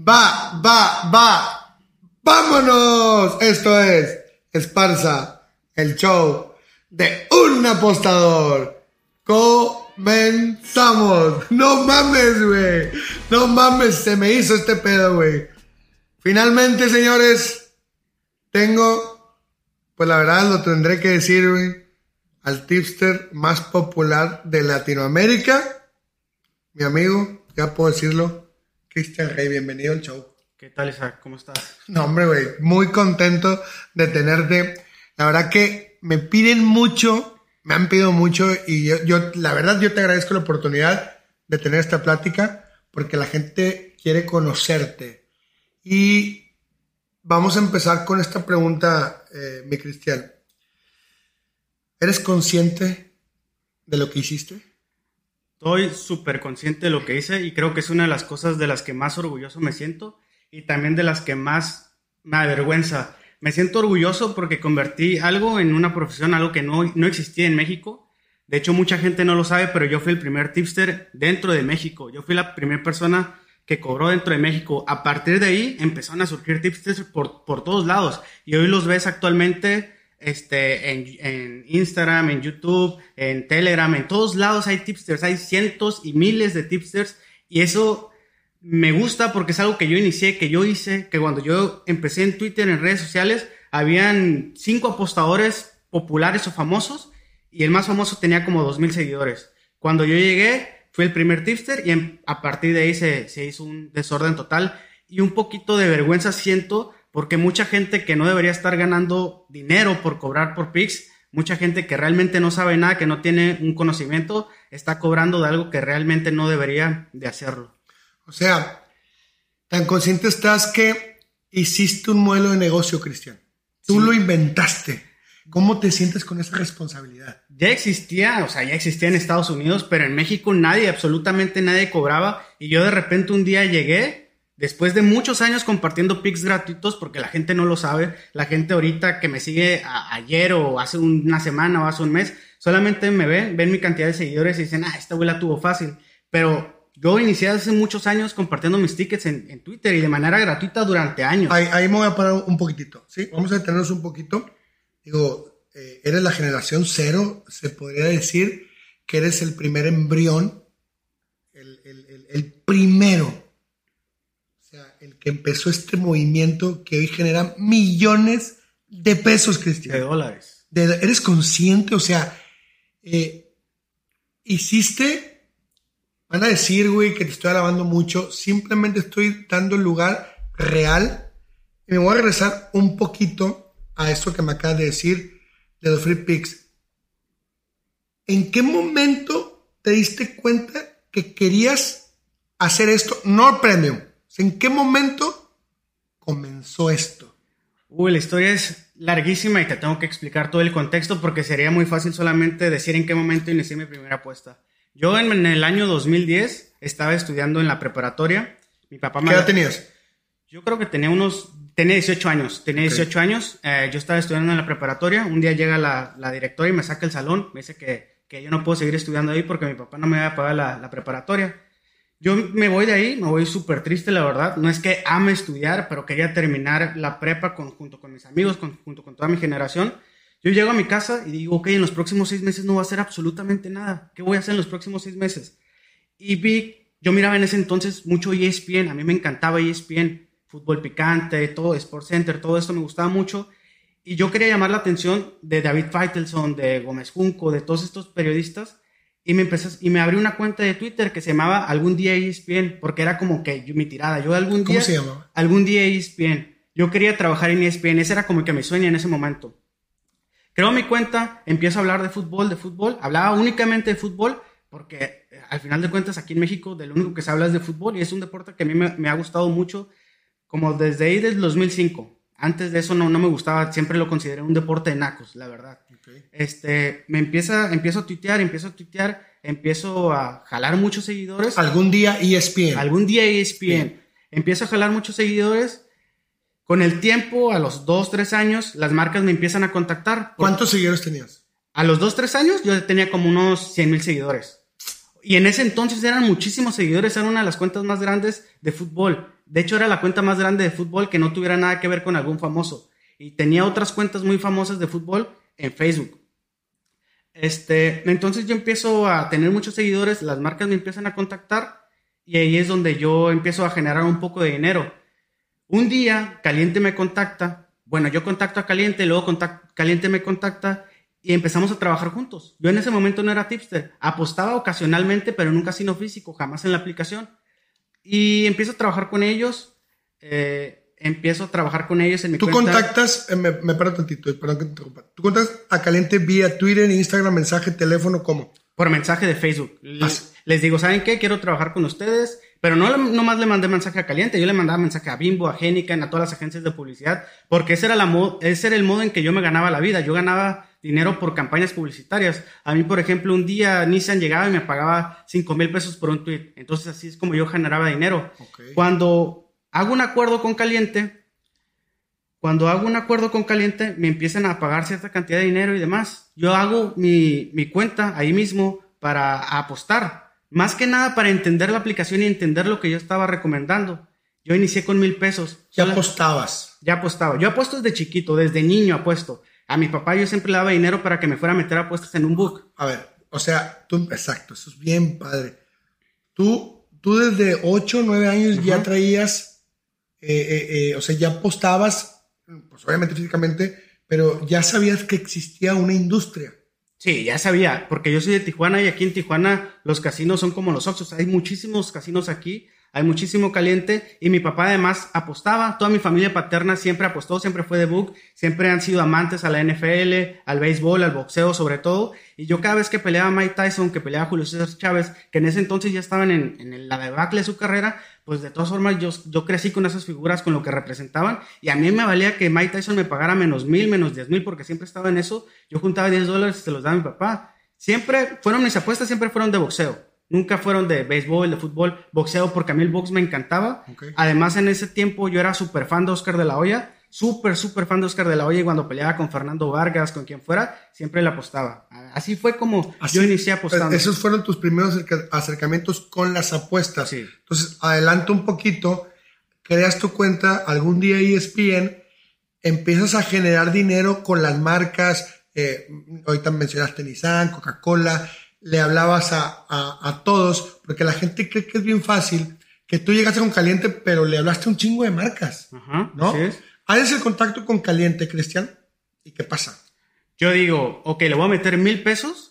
Va, va, va. ¡Vámonos! Esto es Esparza, el show de un apostador. Comenzamos. No mames, güey. No mames, se me hizo este pedo, güey. Finalmente, señores, tengo, pues la verdad lo tendré que decir, güey, al tipster más popular de Latinoamérica. Mi amigo, ya puedo decirlo, Cristian Rey, bienvenido al show. ¿Qué tal, Isaac? ¿Cómo estás? No, hombre, güey, muy contento de tenerte. La verdad que me piden mucho, me han pedido mucho y yo, yo, la verdad, yo te agradezco la oportunidad de tener esta plática porque la gente quiere conocerte. Y vamos a empezar con esta pregunta, eh, mi Cristian. ¿Eres consciente de lo que hiciste? Estoy súper consciente de lo que hice y creo que es una de las cosas de las que más orgulloso me siento y también de las que más me avergüenza. Me siento orgulloso porque convertí algo en una profesión, algo que no, no existía en México. De hecho, mucha gente no lo sabe, pero yo fui el primer tipster dentro de México. Yo fui la primera persona que cobró dentro de México. A partir de ahí empezaron a surgir tipsters por, por todos lados. Y hoy los ves actualmente este, en, en, Instagram, en YouTube, en Telegram, en todos lados hay tipsters, hay cientos y miles de tipsters y eso me gusta porque es algo que yo inicié, que yo hice, que cuando yo empecé en Twitter, en redes sociales, habían cinco apostadores populares o famosos y el más famoso tenía como dos mil seguidores. Cuando yo llegué, fui el primer tipster y a partir de ahí se, se hizo un desorden total y un poquito de vergüenza siento porque mucha gente que no debería estar ganando dinero por cobrar por Pix, mucha gente que realmente no sabe nada, que no tiene un conocimiento, está cobrando de algo que realmente no debería de hacerlo. O sea, tan consciente estás que hiciste un modelo de negocio, Cristian. Tú sí. lo inventaste. ¿Cómo te sientes con esa responsabilidad? Ya existía, o sea, ya existía en Estados Unidos, pero en México nadie, absolutamente nadie cobraba. Y yo de repente un día llegué Después de muchos años compartiendo pics gratuitos, porque la gente no lo sabe, la gente ahorita que me sigue ayer o hace una semana o hace un mes, solamente me ven, ven mi cantidad de seguidores y dicen, ah, esta abuela tuvo fácil. Pero yo inicié hace muchos años compartiendo mis tickets en, Twitter y de manera gratuita durante años. Ahí, ahí, me voy a parar un poquitito, ¿sí? Vamos a detenernos un poquito. Digo, eh, eres la generación cero, se podría decir que eres el primer embrión, el, el, el, primero empezó este movimiento que hoy genera millones de pesos, Cristian. De dólares. De, ¿Eres consciente? O sea, eh, hiciste, van a decir, güey, que te estoy alabando mucho, simplemente estoy dando el lugar real. Y me voy a regresar un poquito a esto que me acabas de decir de los free picks. ¿En qué momento te diste cuenta que querías hacer esto? No premium ¿En qué momento comenzó esto? Uy, la historia es larguísima y te tengo que explicar todo el contexto porque sería muy fácil solamente decir en qué momento inicié mi primera apuesta. Yo en, en el año 2010 estaba estudiando en la preparatoria. Mi papá me ¿Qué edad tenías? Yo creo que tenía unos... Tenía 18 años. Tenía 18 okay. años. Eh, yo estaba estudiando en la preparatoria. Un día llega la, la, directora y me saca el salón. Me dice que, que yo no puedo seguir estudiando ahí porque mi papá no me va a pagar la, la preparatoria. Yo me voy de ahí, me voy súper triste, la verdad. No es que ame estudiar, pero quería terminar la prepa con, junto con mis amigos, con, junto con toda mi generación. Yo llego a mi casa y digo, ok, en los próximos seis meses no voy a hacer absolutamente nada. ¿Qué voy a hacer en los próximos seis meses? Y vi, yo miraba en ese entonces mucho ESPN, a mí me encantaba ESPN, fútbol picante, todo, Sports Center, todo esto me gustaba mucho. Y yo quería llamar la atención de David Feitelson, de Gómez Junco, de todos estos periodistas y me empezó, y me abrí una cuenta de Twitter que se llamaba Algún día ESPN, porque era como que yo, mi tirada. Yo algún día. ¿Cómo se llamaba? Algún día ESPN. Yo quería trabajar en ESPN, ese era como que mi sueño en ese momento. Creo mi cuenta, empiezo a hablar de fútbol, de fútbol. Hablaba únicamente de fútbol, porque eh, al final de cuentas aquí en México de lo único que se habla es de fútbol y es un deporte que a mí me, me ha gustado mucho, como desde ahí del 2005. Antes de eso no, no me gustaba, siempre lo consideré un deporte de nacos, la verdad. Okay. Este, me empieza, empiezo a tuitear, empiezo a tuitear, empiezo a jalar muchos seguidores. Algún día ESPN. Algún día ESPN. Bien. Empiezo a jalar muchos seguidores. Con el tiempo, a los 2, 3 años, las marcas me empiezan a contactar. ¿Cuántos seguidores tenías? A los 2, 3 años yo tenía como unos 100 mil seguidores. Y en ese entonces eran muchísimos seguidores, era una de las cuentas más grandes de fútbol. De hecho, era la cuenta más grande de fútbol que no tuviera nada que ver con algún famoso. Y tenía otras cuentas muy famosas de fútbol en Facebook. Este, entonces yo empiezo a tener muchos seguidores, las marcas me empiezan a contactar y ahí es donde yo empiezo a generar un poco de dinero. Un día, Caliente me contacta, bueno, yo contacto a Caliente, luego Caliente me contacta y empezamos a trabajar juntos. Yo en ese momento no era tipster, apostaba ocasionalmente, pero en un casino físico, jamás en la aplicación. Y empiezo a trabajar con ellos, eh, empiezo a trabajar con ellos en mi Tú contactas, eh, me, me paro tantito, perdón que te interrumpa. Tú contactas a Caliente vía Twitter, Instagram, mensaje, teléfono, ¿cómo? Por mensaje de Facebook. Les, les digo, ¿saben qué? Quiero trabajar con ustedes pero no nomás le mandé mensaje a Caliente, yo le mandaba mensaje a Bimbo, a Heineken, a todas las agencias de publicidad, porque ese era, la ese era el modo en que yo me ganaba la vida. Yo ganaba dinero por campañas publicitarias. A mí, por ejemplo, un día Nissan llegaba y me pagaba 5 mil pesos por un tweet. Entonces así es como yo generaba dinero. Cuando hago un acuerdo con Caliente, cuando hago un acuerdo con Caliente, me empiezan a pagar cierta cantidad de dinero y demás. Yo hago mi, mi cuenta ahí mismo para apostar más que nada para entender la aplicación y entender lo que yo estaba recomendando. Yo inicié con mil pesos. Ya apostabas. Ya apostaba. Yo apuesto desde chiquito, desde niño apuesto. A mi papá yo siempre le daba dinero para que me fuera a meter apuestas en un book. A ver, o sea, tú, exacto, eso es bien padre. Tú, tú desde 8, 9 años ya traías, eh, eh, eh, o sea, ya apostabas, pues obviamente físicamente, pero ya sabías que existía una industria. Sí, ya sabía, porque yo soy de Tijuana y aquí en Tijuana los casinos son como los Oxos. Hay muchísimos casinos aquí, hay muchísimo caliente y mi papá además apostaba. Toda mi familia paterna siempre apostó, siempre fue de book, siempre han sido amantes a la NFL, al béisbol, al boxeo sobre todo. Y yo cada vez que peleaba Mike Tyson, que peleaba Julio César Chávez, que en ese entonces ya estaban en, en la debacle de su carrera, pues de todas formas yo, crecí con esas figuras, con lo que representaban, y a mí me valía que Mike Tyson me pagara menos mil, menos diez mil, porque siempre estaba en eso, yo juntaba 10 dólares y se los daba mi papá. Siempre fueron mis apuestas, siempre fueron de boxeo. Nunca fueron de béisbol, de fútbol, boxeo, porque a mí el box me encantaba. Además, en ese tiempo yo era súper fan de Oscar de la Hoya súper, súper fan de Oscar de la Hoya y cuando peleaba con Fernando Vargas, con quien fuera, siempre le apostaba. Así fue como yo inicié apostando. Esos fueron tus primeros acercamientos con las apuestas. Sí. Entonces, adelanto un poquito, creas tu cuenta, algún día ESPN, empiezas a generar dinero con las marcas, eh, ahorita mencionaste Nissan, Coca-Cola, le hablabas a, a, todos, porque la gente cree que es bien fácil que tú llegaste con caliente, pero le hablaste un chingo de marcas, Ajá, ¿no? Haces el contacto con Caliente, Cristian, ¿y qué pasa? Yo digo, ok, le voy a meter mil pesos,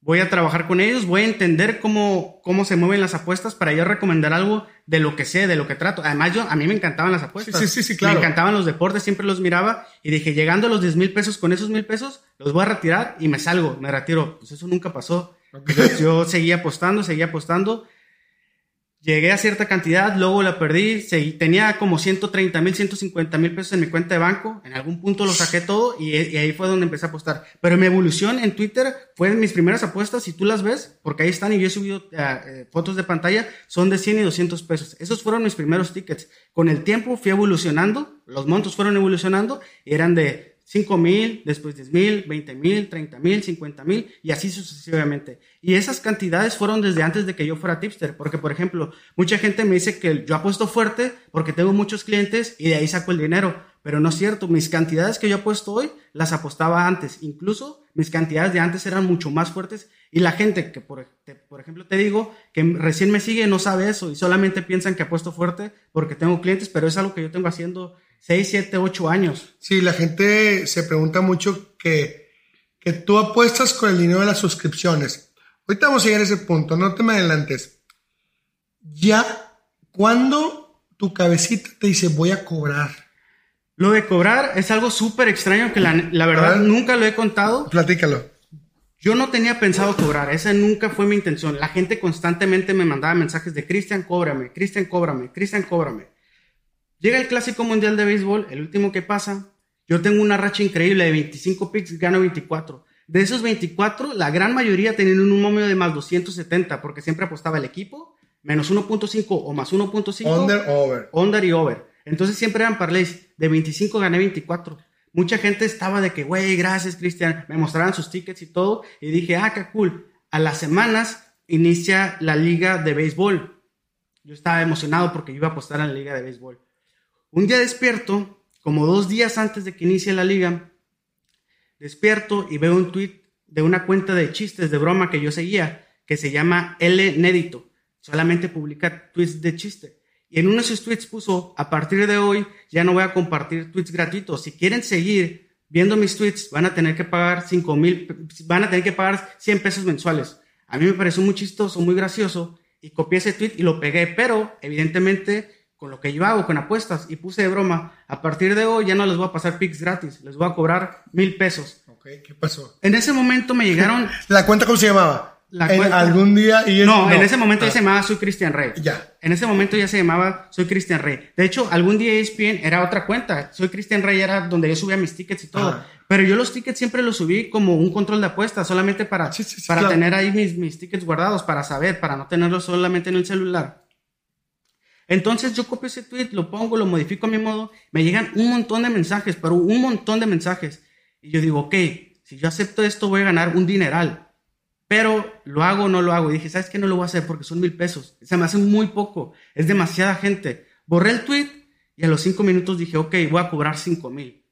voy a trabajar con ellos, voy a entender cómo, cómo se mueven las apuestas para yo recomendar algo de lo que sé, de lo que trato. Además, yo, a mí me encantaban las apuestas. Sí, sí, sí, claro. Me encantaban los deportes, siempre los miraba y dije, llegando a los 10 mil pesos con esos mil pesos, los voy a retirar y me salgo, me retiro. Pues eso nunca pasó. Yo seguía apostando, seguía apostando Llegué a cierta cantidad, luego la perdí, tenía como 130 mil, 150 mil pesos en mi cuenta de banco, en algún punto lo saqué todo y, ahí fue donde empecé a apostar. Pero mi evolución en Twitter fue mis primeras apuestas, si tú las ves, porque ahí están y yo he subido eh, eh, fotos de pantalla, son de 100 y 200 pesos. Esos fueron mis primeros tickets. Con el tiempo fui evolucionando, los montos fueron evolucionando y eran de 5 mil, después 10 mil, 20 mil, 30 mil, 50 mil y así sucesivamente. Y esas cantidades fueron desde antes de que yo fuera tipster, porque por ejemplo, mucha gente me dice que yo apuesto fuerte porque tengo muchos clientes y de ahí saco el dinero, pero no es cierto, mis cantidades que yo apuesto hoy las apostaba antes, incluso mis cantidades de antes eran mucho más fuertes y la gente que por, por ejemplo te digo que recién me sigue no sabe eso y solamente piensan que apuesto fuerte porque tengo clientes, pero es algo que yo tengo haciendo 6, 7, 8 años. Sí, la gente se pregunta mucho que, que tú apuestas con el dinero de las suscripciones. Ahorita vamos a llegar a ese punto, no te me adelantes. Ya, cuando tu cabecita te dice voy a cobrar? Lo de cobrar es algo súper extraño que la, la verdad nunca lo he contado. Platícalo. Yo no tenía pensado cobrar, esa nunca fue mi intención. La gente constantemente me mandaba mensajes de Cristian, cóbrame, Cristian, cóbrame, Cristian, cóbrame. Llega el Clásico Mundial de Béisbol, el último que pasa. Yo tengo una racha increíble de 25 picks, gano 24. De esos 24, la gran mayoría tenían un número de más 270, porque siempre apostaba el equipo, menos 1.5 o más 1.5. Under, over. Under y over. Entonces siempre eran parlays. De 25 gané 24. Mucha gente estaba de que, güey, gracias, Cristian. Me mostraban sus tickets y todo. Y dije, ah, qué cool. A las semanas inicia la liga de béisbol Yo estaba emocionado porque iba a apostar en la liga de béisbol. Un día despierto, como dos días antes de que inicie la liga, despierto y veo un tweet de una cuenta de chistes de broma que yo seguía, que se llama L Nédito. Solamente publica tweets de chiste. Y en uno de sus tweets puso, a partir de hoy ya no voy a compartir tweets gratuitos. Si quieren seguir viendo mis tweets, van a tener que pagar 5 mil, van a tener que pagar 100 pesos mensuales. A mí me pareció muy chistoso, muy gracioso, y copié ese tweet y lo pegué, pero evidentemente con lo que yo hago, con apuestas, y puse de broma, a partir de hoy ya no les voy a pasar pics gratis, les voy a cobrar mil pesos. Ok, ¿qué pasó? En ese momento me llegaron... ¿La cuenta cómo se llamaba? La En cuenta- algún día y es- No, en ese momento ya Ah, se llamaba Soy Cristian Rey. Ya. En ese momento ya se llamaba Soy Cristian Rey. De hecho, algún día ESPN era otra cuenta. Soy Cristian Rey era donde yo subía mis tickets y todo. Ajá. Pero yo los tickets siempre los subí como un control de apuestas, solamente para, Sí, sí, sí, para claro. tener ahí mis, mis tickets guardados, para saber, para no tenerlos solamente en el celular. Entonces yo copio ese tweet, lo pongo, lo modifico a mi modo, me llegan un montón de mensajes, pero un montón de mensajes. Y yo digo, ok, si yo acepto esto voy a ganar un dineral. Pero lo hago o no lo hago. Y dije, ¿sabes qué? No lo voy a hacer porque son mil pesos. Se me hace muy poco. Es demasiada gente. Borré el tweet y a los cinco minutos dije, ok, voy a cobrar cinco mil.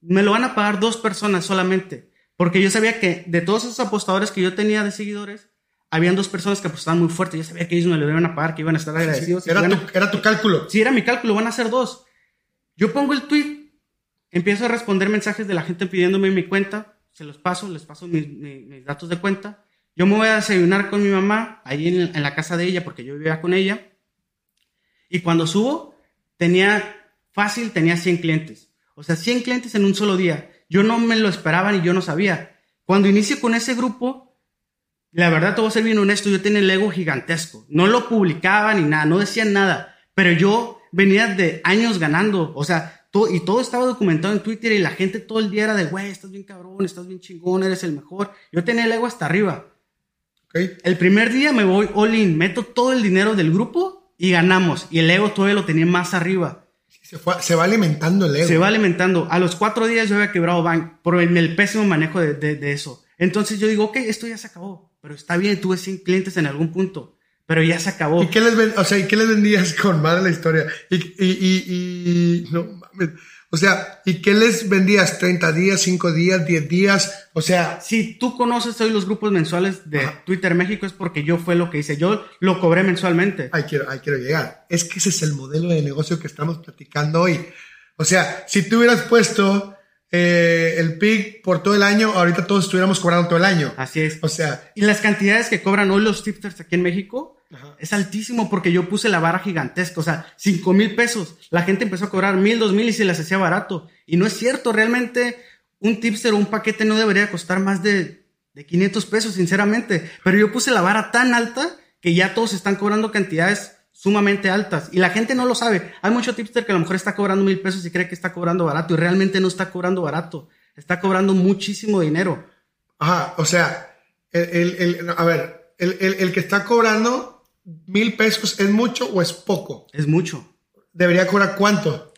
Me lo van a pagar dos personas solamente. Porque yo sabía que de todos esos apostadores que yo tenía de seguidores, habían dos personas que apostaban muy fuerte. Yo sabía que ellos me lo iban a pagar, que iban a estar agradecidos. y Era tu, a- era tu cálculo. si era mi cálculo, van a ser dos. Yo pongo el tweet, empiezo a responder mensajes de la gente pidiéndome mi cuenta, se los paso, les paso mis, mi- mis datos de cuenta. Yo me voy a desayunar con mi mamá, ahí en, en la casa de ella, porque yo vivía con ella. Y cuando subo, tenía fácil, tenía 100 clientes. O sea, 100 clientes en un solo día. Yo no me lo esperaba ni yo no sabía. Cuando inicio con ese grupo, la verdad, te voy a ser bien honesto, yo tenía el ego gigantesco. No lo publicaba ni nada, no decía nada. Pero yo venía de años ganando. O sea, todo, y todo estaba documentado en Twitter y la gente todo el día era de, güey, estás bien cabrón, estás bien chingón, eres el mejor. Yo tenía el ego hasta arriba. ¿ok? El primer día me voy all in, meto todo el dinero del grupo y ganamos. Y el ego todavía lo tenía más arriba. Se, fue- se va alimentando el ego. Se va alimentando. A los cuatro días yo había quebrado Bank por el, el pésimo manejo de, de- de eso. Entonces yo digo, ok, esto ya se acabó. Pero está bien, tuve 100 clientes en algún punto. Pero ya se acabó. ¿Y qué les ven- o sea, ¿y qué les vendías con madre la historia? Y, y, y, y- no mames. O sea, ¿y qué les vendías? ¿30 días, 5 días, 10 días? O sea, Si tú conoces hoy los grupos mensuales de Ajá. Twitter México es porque yo fue lo que hice. Yo lo cobré mensualmente. ahí quiero, ahí quiero llegar. Es que ese es el modelo de negocio que estamos platicando hoy. O sea, si tú hubieras puesto eh, el PIC por todo el año, ahorita todos estuviéramos cobrando todo el año. Así es. O sea, Y las cantidades que cobran hoy los tipsters aquí en México Ajá. es altísimo porque yo puse la vara gigantesca, o sea, 5 mil pesos. La gente empezó a cobrar mil, dos mil y se les hacía barato. Y no es cierto, realmente un tipster o un paquete no debería costar más de, de 500 pesos, sinceramente. Pero yo puse la vara tan alta que ya todos están cobrando cantidades sumamente altas. Y la gente no lo sabe. Hay mucho tipster que a lo mejor está cobrando mil pesos y cree que está cobrando barato y realmente no está cobrando barato. Está cobrando muchísimo dinero. ajá, o sea, el, el- el- a ver, el, el- el que está cobrando mil pesos es mucho o es poco? Es mucho. ¿Debería cobrar cuánto?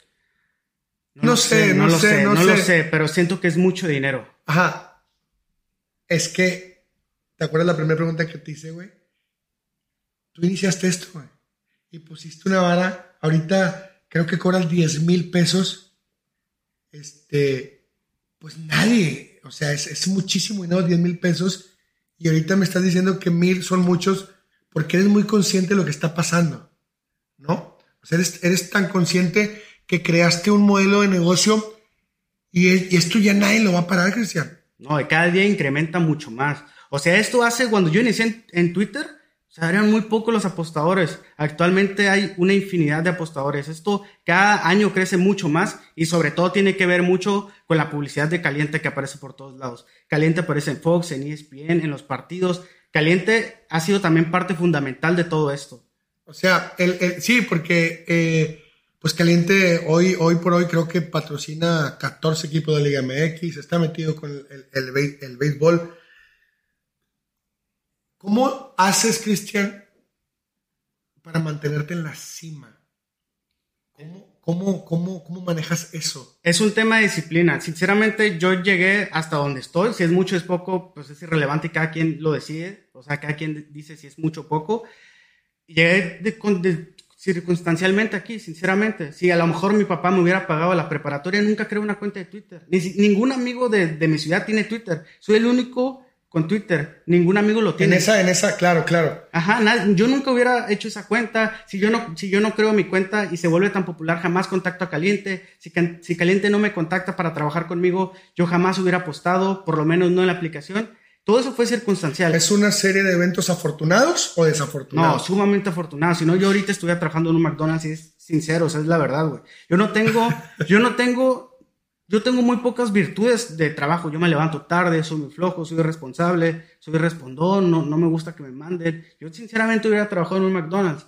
No lo sé, no lo sé, no lo sé. sé, pero siento que es mucho dinero. Ajá. Es que, ¿te acuerdas la primera pregunta que te hice, güey? Tú iniciaste esto, güey. Y pusiste una vara. Ahorita creo que cobras 10 mil pesos. Este, pues nadie. O sea, es, es muchísimo dinero, 10 mil pesos. Y ahorita me estás diciendo que mil son muchos porque eres muy consciente de lo que está pasando. ¿No? O sea, eres, eres tan consciente que creaste un modelo de negocio y, es- y esto ya nadie lo va a parar, Cristian. No, cada día incrementa mucho más. O sea, esto hace cuando yo inicié en Twitter, o sea, muy pocos los apostadores. Actualmente hay una infinidad de apostadores. Esto cada año crece mucho más y sobre todo tiene que ver mucho con la publicidad de Caliente que aparece por todos lados. Caliente aparece en Fox, en ESPN, en los partidos. Caliente ha sido también parte fundamental de todo esto. O sea, el, el- sí, porque eh, pues Caliente hoy, hoy por hoy creo que patrocina 14 equipos de Liga MX, está metido con el béisbol. ¿Cómo haces, Cristian, para mantenerte en la cima? ¿Cómo, cómo, cómo, cómo manejas eso? Es un tema de disciplina. Sinceramente, yo llegué hasta donde estoy. Si es mucho, es poco, pues es irrelevante cada quien lo decide. O sea, cada quien dice si es mucho o poco. llegué de, circunstancialmente aquí, sinceramente. Si a lo mejor mi papá me hubiera pagado la preparatoria, nunca creo una cuenta de Twitter. Ni, ningún amigo de, de mi ciudad tiene Twitter. Soy el único con Twitter. Ningún amigo lo tiene. En esa, en esa, claro, claro. Ajá, yo nunca hubiera hecho esa cuenta. Si yo no, si yo no creo mi cuenta y se vuelve tan popular, jamás contacto a Caliente. Si, si Caliente no me contacta para trabajar conmigo, yo jamás hubiera apostado, por lo menos no en la aplicación. Todo eso fue circunstancial. ¿Es una serie de eventos afortunados o desafortunados? No, sumamente afortunados. Si no, yo ahorita estuviera trabajando en un McDonald's y es sincero, o sea, es la verdad, güey. Yo no tengo, yo no tengo yo tengo muy pocas virtudes de trabajo. Yo me levanto tarde, soy muy flojo, soy irresponsable, soy respondón, no, no me gusta que me manden. Yo sinceramente hubiera trabajado en un McDonald's.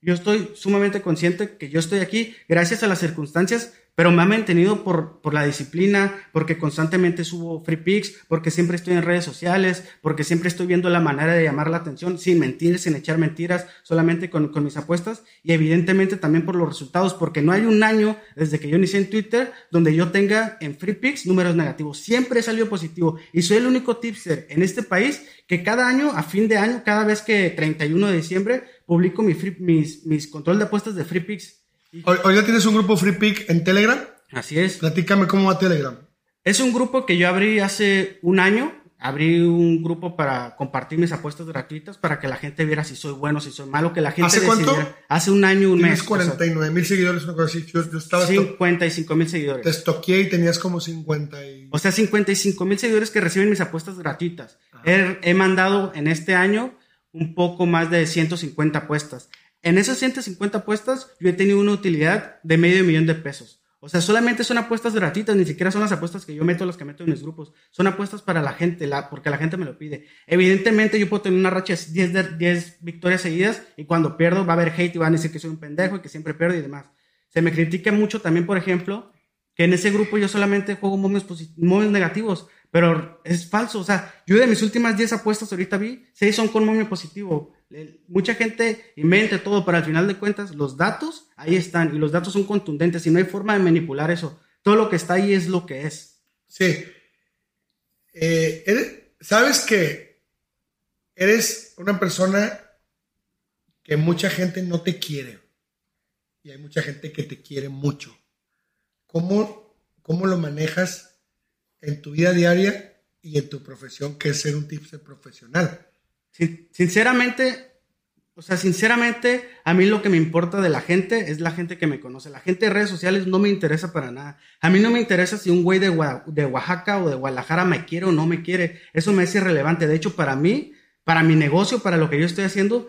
Yo estoy sumamente consciente que yo estoy aquí gracias a las circunstancias pero me ha mantenido por, por la disciplina, porque constantemente subo free pics, porque siempre estoy en redes sociales, porque siempre estoy viendo la manera de llamar la atención sin mentir, sin echar mentiras, solamente con, con mis apuestas y evidentemente también por los resultados, porque no hay un año desde que yo inicié en Twitter donde yo tenga en free pics números negativos. Siempre he salido positivo y soy el único tipster en este país que cada año, a fin de año, cada vez que 31 de diciembre, publico mi mis, mis control de apuestas de free picks Hoy ya tienes un grupo Free Pick en Telegram. Así es. Platícame cómo va Telegram. Es un grupo que yo abrí hace un año. Abrí un grupo para compartir mis apuestas gratuitas para que la gente viera si soy bueno, si soy malo, que la gente ¿Hace cuánto? Hace un año, un mes. 49 mil seguidores, una cosa así. Yo, estaba 55 mil seguidores. Te estoqué y tenías como 50 y... O sea, 55 mil seguidores que reciben mis apuestas gratuitas. He, he mandado en este año un poco más de 150 apuestas. En esas 150 apuestas, yo he tenido una utilidad de medio millón de pesos. O sea, solamente son apuestas gratuitas, ni siquiera son las apuestas que yo meto, las que meto en mis grupos. Son apuestas para la gente, la, porque la gente me lo pide. Evidentemente, yo puedo tener una racha de 10, 10 victorias seguidas y cuando pierdo va a haber hate y van a decir que soy un pendejo y que siempre pierdo y demás. Se me critica mucho también, por ejemplo, que en ese grupo yo solamente juego momios, negativos, pero es falso. O sea, yo de mis últimas 10 apuestas ahorita vi, 6 son con momio positivo Mucha gente inventa todo, pero al final de cuentas los datos ahí están y los datos son contundentes y no hay forma de manipular eso. Todo lo que está ahí es lo que es. Sí. Eh, Sabes que eres una persona que mucha gente no te quiere y hay mucha gente que te quiere mucho. ¿Cómo, cómo lo manejas en tu vida diaria y en tu profesión, que es ser un tipster profesional? Sinceramente, o sea, sinceramente, a mí lo que me importa de la gente es la gente que me conoce. La gente de redes sociales no me interesa para nada. A mí no me interesa si un güey de, de Oaxaca o de Guadalajara me quiere o no me quiere. Eso me es irrelevante. De hecho, para mí, para mi negocio, para lo que yo estoy haciendo,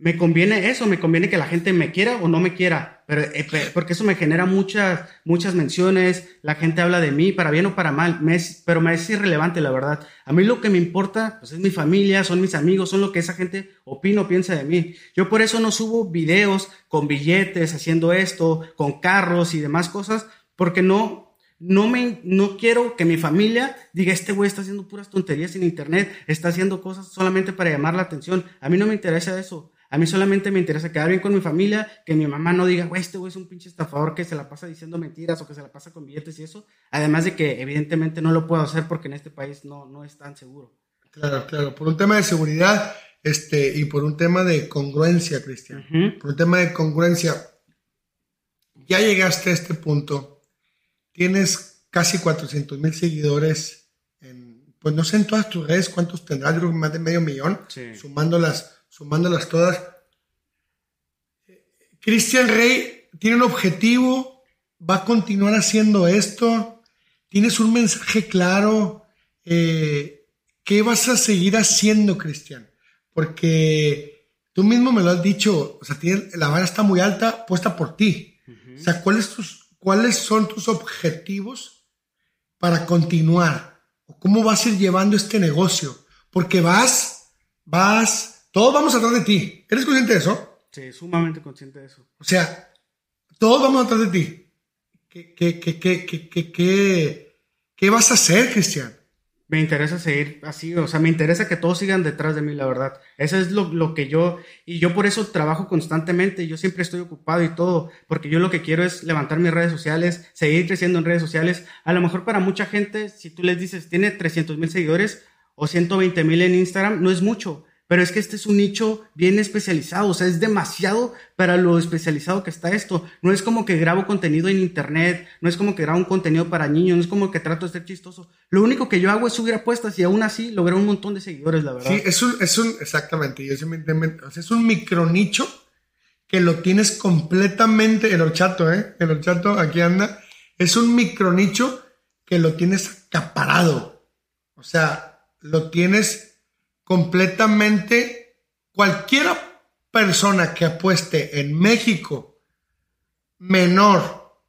me conviene eso, me conviene que la gente me quiera o no me quiera, pero, eh, porque eso me genera muchas, muchas menciones, la gente habla de mí, para bien o para mal, pero me es irrelevante, la verdad. A mí lo que me importa, pues es mi familia, son mis amigos, son lo que esa gente opina o piensa de mí. Yo por eso no subo videos con billetes, haciendo esto, con carros y demás cosas, porque no, no me, no quiero que mi familia diga, este güey está haciendo puras tonterías en internet, está haciendo cosas solamente para llamar la atención. A mí no me interesa eso. A mí solamente me interesa quedar bien con mi familia, que mi mamá no diga, güey, este güey es un pinche estafador que se la pasa diciendo mentiras o que se la pasa con billetes y eso. Además de que evidentemente no lo puedo hacer porque en este país no, no es tan seguro. Claro, claro. Por un tema de seguridad este, y por un tema de congruencia, Cristian. Por un tema de congruencia. Ya llegaste a este punto. Tienes casi 400 mil seguidores. En, pues no sé en todas tus redes cuántos tendrás, creo que más de medio millón, sumando las sumándolas todas. Cristian Rey tiene un objetivo, va a continuar haciendo esto, tienes un mensaje claro. Eh, ¿Qué vas a seguir haciendo, Cristian? Porque tú mismo me lo has dicho, o sea, la vara está muy alta puesta por ti. O sea, ¿cuáles, tus, ¿cuáles son tus objetivos para continuar? ¿O cómo vas a ir llevando este negocio? Porque vas, vas todos vamos atrás de ti. ¿Eres consciente de eso? Sí, sumamente consciente de eso. O sea, todos vamos atrás de ti. ¿Qué, qué, qué, qué, qué vas a hacer, Cristian? Me interesa seguir así, o sea, me interesa que todos sigan detrás de mí, la verdad. Eso es lo, lo, que yo, y yo por eso trabajo constantemente, yo siempre estoy ocupado y todo, porque yo lo que quiero es levantar mis redes sociales, seguir creciendo en redes sociales. A lo mejor para mucha gente, si tú les dices, tiene 300 mil seguidores o 120 mil en Instagram, no es mucho, pero es que este es un nicho bien especializado, o sea, es demasiado para lo especializado que está esto. No es como que grabo contenido en internet, no es como que grabo un contenido para niños, no es como que trato de ser chistoso. Lo único que yo hago es subir apuestas y aún así logré un montón de seguidores, la verdad. Sí, es un, es un exactamente, es un micro nicho que lo tienes completamente, el horchato, ¿eh? El horchato aquí anda, es un micro nicho que lo tienes acaparado. O sea, lo tienes completamente, cualquier persona que apueste en México menor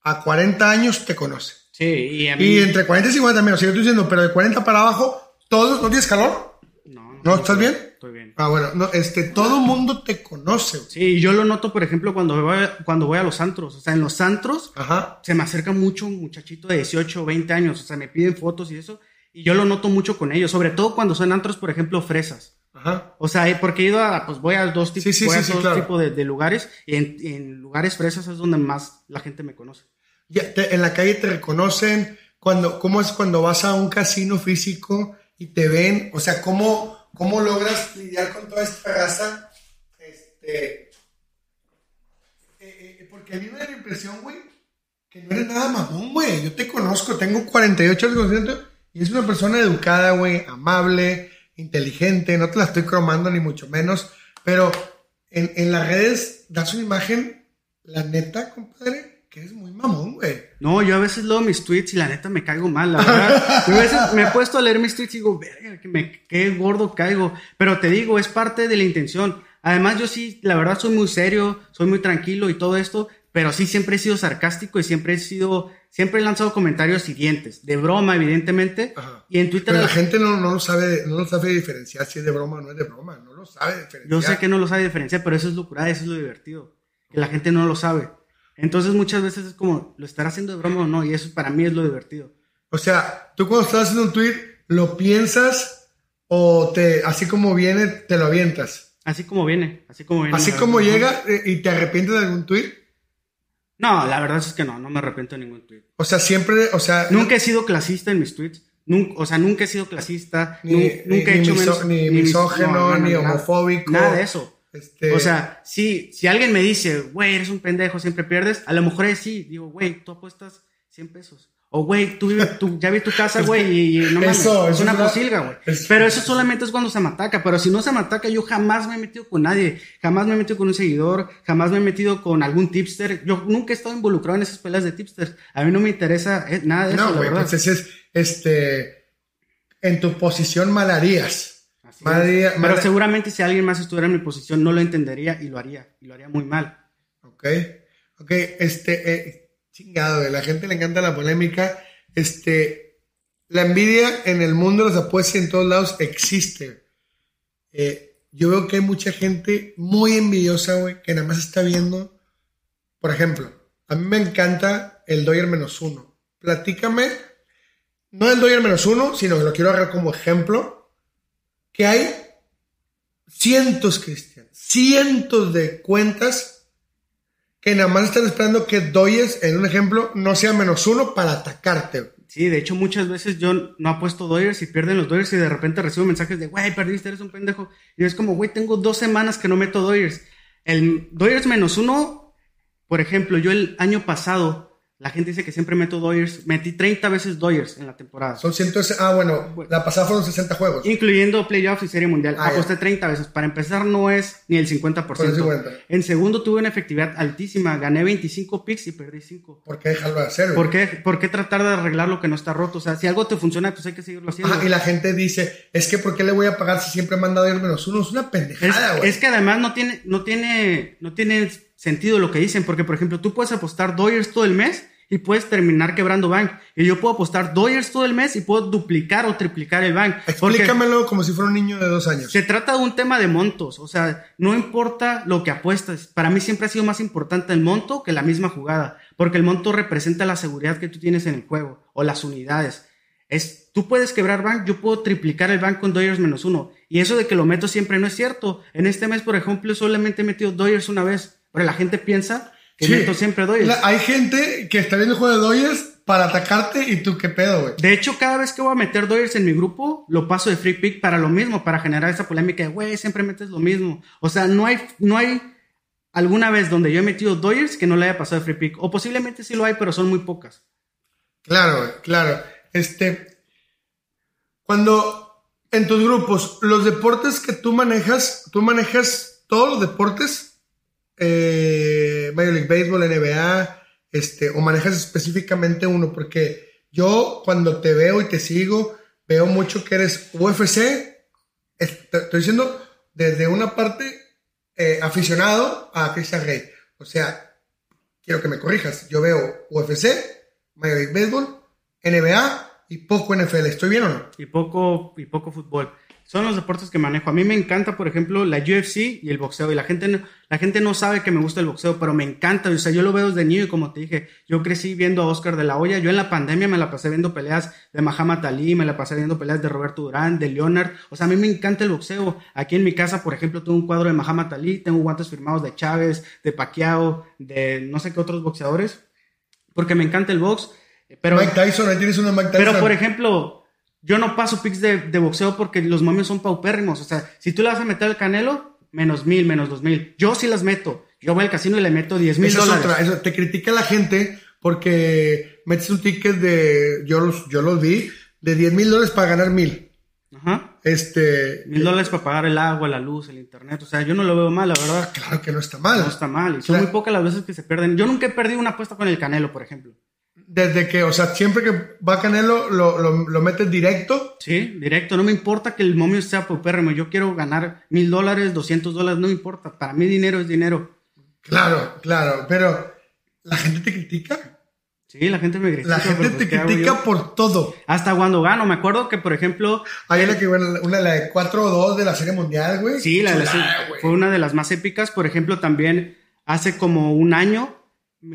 a 40 años te conoce. Sí, y, a mí... y entre 40 y 50 menos, si yo estoy diciendo, pero de 40 para abajo, todos, ¿no tienes calor? No, no. ¿No estás bien? Estoy bien. Ah, bueno, no, este, todo mundo te conoce. Sí, yo lo noto, por ejemplo, cuando voy, a, cuando voy a los antros. O sea, en los antros Ajá. se me acerca mucho un muchachito de 18 o 20 años. O sea, me piden fotos y eso. Y yo lo noto mucho con ellos, sobre todo cuando son antros, por ejemplo, fresas. Ajá. O sea, porque he ido a, pues voy a dos tipos, tipos de, lugares y en, lugares fresas es donde más la gente me conoce. Ya, en la calle te reconocen, cuando, ¿cómo es cuando vas a un casino físico y te ven? O sea, ¿cómo, ¿Cómo logras lidiar con toda esta raza? Este, eh, eh, porque a mí me da la impresión, güey, que no eres nada mamón, güey. Yo te conozco, tengo 48 años y es una persona educada, güey, amable, inteligente. No te la estoy cromando ni mucho menos, pero en, en las redes das una imagen, la neta, compadre, que es muy mamón, güey. No, yo a veces leo mis tweets y la neta me caigo mal, la verdad. Yo a veces me he puesto a leer mis tweets y digo, verga, que me qué gordo caigo. Pero te digo, es parte de la intención. Además, yo sí, la verdad, soy muy serio, soy muy tranquilo y todo esto, pero sí siempre he sido sarcástico y siempre he sido, siempre he lanzado comentarios siguientes, de broma, evidentemente. Y en Twitter. Pero la gente no, no, lo sabe, no lo sabe diferenciar si es de broma o no es de broma, no lo sabe diferenciar. Yo sé que no lo sabe diferenciar, pero eso es locura, eso es lo divertido. Que la gente no lo sabe. Entonces muchas veces es como, ¿lo estará haciendo de broma o no? Y eso para mí es lo divertido. O sea, tú cuando estás haciendo un tweet, ¿lo piensas o te, así como viene, te lo avientas? Así como viene, así como viene. Así como llega y te arrepientes de algún tweet. No, la verdad es que no, no me arrepiento de ningún tweet. O sea, siempre, o sea... Nunca he sido clasista en mis tweets. Nunca, o sea, nunca he sido clasista. Ni, nunca he hecho ni, misógeno, ni homofóbico. nada de eso. Este... O sea, si, si alguien me dice, güey, eres un pendejo, siempre pierdes, a lo mejor es sí, digo, güey, tú apuestas 100 pesos. O, güey, tú, tú, ya vi tu casa, güey, y, no mames, eso, es una posilga, güey. Pero eso solamente es cuando se me ataca. Pero si no se me ataca, yo jamás me he metido con nadie. Jamás me he metido con un seguidor. Jamás me he metido con algún tipster. Yo nunca he estado involucrado en esas peleas de tipsters. A mí no me interesa eh, nada de eso, No, güey, entonces es, este, en tu posición malarías pero seguramente si alguien más estuviera en mi posición no lo entendería y lo haría. Y lo haría muy mal. Ok. Ok, este, eh, chingado, a la gente le encanta la polémica. Este, la envidia en el mundo de las apuestas en todos lados existe. Eh, yo veo que hay mucha gente muy envidiosa, güey, que nada más está viendo. Por ejemplo, a mí me encanta el Doyer menos uno. Platícame, no el Doyer menos uno, sino que lo quiero agarrar como ejemplo que hay cientos, Cristian, cientos de cuentas que nada más están esperando que doyes, en un ejemplo, no sea menos uno para atacarte. Sí, de hecho muchas veces yo no apuesto doyers y pierden los doyers y de repente recibo mensajes de, güey, perdiste, eres un pendejo. Y es como, güey, tengo dos semanas que no meto doyers. El doyers menos uno, por ejemplo, yo el año pasado la gente dice que siempre meto Doyers. Metí 30 veces Doyers en la temporada. Son 100, ah, bueno, la pasada fueron 60 juegos. Incluyendo playoffs y serie mundial. Ah, Aposté 30 veces. Para empezar, no es ni el 50%. En segundo, tuve una efectividad altísima. Gané 25 picks y perdí 5. ¿Por qué dejarlo de hacer? ¿Por qué, ¿Por qué tratar de arreglar lo que no está roto? O sea, si algo te funciona, pues hay que seguirlo haciendo. y la gente dice, es que ¿por qué le voy a pagar si siempre me han dado menos uno? Es una pendejada, güey. Es, que además no tiene, no tiene, no tiene sentido lo que dicen. Porque, por ejemplo, tú puedes apostar Doyers todo el mes y puedes terminar quebrando bank. Y yo puedo apostar dollars todo el mes y puedo duplicar o triplicar el bank. Explícamelo como si fuera un niño de dos años. Se trata de un tema de montos. O sea, no importa lo que apuestas. Para mí siempre ha sido más importante el monto que la misma jugada. Porque el monto representa la seguridad que tú tienes en el juego o las unidades. Es, tú puedes quebrar bank, yo puedo triplicar el bank con dollars menos uno. Y eso de que lo meto siempre no es cierto. En este mes, por ejemplo, solamente he metido dollars una vez. Pero la gente piensa que siempre doyes. hay gente que está viendo el juego de doyes para atacarte y tú qué pedo, güey. De hecho, cada vez que voy a meter Doyers en mi grupo, lo paso de free pick para lo mismo, para generar esa polémica de, güey, siempre metes lo mismo. O sea, no hay, no hay alguna vez donde yo he metido Doyers que no le haya pasado de free pick. O posiblemente sí lo hay, pero son muy pocas. Claro, claro. Este, cuando en tus grupos, los deportes que tú manejas, tú manejas todos los deportes, eh, Major League Baseball, NBA, este, o manejas específicamente uno, porque yo cuando te veo y te sigo, veo mucho que eres UFC, estoy diciendo desde una parte eh, aficionado a Christian Rey. O sea, quiero que me corrijas, yo veo UFC, Major League Baseball, NBA y poco NFL. ¿Estoy bien o no? Y poco, y poco fútbol. Son los deportes que manejo. A mí me encanta, por ejemplo, la UFC y el boxeo. Y la gente, no, la gente no sabe que me gusta el boxeo, pero me encanta. O sea, yo lo veo desde niño y como te dije, yo crecí viendo a Oscar de la Hoya. Yo en la pandemia me la pasé viendo peleas de Muhammad Ali, me la pasé viendo peleas de Roberto Durán, de Leonard. O sea, a mí me encanta el boxeo. Aquí en mi casa, por ejemplo, tengo un cuadro de Muhammad Ali, tengo guantes firmados de Chávez, de Pacquiao, de no sé qué otros boxeadores, porque me encanta el box. Pero, Mike Tyson, ahí tienes una Mike Tyson. Pero, por ejemplo, yo no paso picks de, de, boxeo porque los momios son paupérrimos. O sea, si tú le vas a meter el canelo, menos mil, menos dos mil. Yo sí las meto. Yo voy al casino y le meto diez mil dólares. Es otra. te critica la gente porque metes un ticket de, yo los, yo los vi, de diez mil dólares para ganar mil. Ajá. Este. Mil dólares para pagar el agua, la luz, el internet. O sea, yo no lo veo mal, la verdad. Claro que no está mal. No está mal. Y son muy pocas las veces que se pierden. Yo nunca he perdido una apuesta con el Canelo, por ejemplo. Desde que, o sea, siempre que va Canelo, lo, lo, lo metes directo. Sí, directo. No me importa que el momio sea paupérrimo. Yo quiero ganar mil dólares, doscientos dólares, no me importa. Para mí dinero es dinero. Claro, claro. Pero, ¿la gente te critica? Sí, la gente me critica. La gente pues, te critica por todo. Hasta cuando gano. Me acuerdo que, por ejemplo... Hay una que, bueno, una, la de 4-2 de la Serie Mundial, güey. Sí, la, la, fue una de las más épicas. Por ejemplo, también hace como un año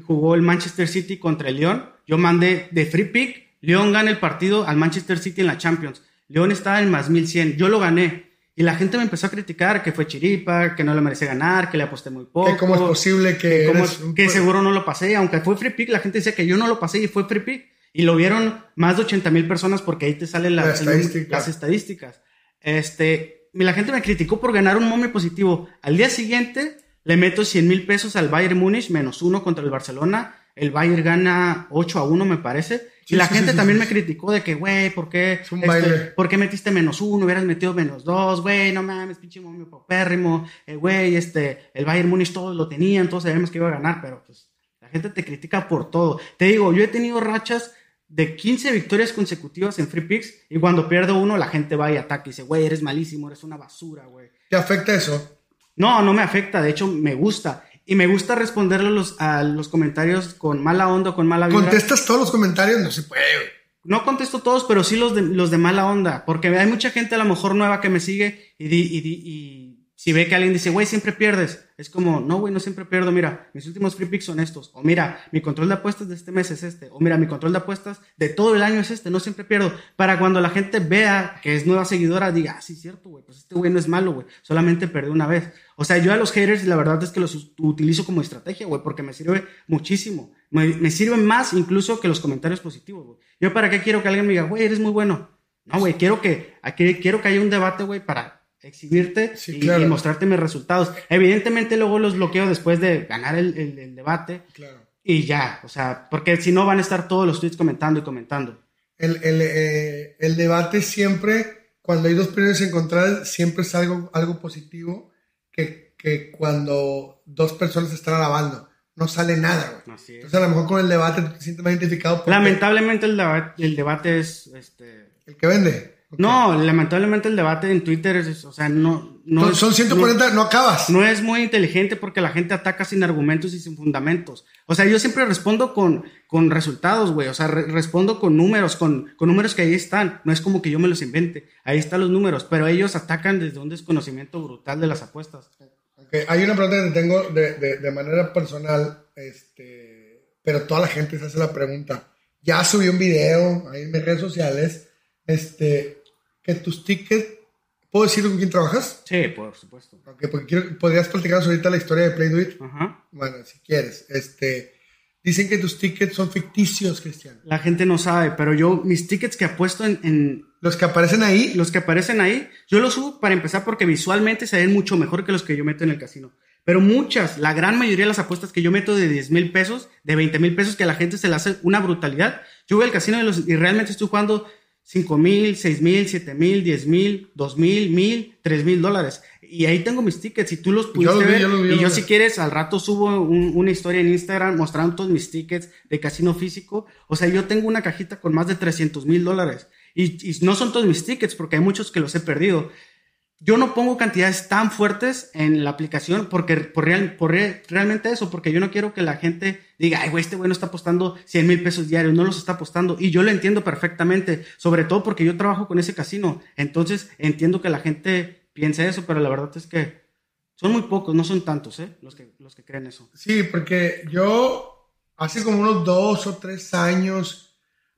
jugó el Manchester City contra el León. Yo mandé de free pick, León gana el partido al Manchester City en la Champions. León estaba en más 1100, yo lo gané. Y la gente me empezó a criticar que fue chiripa, que no le merecía ganar, que le aposté muy poco. Que cómo es posible que... Que, que seguro no lo pasé, aunque fue free pick, la gente decía que yo no lo pasé y fue free pick. Y lo vieron más de 80 mil personas porque ahí te salen la, la estadística. las estadísticas. Este, la gente me criticó por ganar un momio positivo. Al día siguiente le meto 100 mil pesos al Bayern Múnich, menos uno contra el Barcelona. El Bayern gana 8 a 1, me parece. Sí, y la sí, gente sí, también me criticó de que, güey, ¿por qué? un baile. ¿Por qué metiste menos uno? Hubieras metido menos dos, güey, no mames, pinche momio paupérrimo. Eh, güey, este, el Bayern Múnich todos lo tenían, todos sabíamos que iba a ganar, pero pues la gente te critica por todo. Te digo, yo he tenido rachas de 15 victorias consecutivas en free picks y cuando pierdo uno la gente va y ataca y dice, güey, eres malísimo, eres una basura, güey. ¿Te afecta eso? No, no me afecta, de hecho me gusta. Y me gusta responderle a los, a los comentarios con mala onda o con mala vibra. ¿Contestas todos los comentarios? No se puede, güey. No contesto todos, pero sí los de, los de mala onda. Porque hay mucha gente a lo mejor nueva que me sigue y, di, y, di, y si ve que alguien dice, güey, siempre pierdes. Es como, no, güey, no siempre pierdo. Mira, mis últimos free picks son estos. O mira, mi control de apuestas de este mes es este. O mira, mi control de apuestas de todo el año es este. No siempre pierdo. Para cuando la gente vea que es nueva seguidora, diga, ah, sí, cierto, güey. Pues este güey no es malo, güey. Solamente perdió una vez. O sea, yo a los haters, la verdad es que los utilizo como estrategia, güey, porque me sirve muchísimo. Me, me sirve más incluso que los comentarios positivos, güey. Yo, ¿para qué quiero que alguien me diga, güey, eres muy bueno? No, güey, quiero que, aquí, quiero que haya un debate, güey, para exhibirte Sí, y, claro. y mostrarte mis resultados. Evidentemente, luego los bloqueo después de ganar el, el- el debate Claro. y ya, o sea, porque si no van a estar todos los tweets comentando y comentando. El, el, eh, el debate siempre, cuando hay dos opiniones encontradas, siempre es algo, algo positivo que, que cuando dos personas están alabando. No sale nada, güey. Así es. Entonces, a lo mejor con el debate te sientes más identificado. porque Lamentablemente, el, deba- el debate es, este, El que vende. Ok. No, lamentablemente el debate en Twitter es, o sea, no, no Son, es- son 140, no, acabas. No, no es muy inteligente porque la gente ataca sin argumentos y sin fundamentos. O sea, yo siempre respondo con, con resultados, güey. O sea, re- respondo con números, con, con números que ahí están. No es como que yo me los invente. Ahí están los números, pero ellos atacan desde un desconocimiento brutal de las apuestas. Ok, Hay una pregunta que te tengo de, de, de manera personal, este, pero toda la gente se hace la pregunta. Ya subí un video ahí en mis redes sociales, este, que tus tickets, ¿puedo decir con quién trabajas? Sí, por supuesto. Ok, porque quiero, podrías platicarnos ahorita la historia de Play Do It. Ajá. Bueno, si quieres, este, Dicen que tus tickets son ficticios, Cristian. La gente no sabe, pero yo, mis tickets que apuesto en, en Los que aparecen ahí, los que aparecen ahí, yo los subo para empezar porque visualmente se ven mucho mejor que los que yo meto en el casino. Pero muchas, la gran mayoría de las apuestas que yo meto de 10 mil pesos, de 20 mil pesos, que a la gente se le hace una brutalidad. Yo voy al casino y, los- y realmente estoy jugando 5 mil, 6 mil, 7 mil, 10 mil, 2 mil, 1000, 3 mil dólares. Y ahí tengo mis tickets y tú los pudiste los vi, ver. yo los vi, yo y yo si quieres, al rato subo un- una historia en Instagram mostrando todos mis tickets de casino físico. O sea, yo tengo una cajita con más de 300 mil dólares. Y, y no son todos mis tickets porque hay muchos que los he perdido. Yo no pongo cantidades tan fuertes en la aplicación porque por, real- por re- realmente eso, porque yo no quiero que la gente diga, ay, güey, este güey no está apostando 100 mil pesos diarios, no los está apostando. Y yo lo entiendo perfectamente, sobre todo porque yo trabajo con ese casino. Entonces entiendo que la gente piense eso, pero la verdad es que son muy pocos, no son tantos, ¿eh? Los que, los que creen eso. sí, porque yo hace como unos dos o tres años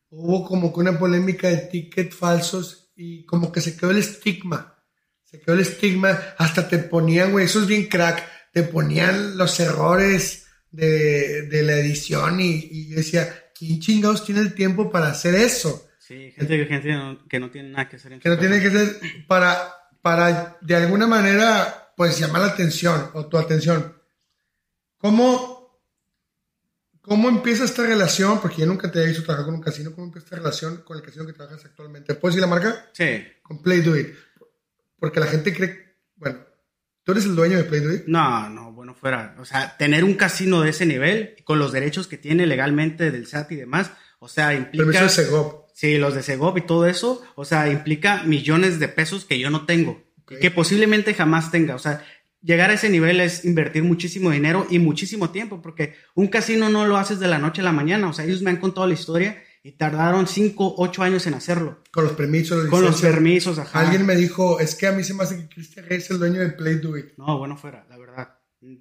hubo como que una polémica de tickets falsos y como que se quedó el estigma. Se quedó el estigma, hasta te ponían, güey, eso es bien crack, te ponían los errores de, de la edición y, y yo decía, ¿quién chingados tiene el tiempo para hacer eso? Sí, gente, que, gente no- que no tiene nada que hacer en que no tiene que ser para, para de alguna manera, pues llamar la atención o tu atención. ¿Cómo, cómo empieza esta relación? Porque yo nunca te he visto trabajar con un casino. ¿Cómo empieza esta relación con el casino que trabajas actualmente? ¿Puedes decir la marca? Sí. Con Play Do It. Porque la gente cree, bueno, tú eres el dueño de Play Do It. No, no, bueno, fuera. O sea, tener un casino de ese nivel, con los derechos que tiene legalmente del SAT y demás, o sea, implica. Permiso de Segov. Sí, los de Segov y todo eso, o sea, implica millones de pesos que yo no tengo, que posiblemente jamás tenga. O sea, llegar a ese nivel es invertir muchísimo dinero y muchísimo tiempo, porque un casino no lo haces de la noche a la mañana. O sea, ellos me han contado la historia y tardaron 5, 8 años en hacerlo. Con los permisos, Con los permisos, ajá. Alguien me dijo, es que a mí se me hace que Cristian es el dueño de Play Do It. No, bueno, fuera.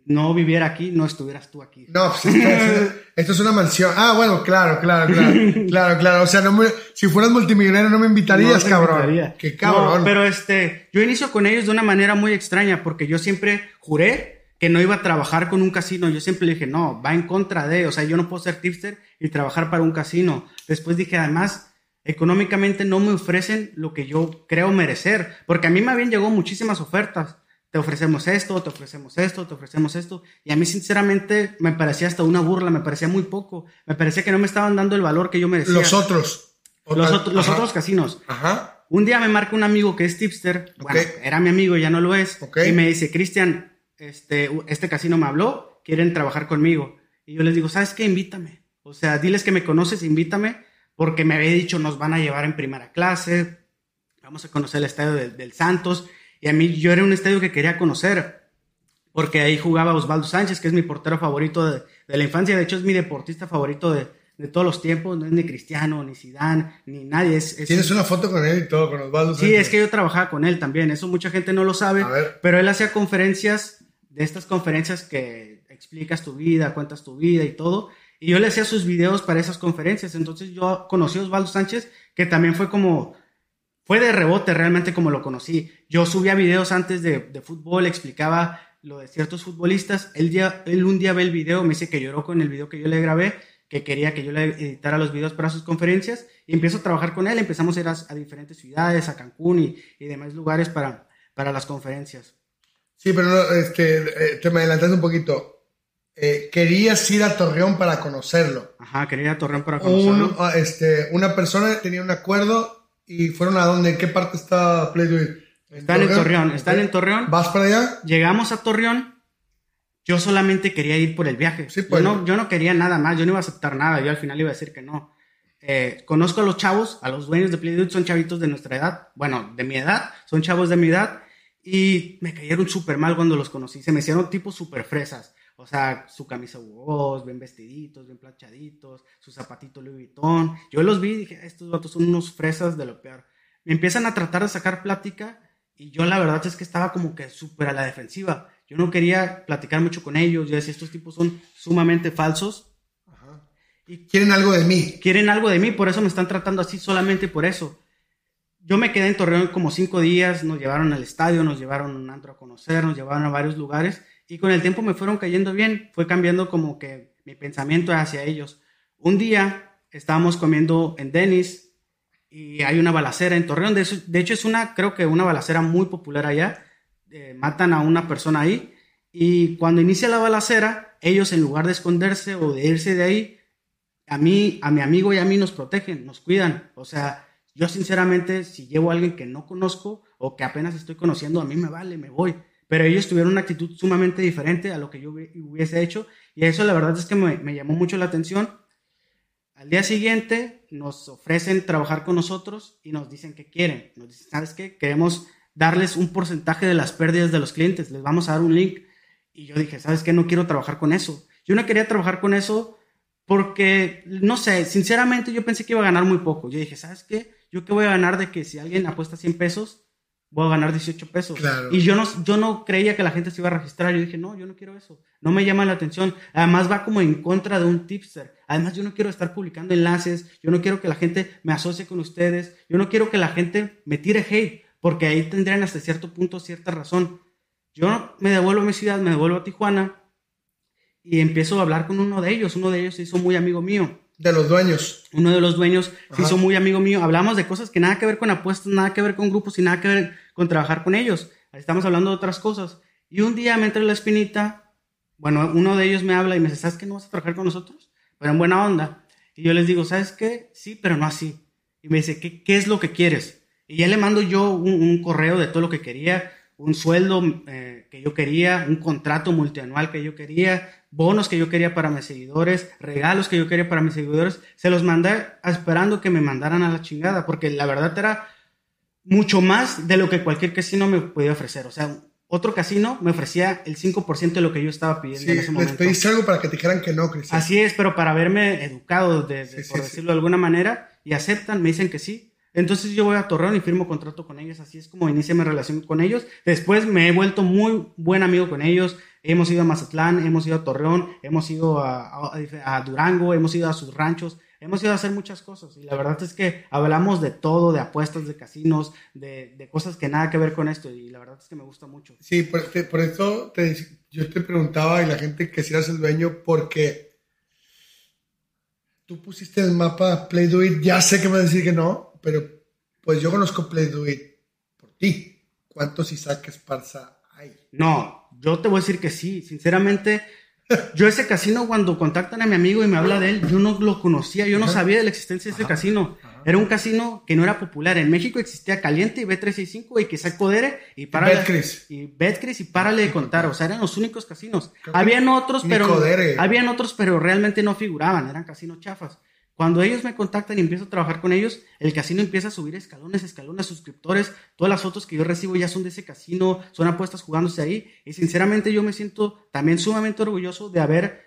No viviera aquí, no estuvieras tú aquí. No, pues esto, es- esto es una mansión. Ah, bueno, claro, claro, claro. Claro, claro. O sea, no me- si fueras multimillonario no me invitarías, No cabrón. invitaría. Qué cabrón. No, pero este, yo inicio con ellos de una manera muy extraña porque yo siempre juré que no iba a trabajar con un casino. Yo siempre le dije, no, va en contra de, o sea, yo no puedo ser tipster y trabajar para un casino. Después dije, además, económicamente no me ofrecen lo que yo creo merecer, porque a mí me habían llegado muchísimas ofertas. Te ofrecemos esto, te ofrecemos esto, te ofrecemos esto. Y a mí, sinceramente, me parecía hasta una burla, me parecía muy poco. Me parecía que no me estaban dando el valor que yo merecía. los otros. Los, otros- los otros casinos. Ajá. Un día me marca un amigo que es tipster, bueno, era mi amigo, ya no lo es, Ok. y me dice, Cristian, este, este casino me habló, quieren trabajar conmigo. Y yo les digo, ¿sabes qué? Invítame. O sea, diles que me conoces, invítame, porque me había dicho, nos van a llevar en primera clase, vamos a conocer el estadio del, del Santos, y a mí yo era un estadio que quería conocer, porque ahí jugaba Osvaldo Sánchez, que es mi portero favorito de, de la infancia, de hecho es mi deportista favorito de, de todos los tiempos, no es ni Cristiano, ni Zidane, ni nadie, es, es Tienes una foto con él y todo, con Osvaldo. Sí, Sánchez. es que yo trabajaba con él también, eso mucha gente no lo sabe, pero él hacía conferencias, de estas conferencias que explicas tu vida, cuentas tu vida y todo, y yo le hacía sus videos para esas conferencias, entonces yo conocí a Osvaldo Sánchez, que también fue como, fue de rebote realmente como lo conocí. Yo subía videos antes de, de fútbol, explicaba lo de ciertos futbolistas, él, día, él un día ve el video, me dice que lloró con el video que yo le grabé, que quería que yo le editara los videos para sus conferencias y empiezo a trabajar con él, empezamos a ir a, a diferentes ciudades, a Cancún y, y demás lugares para, para las conferencias. Sí, pero no, este, te me adelantaste un poquito. Eh, querías ir a Torreón para conocerlo. Ajá, quería ir a Torreón para conocerlo. Un, ah, este, una persona tenía un acuerdo y fueron a dónde, ¿en qué parte está Play Do It? Están en Torreón, están en Torreón. ¿Vas para allá? Llegamos a Torreón. Yo solamente quería ir por el viaje. Sí, pues. yo, no, yo no quería nada más, yo no iba a aceptar nada. Yo al final iba a decir que no. Eh, conozco a los chavos, a los dueños de Playdude, son chavitos de nuestra edad. Bueno, de mi edad, son chavos de mi edad. Y me cayeron súper mal cuando los conocí. Se me hicieron tipos súper fresas. O sea, su camisa Hugo bien vestiditos, bien planchaditos, su zapatito Louis Vuitton. Yo los vi y dije, estos vatos son unos fresas de lo peor. Me empiezan a tratar de sacar plática y yo la verdad es que estaba como que súper a la defensiva. Yo no quería platicar mucho con ellos. Yo decía, estos tipos son sumamente falsos. Y Quieren algo de mí. quieren algo de mí, por eso me están tratando así, solamente por eso. Yo me quedé en Torreón como cinco días, nos llevaron al estadio, nos llevaron a un antro a conocer, nos llevaron a varios lugares y con el tiempo me fueron cayendo bien, fue cambiando como que mi mi pensamiento hacia ellos. Un día estábamos comiendo en Denis y hay una balacera en Torreón. De, hecho, es una, creo que una balacera muy popular allá. Eh, matan a una persona ahí y cuando inicia la balacera, ellos en lugar de esconderse o de irse de ahí, a mí, a mi amigo y a mí nos protegen, nos cuidan. O sea, yo sinceramente, si llevo a alguien que no conozco o que apenas estoy conociendo, a mí me vale, me voy. Pero ellos tuvieron una actitud sumamente diferente a lo que yo hubiese hecho y eso la verdad es que me, llamó mucho la atención. Al día siguiente nos ofrecen trabajar con nosotros y nos dicen que quieren. Nos dicen, ¿sabes qué? Queremos darles un porcentaje de las pérdidas de los clientes, les vamos a dar un link. Y yo dije, ¿sabes qué? No quiero trabajar con eso. Yo no quería trabajar con eso porque, no sé, sinceramente yo pensé que iba a ganar muy poco. Yo dije, ¿sabes qué? Yo qué voy a ganar de que si alguien apuesta 100 pesos, voy a ganar 18 pesos. Y yo no, yo no creía que la gente se iba a registrar. Yo dije, no, yo no quiero eso. No me llama la atención. Además va como en contra de un tipster. Además yo no quiero estar publicando enlaces. Yo no quiero que la gente me asocie con ustedes. Yo no quiero que la gente me tire hate. Porque ahí tendrían hasta cierto punto cierta razón. Yo me devuelvo a mi ciudad, me devuelvo a Tijuana y empiezo a hablar con uno de ellos. Uno de ellos se hizo muy amigo mío. De los dueños. Uno de los dueños se hizo muy amigo mío. Hablamos de cosas que nada que ver con apuestas, nada que ver con grupos y nada que ver con trabajar con ellos. Estamos hablando de otras cosas. Y un día me entra la espinita. Bueno, uno de ellos me habla y me dice, ¿sabes qué? ¿No vas a trabajar con nosotros? Pero en buena onda. Y yo les digo, ¿sabes qué? Sí, pero no así. Y me dice, ¿qué, qué es lo que quieres? Y ya le mando yo un correo de todo lo que quería un sueldo eh, que yo quería, un contrato multianual que yo quería, bonos que yo quería para mis seguidores, regalos que yo quería para mis seguidores, se los mandé esperando que me mandaran a la chingada, porque la verdad era mucho más de lo que cualquier casino me podía ofrecer. O sea, otro casino me ofrecía el 5% de lo que yo estaba pidiendo en ese momento. Les pediste algo para que te dijeran que no, Cristian. Así es, pero para verme educado, de, por decirlo de alguna manera, y aceptan, me dicen que sí, entonces yo voy a Torreón y firmo contrato con ellos, así es como inicia mi relación con ellos. Después me he vuelto muy buen amigo con ellos, hemos ido a Mazatlán, hemos ido a Torreón, hemos ido a, Durango, hemos ido a sus ranchos, hemos ido a hacer muchas cosas. Y la verdad es que hablamos de todo, de apuestas, de casinos, de, cosas que nada que ver con esto. Y la verdad es que me gusta mucho. Sí, por, por eso yo te preguntaba y la gente que si eras el dueño, porque tú pusiste el mapa Play Do It, ya sé que me vas a decir que no pero pues yo conozco Play Do It por ti. ¿Cuántos Isaac Esparza hay? No, yo te voy a decir que sí. Sinceramente, yo ese casino cuando contactan a mi amigo y me habla de él, yo no lo conocía, yo no sabía de la existencia de ese casino. Era un casino que no era popular. En México existía Caliente y B365 y Quizá Codere y Párale. Betcris. Y Betcris y Párale de contar. O sea, eran los únicos casinos. Habían otros, pero. Habían otros, pero realmente no figuraban. Eran casinos chafas. Cuando ellos me contactan y empiezo a trabajar con ellos, el casino empieza a subir escalones, escalones, suscriptores. Todas las fotos que yo recibo ya son de ese casino, son apuestas jugándose ahí. Y sinceramente yo me siento también sumamente orgulloso de haber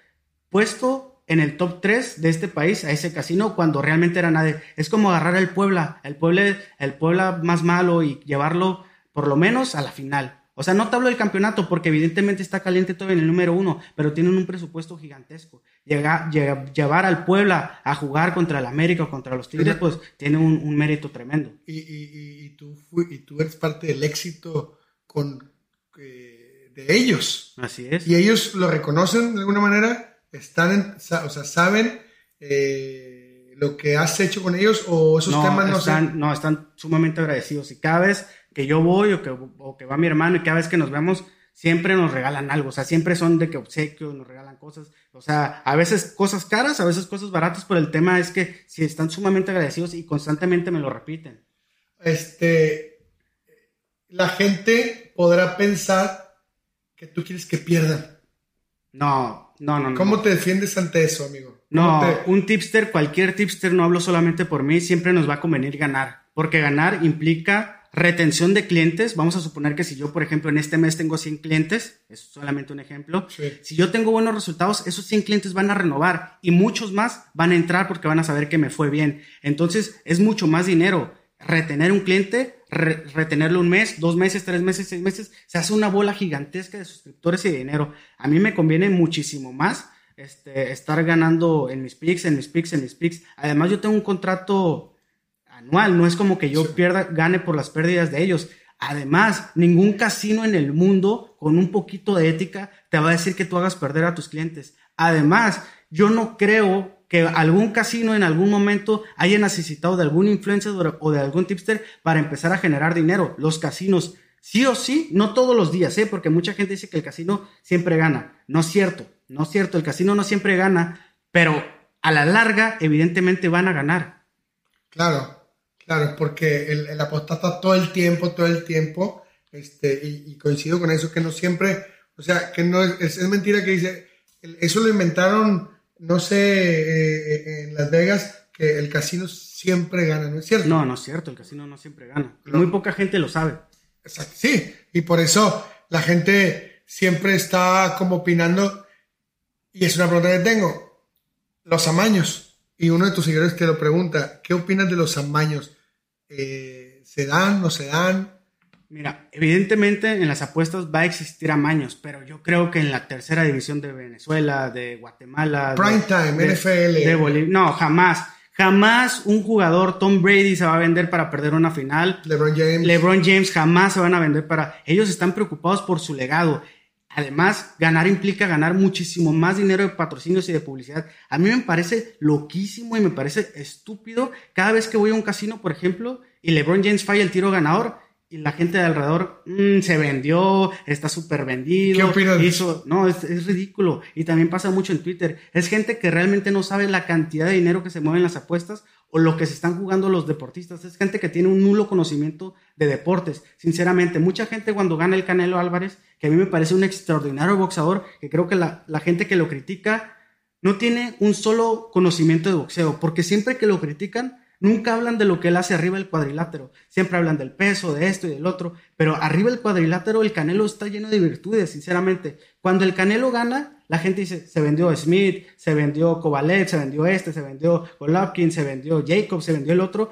puesto en el top 3 de este país a ese casino cuando realmente era nadie. Es como agarrar al Puebla, el Puebla, el Puebla más malo y llevarlo por lo menos a la final. O sea, no te hablo del campeonato porque evidentemente está caliente todo en el número uno, pero tienen un presupuesto gigantesco. llevar al Puebla a jugar contra el América o contra los Tigres, pues tiene un, mérito tremendo. Y, tú y tú eres parte del éxito con, eh, de ellos. Así es. Y ellos lo reconocen de alguna manera, están o sea, saben eh, lo que has hecho con ellos o esos temas no están, No, están sumamente agradecidos y cada vez que yo voy o que, o que va mi hermano y cada vez que nos vemos siempre nos regalan algo, o sea, siempre son de que obsequio, nos regalan cosas, o sea, a veces cosas caras, a veces cosas baratas, pero el tema es que si están sumamente agradecidos y constantemente me lo repiten. Este, la gente podrá pensar que tú quieres que pierdan. No, no, no. ¿Cómo te defiendes ante eso, amigo? No, un tipster, cualquier tipster, no hablo solamente por mí, siempre nos va a convenir ganar, porque ganar implica Retención de clientes, vamos a suponer que si yo, por ejemplo, en este mes tengo 100 clientes, es solamente un ejemplo, si yo tengo buenos resultados, esos 100 clientes van a renovar y muchos más van a entrar porque van a saber que me fue bien. Entonces, es mucho más dinero. Retener un cliente, retenerlo un mes, dos meses, tres meses, seis meses, se hace una bola gigantesca de suscriptores y de dinero. A mí me conviene muchísimo más este, estar ganando en mis picks, en mis picks, en mis picks. Además, yo tengo un contrato anual, no es como que yo pierda, gane por las pérdidas de ellos. Además, ningún casino en el mundo con un poquito de ética te va a decir que tú hagas perder a tus clientes. Además, Yo no creo que algún casino en algún momento haya necesitado de algún influencer o de algún tipster para empezar a generar dinero. Los casinos, sí o sí, no todos los días, ¿eh? porque mucha gente dice que el casino siempre gana. No es cierto, no es cierto, el casino no siempre gana, pero a la larga, evidentemente van a ganar. Claro, claro, porque el, el apostata todo el tiempo, todo el tiempo, este, y, coincido con eso, que no siempre, o sea, que no es, es, mentira que dice, eso lo inventaron, no sé, eh, eh, en Las Vegas, que el casino siempre gana, ¿no es cierto? No, no es cierto, el casino no siempre gana. Muy poca gente lo sabe. Exacto, sí, y por eso la gente siempre está como opinando, y es una pregunta que tengo, los amaños. Y uno de tus seguidores te lo pregunta, ¿qué opinas de los amaños? Eh, ¿Se dan, no se dan? Mira, evidentemente en las apuestas va a existir amaños, pero yo creo que en la tercera división de Venezuela, de Guatemala, Primetime, NFL, de Bolivia, no, jamás. Jamás un jugador, Tom Brady, se va a vender para perder una final. LeBron James. LeBron James jamás se van a vender para. Ellos están preocupados por su legado. Además, ganar implica ganar muchísimo más dinero de patrocinios y de publicidad. A mí me parece loquísimo y me parece estúpido cada vez que voy a un casino, por ejemplo, y LeBron James falla el tiro ganador y la gente de alrededor mm, se vendió, está súper vendido. ¿Qué opinas? no, es, es, ridículo. Y también pasa mucho en Twitter. Es gente que realmente no sabe la cantidad de dinero que se mueve en las apuestas o lo que se están jugando los deportistas. Es gente que tiene un nulo conocimiento de deportes. Sinceramente, mucha gente cuando gana el Canelo Álvarez, que a mí me parece un extraordinario boxeador, que creo que la, gente que lo critica no tiene un solo conocimiento de boxeo, porque siempre que lo critican, Nunca hablan de lo que él hace arriba del cuadrilátero. Siempre hablan del peso, de esto y del otro. Pero arriba del cuadrilátero el Canelo está lleno de virtudes, sinceramente. Cuando el Canelo gana, la gente dice, se vendió Smith, se vendió Kovalev, se vendió este, se vendió Golovkin, se vendió Jacob, se vendió el otro.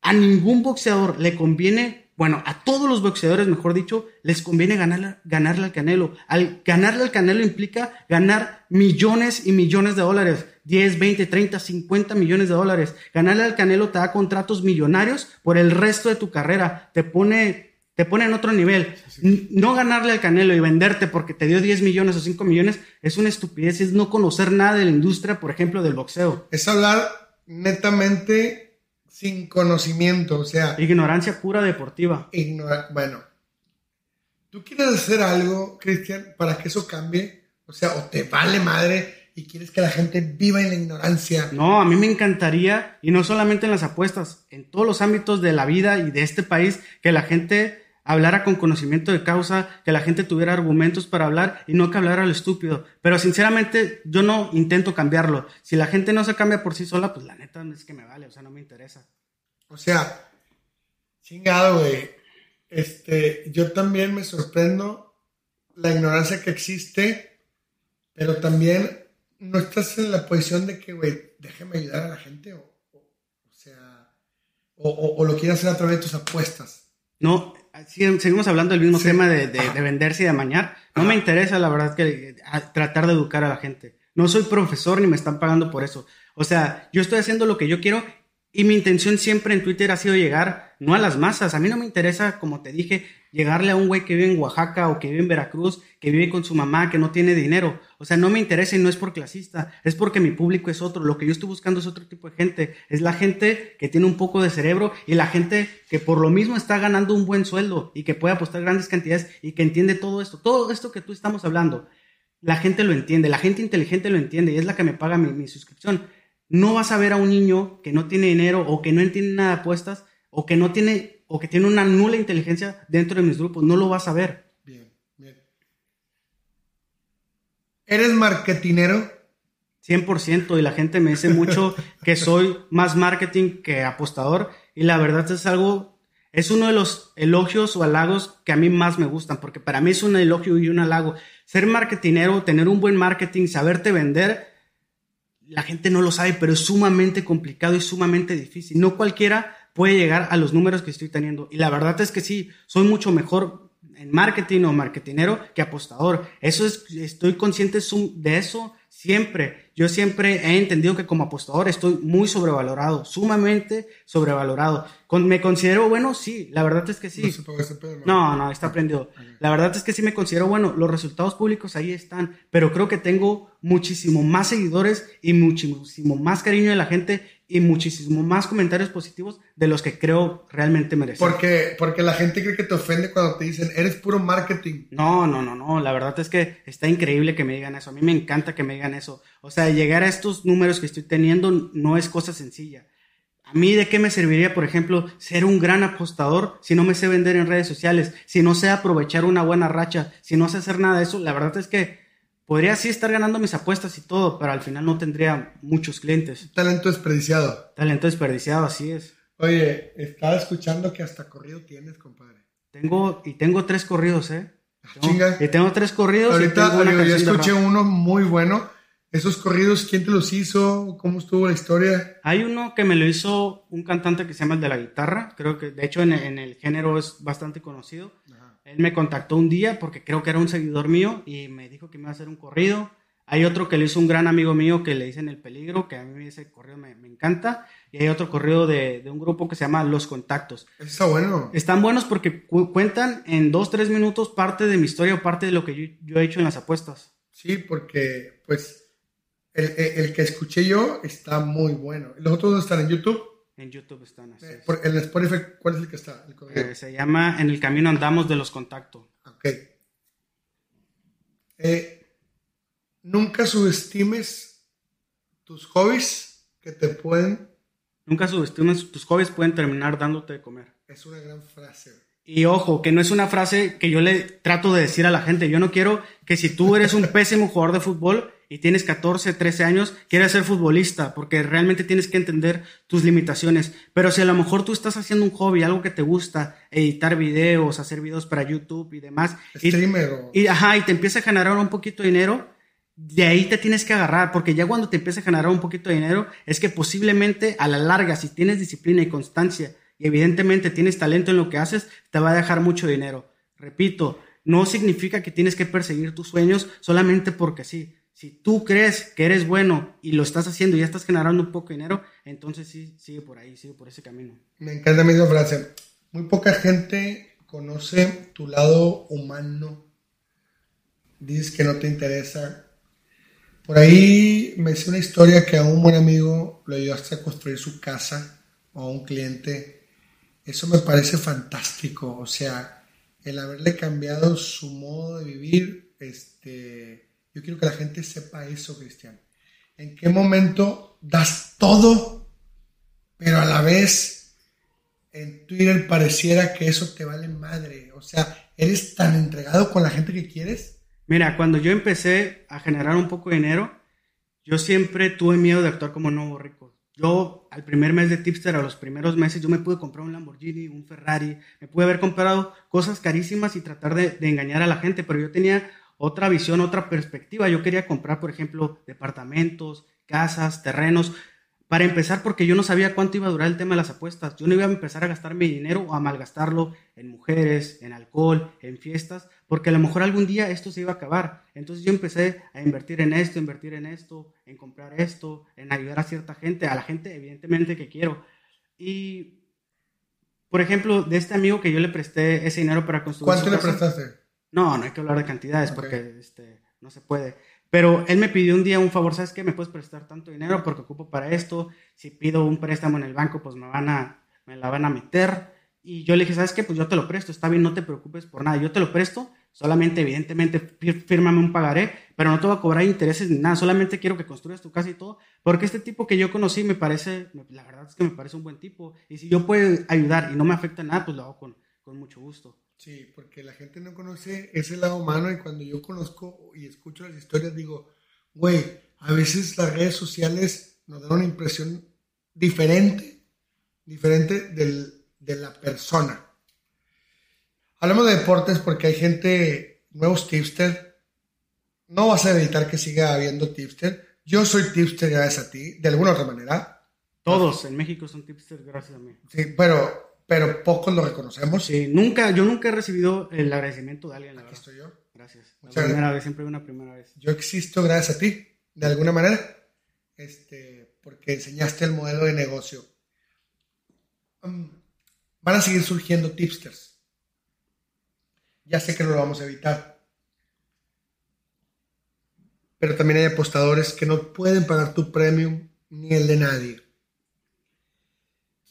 A ningún boxeador le conviene bueno, a todos los boxeadores, mejor dicho, les conviene ganarle, ganarle al Canelo. Al ganarle al Canelo implica ganar millones y millones de dólares. 10, 20, 30, 50 millones de dólares. Ganarle al Canelo te da contratos millonarios por el resto de tu carrera. Te pone, te pone en otro nivel. No ganarle al Canelo y venderte porque te dio 10 millones o 5 millones es una estupidez. Es no conocer nada de la industria, por ejemplo, del boxeo. Es hablar netamente sin conocimiento, o sea... Ignorancia pura deportiva. bueno, ¿tú quieres hacer algo, Cristian, para que eso cambie? O sea, o te vale madre y quieres que la gente viva en la ignorancia. No, a mí me encantaría, y no solamente en las apuestas, en todos los ámbitos de la vida y de este país, que la gente hablara con conocimiento de causa, que la gente tuviera argumentos para hablar y no que hablara lo estúpido. Pero sinceramente yo no intento cambiarlo. Si la gente no se cambia por sí sola, pues la neta es que me vale, o sea, no me interesa. O sea, chingado, güey. Este, yo también me sorprendo la ignorancia que existe, pero también no estás en la posición de que, güey, déjeme ayudar a la gente o, sea, o, lo quieres hacer a través de tus apuestas. No, seguimos hablando del mismo tema de, venderse y de amañar. No me interesa, la verdad, que tratar de educar a la gente. No soy profesor ni me están pagando por eso. O sea, yo estoy haciendo lo que yo quiero y mi intención siempre en Twitter ha sido llegar no a las masas. A mí no me interesa, como te dije, llegarle a un güey que vive en Oaxaca o que vive en Veracruz, que vive con su mamá, que no tiene dinero. O sea, no me interesa y no es por clasista, es porque mi público es otro. Lo que yo estoy buscando es otro tipo de gente. Es la gente que tiene un poco de cerebro y la gente que por lo mismo está ganando un buen sueldo y que puede apostar grandes cantidades y que entiende todo esto. Todo esto que tú estamos hablando, la gente lo entiende, la gente inteligente lo entiende y es la que me paga mi, mi suscripción. No vas a ver a un niño que no tiene dinero o que no entiende nada de apuestas o que no tiene o que tiene una nula inteligencia dentro de mis grupos. No lo vas a ver. Bien, bien. ¿Eres marketinero? 100% y la gente me dice mucho que soy más marketing que apostador y la verdad es algo, es uno de los elogios o halagos que a mí más me gustan porque para mí es un elogio y un halago. Ser marketinero, tener un buen marketing, saberte vender, la gente no lo sabe, pero es sumamente complicado y sumamente difícil. No cualquiera puede llegar a los números que estoy teniendo. Y la verdad es que sí, soy mucho mejor en marketing o marketinero que apostador. Eso es, estoy consciente de eso siempre. Yo siempre he entendido que como apostador estoy muy sobrevalorado, sumamente sobrevalorado. ¿Me considero bueno? Sí, la verdad es que sí. No, no, está prendido. La verdad es que sí me considero bueno. Los resultados públicos ahí están, pero creo que tengo muchísimo más seguidores y muchísimo más cariño de la gente y muchísimo más comentarios positivos de los que creo realmente merecen. Porque, porque la gente cree que te ofende cuando te dicen, eres puro marketing. No, no, no, no. La verdad es que está increíble que me digan eso. A mí me encanta que me digan eso. O sea, llegar a estos números que estoy teniendo no es cosa sencilla. A mí de qué me serviría, por ejemplo, ser un gran apostador si no me sé vender en redes sociales, si no sé aprovechar una buena racha, si no sé hacer nada de eso. La verdad es que podría sí estar ganando mis apuestas y todo, pero al final no tendría muchos clientes. Talento desperdiciado. Talento desperdiciado, así es. Oye, estaba escuchando que hasta corrido tienes, compadre. Tengo, y tengo tres corridos, ¿eh? Ah, chinga. Y tengo tres corridos. Ahorita yo escuché uno muy bueno. ¿Esos corridos quién te los hizo? ¿Cómo estuvo la historia? Hay uno que me lo hizo un cantante que se llama el de la guitarra. Creo que, de hecho, en, en el género es bastante conocido. Él me contactó un día porque creo que era un seguidor mío y me dijo que me iba a hacer un corrido. Hay otro que le hizo un gran amigo mío que le dicen El Peligro, que a mí ese corrido me, me encanta. Y hay otro corrido de, de, un grupo que se llama Los Contactos. Está bueno. Están buenos porque cuentan en dos, tres minutos parte de mi historia o parte de lo que yo, yo he hecho en las apuestas. Sí, porque pues el, el, que escuché yo está muy bueno. ¿Los otros están en YouTube? En YouTube están así. Eh, en Spotify, ¿cuál es el que está? Eh, se llama En el camino andamos de los contactos. Ok. Eh, nunca subestimes tus hobbies que te pueden... Nunca subestimes tus hobbies pueden terminar dándote de comer. Es una gran frase. Y ojo, que no es una frase que yo le trato de decir a la gente. Yo no quiero que si tú eres un pésimo jugador de fútbol, y tienes 14, 13 años, quieres ser futbolista, porque realmente tienes que entender tus limitaciones. Pero si a lo mejor tú estás haciendo un hobby, algo que te gusta, editar videos, hacer videos para YouTube y demás, Streamer, y, ajá, y te empieza a generar un poquito de dinero, de ahí te tienes que agarrar, porque ya cuando te empieza a generar un poquito de dinero, es que posiblemente a la larga, si tienes disciplina y constancia, y evidentemente tienes talento en lo que haces, te va a dejar mucho dinero. Repito, no significa que tienes que perseguir tus sueños solamente porque sí si tú crees que eres bueno y lo estás haciendo y ya estás generando un poco de dinero, entonces sí, sigue por ahí, sigue por ese camino. Me encanta mi frase. Muy poca gente conoce tu lado humano. Dices que no te interesa. Por ahí me hice una historia que a un buen amigo lo ayudaste a construir su casa o a un cliente. Eso me parece fantástico. O sea, el haberle cambiado su modo de vivir, este yo quiero que la gente sepa eso, Cristian. ¿En qué momento das todo, pero a la vez en Twitter pareciera que eso te vale madre? O sea, ¿eres tan entregado con la gente que quieres? Mira, cuando yo empecé a generar un poco de dinero, yo siempre tuve miedo de actuar como nuevo rico. Yo, al primer mes de Tipster, a los primeros meses, yo me pude comprar un Lamborghini, un Ferrari, me pude haber comprado cosas carísimas y tratar de, de engañar a la gente, pero yo tenía otra visión, otra perspectiva. Yo quería comprar, por ejemplo, departamentos, casas, terrenos, para empezar porque yo no sabía cuánto iba a durar el tema de las apuestas. Yo no iba a empezar a gastar mi dinero o a malgastarlo en mujeres, en alcohol, en fiestas, porque a lo mejor algún día esto se iba a acabar. Entonces yo empecé a invertir en esto, invertir en esto, en comprar esto, en ayudar a cierta gente, a la gente evidentemente que quiero. Y, por ejemplo, de este amigo que yo le presté ese dinero para construir... ¿Cuánto le prestaste? No, no hay que hablar de cantidades porque este, no se puede. Pero él me pidió un día un favor, ¿sabes qué? ¿Me puedes prestar tanto dinero porque ocupo para esto? Si pido un préstamo en el banco, pues me van a, me la van a meter. Y yo le dije, ¿sabes qué? Pues yo te lo presto, está bien, no te preocupes por nada. Yo te lo presto, solamente evidentemente fírmame un pagaré, pero no te voy a cobrar intereses ni nada, solamente quiero que construyas tu casa y todo, porque este tipo que yo conocí me parece, la verdad es que me parece un buen tipo. Y si yo puedo ayudar y no me afecta nada, pues lo hago con, con mucho gusto. Sí, porque la gente no conoce ese lado humano y cuando yo conozco y escucho las historias digo, güey, a veces las redes sociales nos dan una impresión diferente, diferente del, de la persona. Hablamos de deportes porque hay gente, nuevos tipster. No vas a evitar que siga habiendo tipster. Yo soy tipster gracias a ti, de alguna otra manera. Todos en México son tipsters gracias a mí. Sí, pero pero pocos lo reconocemos. Sí, nunca, yo nunca he recibido el agradecimiento de alguien. Aquí estoy yo. Gracias. La primera vez, siempre una primera vez. Yo existo gracias a ti, de alguna manera, este, porque enseñaste el modelo de negocio. Um, van a seguir surgiendo tipsters. Ya sé que no lo vamos a evitar. Pero también hay apostadores que no pueden pagar tu premium ni el de nadie.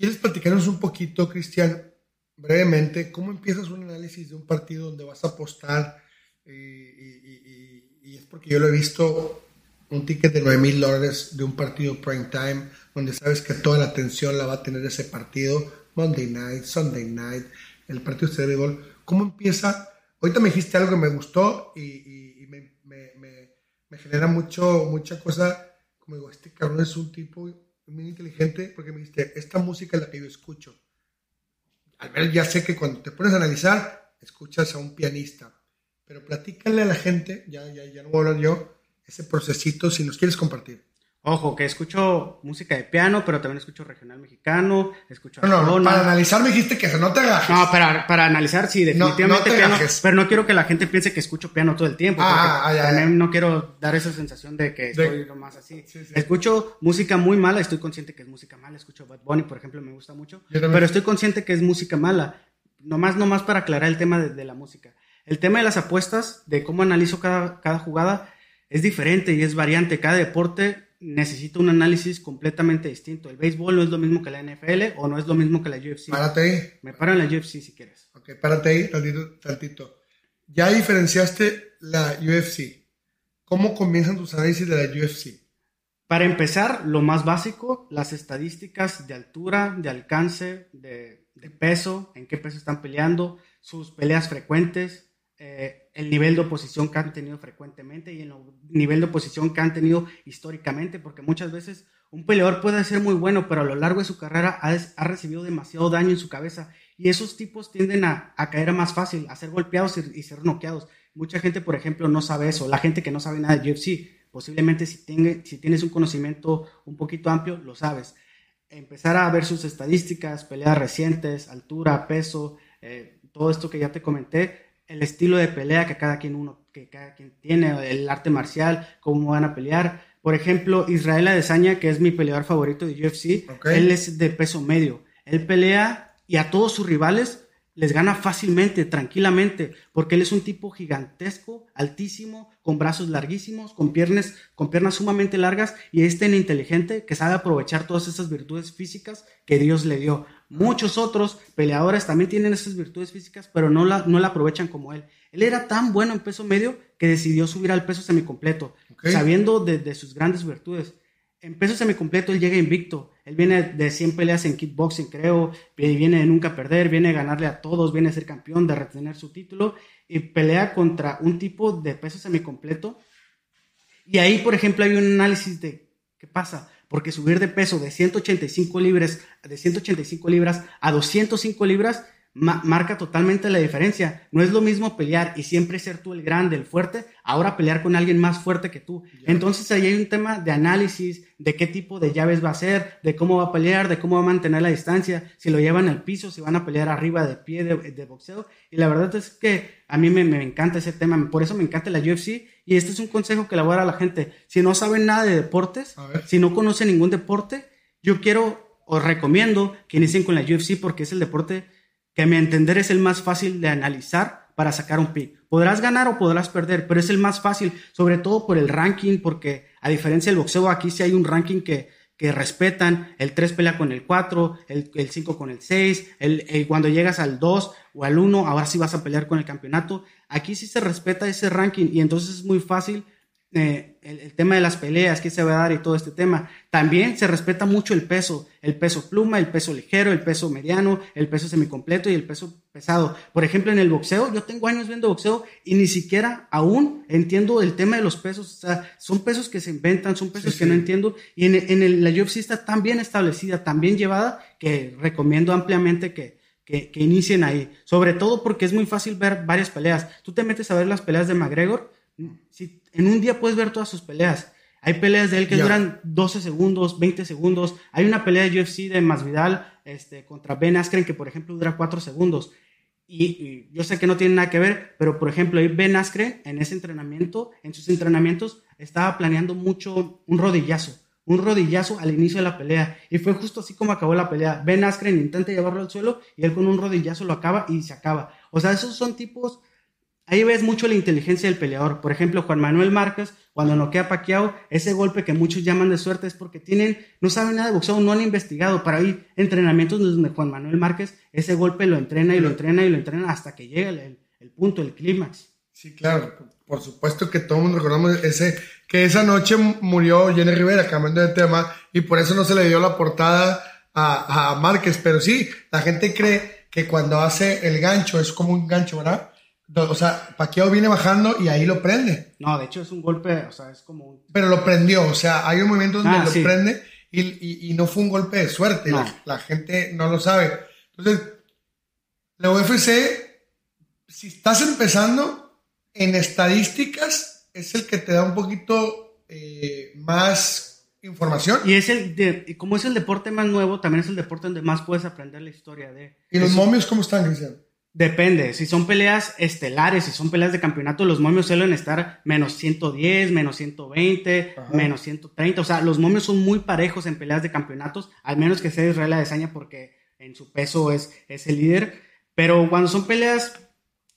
¿Quieres platicarnos un poquito, Cristian, brevemente, cómo empiezas un análisis de un partido donde vas a apostar? y, es porque yo lo he visto, un ticket de 9 mil dólares de un partido prime time, donde sabes que toda la atención la va a tener ese partido, Monday night, Sunday night, el partido de gol. ¿Cómo empieza? Ahorita me dijiste algo que me gustó y, me, genera mucho, mucha cosa. Como digo, este cabrón es un tipo muy inteligente porque me dijiste, esta música es la que yo escucho. Al menos ya sé que cuando te pones a analizar, escuchas a un pianista. Pero platícale a la gente, ya, ya, ya no voy a hablar yo, ese procesito si nos quieres compartir. Ojo, que escucho música de piano, pero también escucho regional mexicano, escucho no, no, para analizar me dijiste que no te agajes. No, para, para analizar sí, definitivamente piano, pero no quiero que la gente piense que escucho piano todo el tiempo, ah, ah también no quiero dar esa sensación de que estoy así. Escucho música muy mala, estoy consciente que es música mala, escucho Bad Bunny, por ejemplo, me gusta mucho, pero estoy consciente que es música mala, nomás, nomás para aclarar el tema de, de la música. El tema de las apuestas, de cómo analizo cada, cada jugada, es diferente y es variante. Cada deporte necesita un análisis completamente distinto. El béisbol no es lo mismo que la NFL o no es lo mismo que la UFC. Párate ahí. Me paro en la UFC si quieres. Ok, párate ahí tantito, tantito. Ya diferenciaste la UFC. ¿Cómo comienzan tus análisis de la UFC? Para empezar, lo más básico, las estadísticas de altura, de alcance, de, de peso, en qué peso están peleando, sus peleas frecuentes, eh, el nivel de oposición que han tenido frecuentemente y el nivel de oposición que han tenido históricamente, porque muchas veces un peleador puede ser muy bueno, pero a lo largo de su carrera ha, recibido demasiado daño en su cabeza y esos tipos tienden a, caer más fácil, a ser golpeados y, ser noqueados. Mucha gente, por ejemplo, no sabe eso, la gente que no sabe nada de UFC, posiblemente si, tienes un conocimiento un poquito amplio, lo sabes. Empezar a ver sus estadísticas, peleas recientes, altura, peso, eh, todo esto que ya te comenté, el estilo de pelea que cada quien uno, que cada quien tiene, el arte marcial, cómo van a pelear. Por ejemplo, Israel Adesanya, que es mi peleador favorito de UFC, él es de peso medio. Él pelea y a todos sus rivales les gana fácilmente, tranquilamente, porque él es un tipo gigantesco, altísimo, con brazos larguísimos, con piernas, con piernas sumamente largas y es tan inteligente que sabe aprovechar todas esas virtudes físicas que Dios le dio. Muchos otros peleadores también tienen esas virtudes físicas, pero no la, no la aprovechan como él. Él era tan bueno en peso medio que decidió subir al peso semicompleto, sabiendo de, sus grandes virtudes. En peso semicompleto él llega invicto. Él viene de 100 peleas en kickboxing, creo, y viene de nunca perder, viene a ganarle a todos, viene a ser campeón, de retener su título. Y pelea contra un tipo de peso semicompleto. Y ahí, por ejemplo, hay un análisis de qué pasa. Porque subir de peso de 185 libras, de 185 libras a 205 libras marca totalmente la diferencia. No es lo mismo pelear y siempre ser tú el grande, el fuerte, ahora pelear con alguien más fuerte que tú. Entonces ahí hay un tema de análisis de qué tipo de llaves va a ser, de cómo va a pelear, de cómo va a mantener la distancia, si lo llevan al piso, si van a pelear arriba de pie de, boxeo. Y la verdad es que a mí me, me, encanta ese tema, por eso me encanta la UFC. Y este es un consejo que le voy a dar a la gente. Si no saben nada de deportes, si no conocen ningún deporte, yo quiero o recomiendo que inicien con la UFC porque es el deporte que a mi entender es el más fácil de analizar para sacar un pick. Podrás ganar o podrás perder, pero es el más fácil, sobre todo por el ranking, porque a diferencia del boxeo, aquí sí hay un ranking que, que respetan, el 3 pelea con el 4, el, el 5 con el 6, el, cuando llegas al 2 o al 1, ahora sí vas a pelear con el campeonato. Aquí sí se respeta ese ranking y entonces es muy fácil eh, el, tema de las peleas, que se va a dar y todo este tema. También se respeta mucho el peso, el peso pluma, el peso ligero, el peso mediano, el peso semicompleto y el peso pesado. Por ejemplo, en el boxeo, yo tengo años viendo boxeo y ni siquiera aún entiendo el tema de los pesos. O sea, son pesos que se inventan, son pesos que no entiendo. Y en, en la UFC está tan bien establecida, tan bien llevada, que recomiendo ampliamente que, que, que, inicien ahí. Sobre todo porque es muy fácil ver varias peleas. Tú te metes a ver las peleas de McGregor si en un día puedes ver todas sus peleas. Hay peleas de él que duran 12 segundos, 20 segundos. Hay una pelea de UFC de Masvidal este, contra Ben Askren que, por ejemplo, dura 4 segundos. Y, yo sé que no tiene nada que ver, pero, por ejemplo, Ben Askren en ese entrenamiento, en sus entrenamientos, estaba planeando mucho un rodillazo. un rodillazo al inicio de la pelea. Y fue justo así como acabó la pelea. Ben Askren intenta llevarlo al suelo y él con un rodillazo lo acaba y se acaba. O sea, esos son tipos... Ahí ves mucho la inteligencia del peleador. Por ejemplo, Juan Manuel Márquez, cuando noquea a Pacquiao, ese golpe que muchos llaman de suerte es porque tienen, no saben nada de boxeo, no han investigado. Para ir entrenamientos donde Juan Manuel Márquez, ese golpe lo entrena y lo entrena y lo entrena hasta que llega el, punto, el clímax. Sí, claro, por supuesto que todo el mundo recordamos ese, que esa noche murió Jenny Rivera, cambiando de tema, y por eso no se le dio la portada a, a Márquez, pero sí, la gente cree que cuando hace el gancho es como un gancho, ¿verdad? O sea, Paquiao viene bajando y ahí lo prende. No, de hecho es un golpe, o sea, es como un... Pero lo prendió, o sea, hay un movimiento donde ah, lo prende y, y, no fue un golpe de suerte, la, la, gente no lo sabe. Entonces, la UFC, si estás empezando en estadísticas, es el que te da un poquito eh, más información. Y es el, de, como es el deporte más nuevo, también es el deporte donde más puedes aprender la historia de... ¿Y los momios cómo están, Cristian? Depende, si son peleas estelares, si son peleas de campeonato, los momios suelen estar menos 110, menos 120, menos 130. O sea, los momios son muy parejos en peleas de campeonatos, al menos que sea Israel Adesanya porque en su peso es, es el líder. Pero cuando son peleas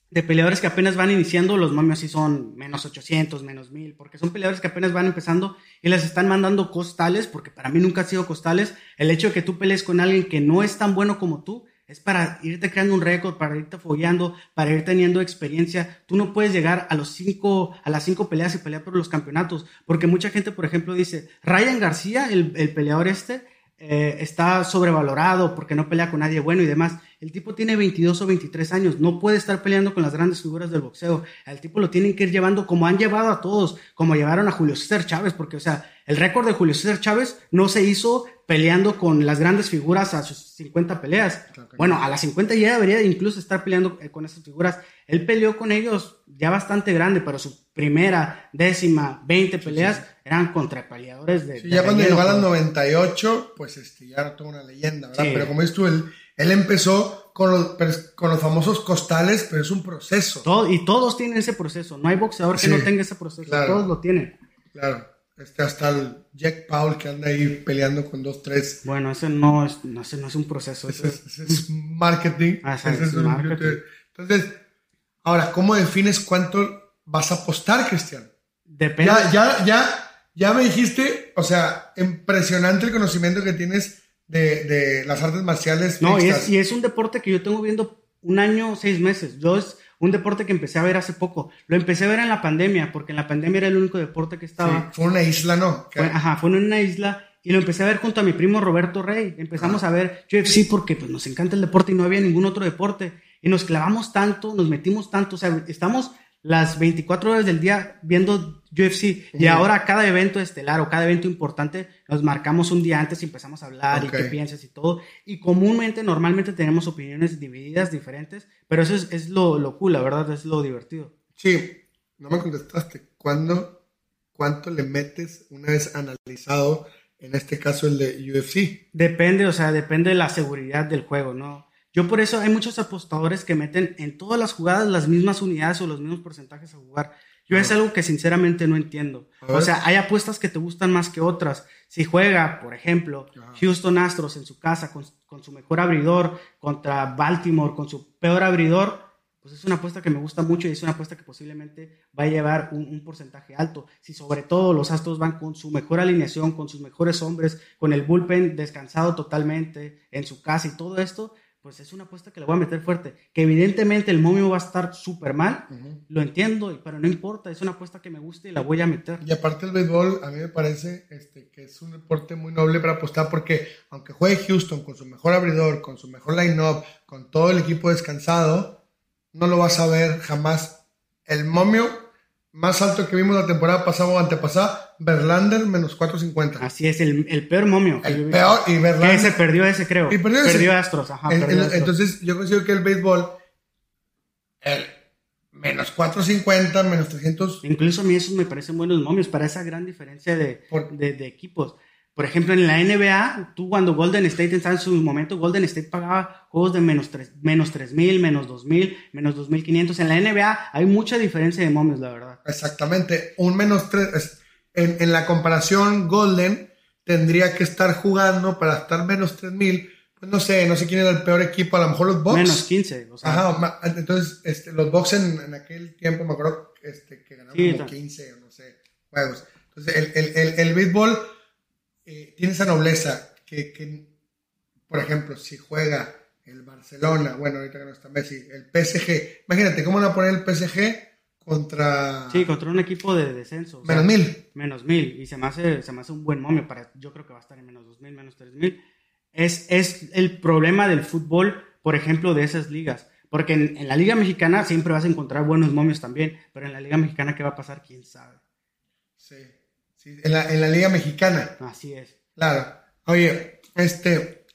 de peleadores que apenas van iniciando, los momios sí son menos 800, menos 1000, porque son peleadores que apenas van empezando y les están mandando costales, porque para mí nunca ha sido costales. El hecho de que tú pelees con alguien que no es tan bueno como tú, es para irte creando un récord, para irte fogueando, para ir teniendo experiencia. Tú no puedes llegar a los cinco, a las cinco peleas y pelear por los campeonatos, porque mucha gente, por ejemplo, dice, Ryan García, el, el peleador este, eh, está sobrevalorado porque no pelea con nadie bueno y demás. El tipo tiene 22 o 23 años, no puede estar peleando con las grandes figuras del boxeo. El tipo lo tienen que ir llevando como han llevado a todos, como llevaron a Julio César Chávez, porque, o sea, el récord de Julio César Chávez no se hizo peleando con las grandes figuras a sus 50 peleas. Bueno, a las 50 ya debería incluso estar peleando eh, con esas figuras. Él peleó con ellos ya bastante grande, pero su primera, décima, 20 peleas eran contra peleadores de... Sí, ya cuando llegó a las 98, pues este, ya era toda una leyenda, ¿verdad? Pero como dices tú, él, empezó con los, con los famosos costales, pero es un proceso. Todo, y todos tienen ese proceso. No hay boxeador que no tenga ese proceso. Todos lo tienen. Claro. Este, hasta el Jack Paul que anda ahí peleando con dos, tres. Bueno, ese no es, no, no es un proceso. Ese, es, marketing. Ah, es marketing. Entonces, ahora, ¿cómo defines cuánto vas a apostar, Cristian? Depende. Ya, ya, ya, ya me dijiste, o sea, impresionante el conocimiento que tienes de, de las artes marciales. No, y es, y es, un deporte que yo tengo viendo un año, seis meses. Yo es un deporte que empecé a ver hace poco. Lo empecé a ver en la pandemia, porque en la pandemia era el único deporte que estaba. fue una isla, ¿no? ajá, fue en una isla y lo empecé a ver junto a mi primo Roberto Rey. Empezamos a ver UFC porque pues, nos encanta el deporte y no había ningún otro deporte. Y nos clavamos tanto, nos metimos tanto, o sea, estamos las 24 horas del día viendo UFC y ahora cada evento estelar o cada evento importante nos marcamos un día antes y empezamos a hablar y qué piensas y todo. Y comúnmente, normalmente tenemos opiniones divididas, diferentes, pero eso es, es lo, lo, cool, la verdad, es lo divertido. Sí, no me contestaste. ¿Cuándo, ¿Cuánto le metes una vez analizado, en este caso el de UFC? Depende, o sea, depende de la seguridad del juego, ¿no? Yo por eso hay muchos apostadores que meten en todas las jugadas las mismas unidades o los mismos porcentajes a jugar. Yo es algo que sinceramente no entiendo. O sea, hay apuestas que te gustan más que otras. Si juega, por ejemplo, Houston Astros en su casa con, su mejor abridor contra Baltimore con su peor abridor, pues es una apuesta que me gusta mucho y es una apuesta que posiblemente va a llevar un, un, porcentaje alto. Si sobre todo los Astros van con su mejor alineación, con sus mejores hombres, con el bullpen descansado totalmente en su casa y todo esto, pues es una apuesta que le voy a meter fuerte. Que evidentemente el momio va a estar súper mal, lo entiendo, pero no importa, es una apuesta que me gusta y la voy a meter. Y aparte el béisbol, a mí me parece este, que es un deporte muy noble para apostar porque aunque juegue Houston con su mejor abridor, con su mejor line-up, con todo el equipo descansado, no lo vas a ver jamás. El momio más alto que vimos la temporada pasada o antepasada, Verlander menos 4.50. Así es, el, el peor momio. El peor, y Verlander. ese perdió ese, creo. Y perdió, perdió Astros, ajá. Entonces, yo considero que el béisbol, el menos 4.50, menos 300. Incluso a mí esos me parecen buenos momios para esa gran diferencia de, de, de equipos. Por ejemplo, en la NBA, tú cuando Golden State estaba en su momento, Golden State pagaba juegos de menos 3 menos 3000, menos 2000, menos 2500. En la NBA hay mucha diferencia de momios, la verdad. Exactamente. Un menos 3. En, en la comparación, Golden tendría que estar jugando para estar menos 3000. Pues no sé, no sé quién era el peor equipo, a lo mejor los Bucks. Menos 15. O sea, Ajá, entonces este, los Bucks en, en, aquel tiempo me acuerdo este, que ganaron como 15 o no sé, juegos. Entonces el, el, el, el béisbol eh, tiene esa nobleza que, que, por ejemplo, si juega el Barcelona, bueno, ahorita que no está Messi, el PSG, imagínate, ¿cómo van a poner el PSG contra... Sí, contra un equipo de descenso. menos mil. Menos mil, y se me, hace, se me hace un buen momio, para, yo creo que va a estar en menos dos mil, menos tres mil. Es, es el problema del fútbol, por ejemplo, de esas ligas. Porque en, en, la Liga Mexicana siempre vas a encontrar buenos momios también, pero en la Liga Mexicana, ¿qué va a pasar? ¿Quién sabe? Sí, sí. En, la, en la Liga Mexicana. Así es. Claro. Oye, este,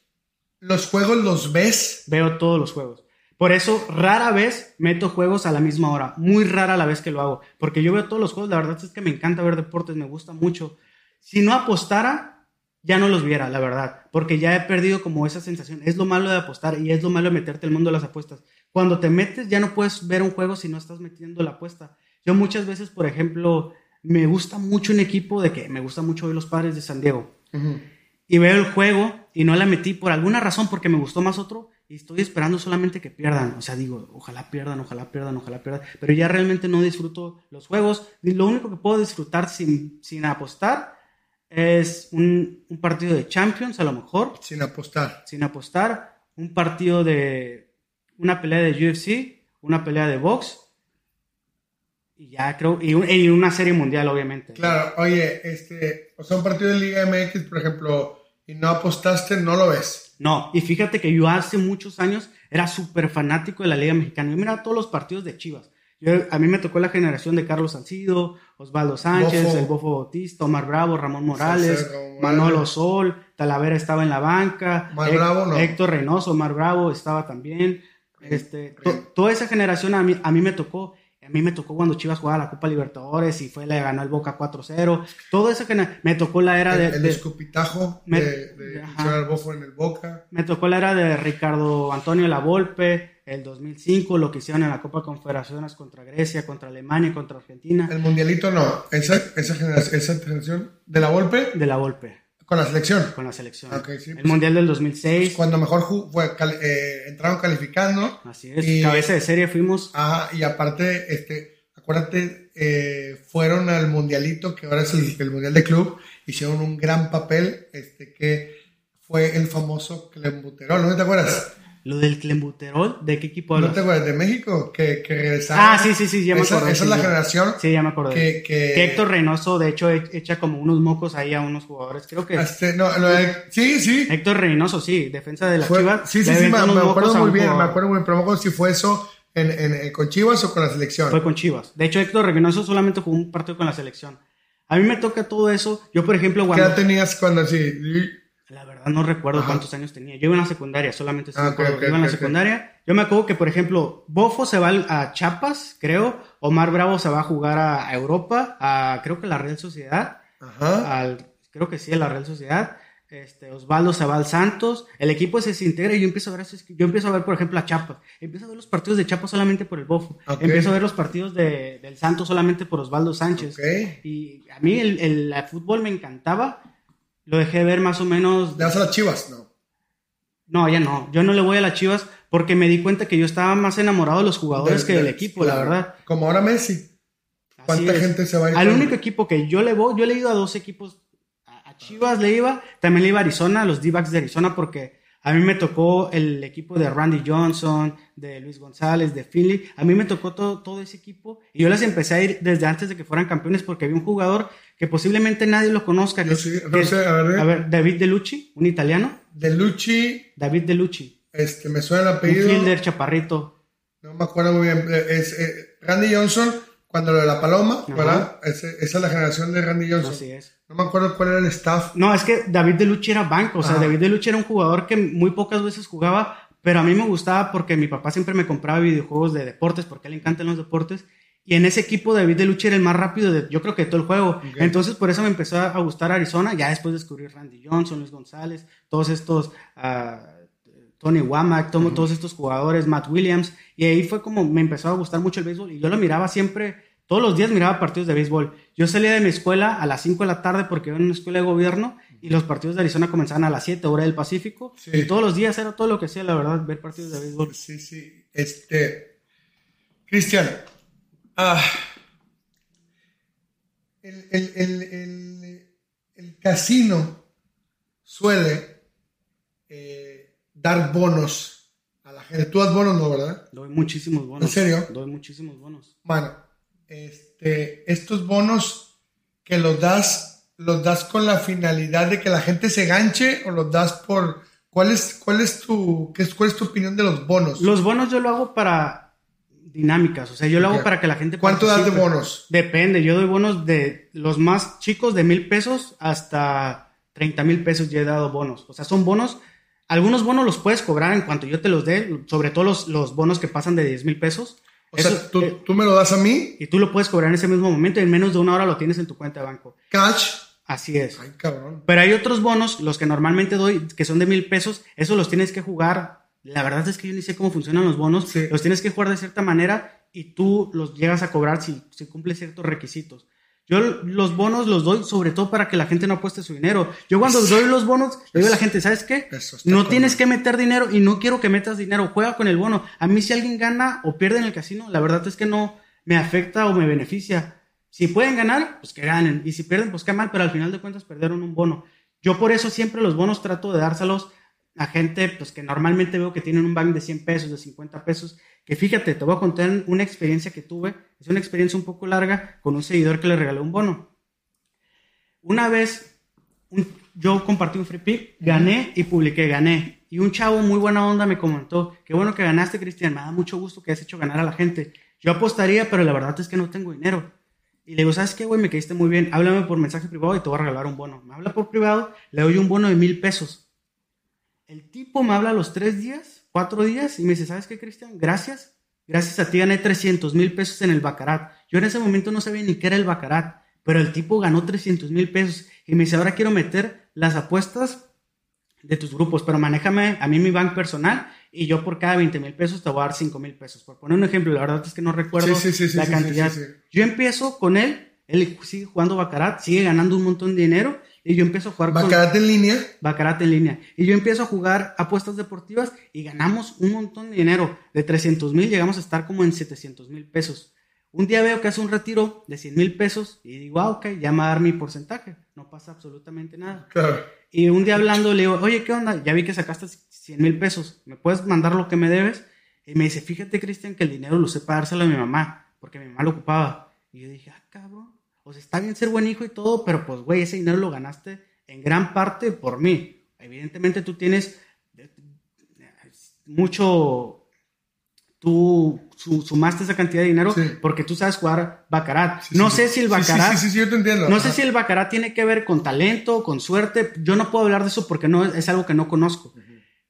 ¿los juegos los ves? Veo todos los juegos. Por eso rara vez meto juegos a la misma hora. Muy rara la vez que lo hago. Porque yo veo todos los juegos. La verdad es que me encanta ver deportes. Me gusta mucho. Si no apostara, ya no los viera, la verdad. Porque ya he perdido como esa sensación. Es lo malo de apostar y es lo malo de meterte el mundo de las apuestas. Cuando te metes ya no puedes ver un juego si no estás metiendo la apuesta. Yo muchas veces, por ejemplo, me gusta mucho un equipo de que me gusta mucho hoy los padres de San Diego. Uh -huh. Y veo el juego y no la metí por alguna razón porque me gustó más otro y estoy esperando solamente que pierdan. O sea, digo, ojalá pierdan, ojalá pierdan, ojalá pierdan. Pero ya realmente no disfruto los juegos. Lo único que puedo disfrutar sin, sin apostar es un, un partido de Champions, a lo mejor. Sin apostar. Sin apostar. Un partido de una pelea de UFC, una pelea de box y ya creo, y, y, una serie mundial, obviamente. Claro, oye, este, o sea, un partido de Liga MX, por ejemplo, y no apostaste, no lo ves. No, y fíjate que yo hace muchos años era súper fanático de la Liga Mexicana. Yo miraba todos los partidos de Chivas. Yo, a mí me tocó la generación de Carlos Salcido, Osvaldo Sánchez, Bofo. el Bofo Bautista, Omar Bravo, Ramón Morales, Salcedo, Manolo Sol, Talavera estaba en la banca, Omar Bravo, no. Héctor Reynoso, Omar Bravo estaba también. Este, to, toda esa generación a mí, a mí me tocó. A mí me tocó cuando Chivas jugaba la Copa Libertadores y fue, le ganó el Boca 4-0. Todo eso que me tocó la era el, de. El de, escupitajo me, de, de el Bofo en el Boca. Me tocó la era de Ricardo Antonio Lavolpe, el 2005, lo que hicieron en la Copa Confederaciones contra Grecia, contra Alemania, contra Argentina. El Mundialito no. Esa, esa, generación, esa generación de la Volpe. De la Volpe. Con la selección. Con la selección. Okay, sí, el pues, Mundial del 2006. Cuando mejor fue, eh, entraron calificando. Así es. Y, cabeza de serie fuimos. Ajá, y aparte, este, acuérdate, eh, fueron al Mundialito, que ahora es el, el, Mundial de Club, hicieron un gran papel, este, que fue el famoso Clembuterol, ¿no te acuerdas? Lo del Clembuterol, ¿de qué equipo hablas? ¿No te acuerdas? De México, que, que regresaron. Ah, sí, sí, sí, ya me esa, acuerdo. Esa es la generación. Sí, ya me acuerdo. Que, que, que, Héctor Reynoso, de hecho, echa como unos mocos ahí a unos jugadores. Creo que. Este, no, sí, sí. Héctor Reynoso, sí, defensa de la fue, Chivas. Sí, sí, sí, me, acuerdo muy bien, me acuerdo muy bien, pero me acuerdo si fue eso en, en, en, con Chivas o con la selección. Fue con Chivas. De hecho, Héctor Reynoso solamente jugó un partido con la selección. A mí me toca todo eso. Yo, por ejemplo, cuando. ¿Qué edad tenías cuando así? Verdad no recuerdo Ajá. cuántos años tenía. Yo iba en la secundaria, solamente ah, okay, okay, iba en la okay, secundaria. Yo me acuerdo que, por ejemplo, Bofo se va a Chiapas, creo. Omar Bravo se va a jugar a Europa, a creo que la Real Sociedad. Ajá. Al, creo que sí, a la Real Sociedad. Este, Osvaldo se va al Santos. El equipo se desintegra y yo empiezo a ver, yo empiezo a ver, por ejemplo, a Chiapas. Empiezo a ver los partidos de Chiapas solamente por el Bofo. Empiezo a ver los partidos de, del Santos solamente por Osvaldo Sánchez. Y a mí el, el, el fútbol me encantaba lo dejé de ver más o menos. ¿Le vas a las chivas? No. No, ya no. Yo no le voy a las chivas porque me di cuenta que yo estaba más enamorado de los jugadores de, que del de, equipo, claro. la verdad. Como ahora Messi. ¿Cuánta gente se va a ir? Al único equipo que yo le voy, yo le he ido a dos equipos. A Chivas le iba, también le iba a Arizona, a los D-backs de Arizona, porque a mí me tocó el equipo de Randy Johnson, de Luis González, de Finley. A mí me tocó todo, todo ese equipo y yo les empecé a ir desde antes de que fueran campeones porque había un jugador que posiblemente nadie lo conozca. Yo sí, no sé, a ver. A ver, David Delucci, un italiano. Delucci. David Delucci. Este, me suena el apellido. Un fielder chaparrito. No me acuerdo muy bien. Es, eh, Randy Johnson, cuando lo de la paloma, Ajá. ¿verdad? Es, esa es la generación de Randy Johnson. Así es. No me acuerdo cuál era el staff. No, es que David Delucci era banco. O sea, Ajá. David Delucci era un jugador que muy pocas veces jugaba, pero a mí me gustaba porque mi papá siempre me compraba videojuegos de deportes, porque a él le encantan los deportes. Y en ese equipo David Delucci era el más rápido, de, yo creo que de todo el juego. Okay. Entonces por eso me empezó a gustar Arizona. Ya después descubrí Randy Johnson, Luis González, todos estos, uh, Tony Womack, uh -huh. todos estos jugadores, Matt Williams. Y ahí fue como me empezó a gustar mucho el béisbol. Y yo lo miraba siempre Todos los días miraba partidos de béisbol. Yo salía de mi escuela a las 5 de la tarde porque iba en una escuela de gobierno y los partidos de Arizona comenzaban a las 7 hora del Pacífico. Y todos los días era todo lo que hacía, la verdad, ver partidos de béisbol. Sí, sí. Este. Cristian. Ah, el, el, el, el, casino suele eh, dar bonos a la gente. Tú das bonos, ¿no, verdad? Doy muchísimos bonos. ¿En serio? Doy muchísimos bonos. Bueno, este, estos bonos que los das, los das con la finalidad de que la gente se ganche o los das por... ¿Cuál es, cuál es, tu, qué es, cuál es tu opinión de los bonos? Los bonos yo lo hago para dinámicas, o sea, yo lo hago para que la gente... ¿Cuánto das de bonos? Depende, yo doy bonos de los más chicos de mil pesos hasta 30 mil pesos ya he dado bonos. O sea, son bonos algunos bonos los puedes cobrar en cuanto yo te los dé, sobre todo los, los bonos que pasan de 10 mil pesos. O sea, eh, ¿tú, me lo das a mí. Y tú lo puedes cobrar en ese mismo momento y en menos de una hora lo tienes en tu cuenta de banco. Cash. Así es. Ay, cabrón. Pero hay otros bonos, los que normalmente doy, que son de mil pesos, esos los tienes que jugar. La verdad es que yo ni sé cómo funcionan los bonos. Los tienes que jugar de cierta manera y tú los llegas a cobrar si, si cumples ciertos requisitos. Yo los bonos los doy sobre todo para que la gente no apueste su dinero. Yo cuando doy los bonos, le digo a la gente, ¿sabes qué? No tienes que meter dinero y no quiero que metas dinero, juega con el bono. A mí si alguien gana o pierde en el casino, la verdad es que no me afecta o me beneficia. Si pueden ganar, pues que ganen. Y si pierden, pues qué mal, pero al final de cuentas perdieron un bono. Yo por eso siempre los bonos trato de dárselos a gente pues que normalmente veo que tienen un bank de 100 pesos, de 50 pesos que fíjate, te voy a contar una experiencia que tuve, es una experiencia un poco larga con un seguidor que le regalé un bono. Una vez yo compartí un free pick, gané y publiqué, gané. Y un chavo muy buena onda me comentó, qué bueno que ganaste, Cristian, me da mucho gusto que has hecho ganar a la gente. Yo apostaría, pero la verdad es que no tengo dinero. Y le digo, ¿sabes qué, güey? Me caíste muy bien. Háblame por mensaje privado y te voy a regalar un bono. Me habla por privado, le doy un bono de mil pesos. El tipo me habla a los tres días cuatro días y me dice, ¿sabes qué, Cristian? Gracias. Gracias a ti gané 300 mil pesos en el Bacarat. Yo en ese momento no sabía ni qué era el Bacarat, pero el tipo ganó 300 mil pesos y me dice, ahora quiero meter las apuestas de tus grupos, pero manéjame a mí mi bank personal y yo por cada 20 mil pesos te voy a dar 5 mil pesos. Por poner un ejemplo, la verdad es que no recuerdo la cantidad. Yo empiezo con él, él sigue jugando Bacarat, sigue ganando un montón de dinero y yo empiezo a jugar Bacarat en línea. Bacarat en línea. Y yo empiezo a jugar apuestas deportivas y ganamos un montón de dinero. De 300 mil llegamos a estar como en 700 mil pesos. Un día veo que hace un retiro de 100 mil pesos y digo, ah, ok, ya me va a dar mi porcentaje. No pasa absolutamente nada. Claro. Y un día hablando le digo, oye, ¿qué onda? Ya vi que sacaste 100 mil pesos. ¿Me puedes mandar lo que me debes? Y me dice, fíjate, Cristian, que el dinero lo sé para dárselo a mi mamá, porque mi mamá lo ocupaba. Y yo dije, ah, pues está bien ser buen hijo y todo, pero pues, güey, ese dinero lo ganaste en gran parte por mí. Evidentemente tú tienes mucho, tú sumaste esa cantidad de dinero porque tú sabes jugar Bacarat. no sé si el Bacarat. Sí, sí, yo te entiendo. No sé si el Bacarat tiene que ver con talento, con suerte. Yo no puedo hablar de eso porque no es algo que no conozco.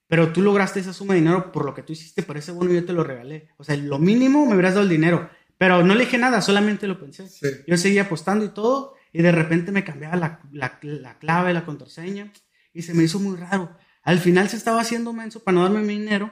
Pero tú lograste esa suma de dinero por lo que tú hiciste, por ese bono yo te lo regalé. O sea, lo mínimo me hubieras dado el dinero. Pero no le dije nada, solamente lo pensé. Yo seguía apostando y todo, y de repente me cambiaba la, la, la, clave, la contraseña, y se me hizo muy raro. Al final se estaba haciendo menso para no darme mi dinero,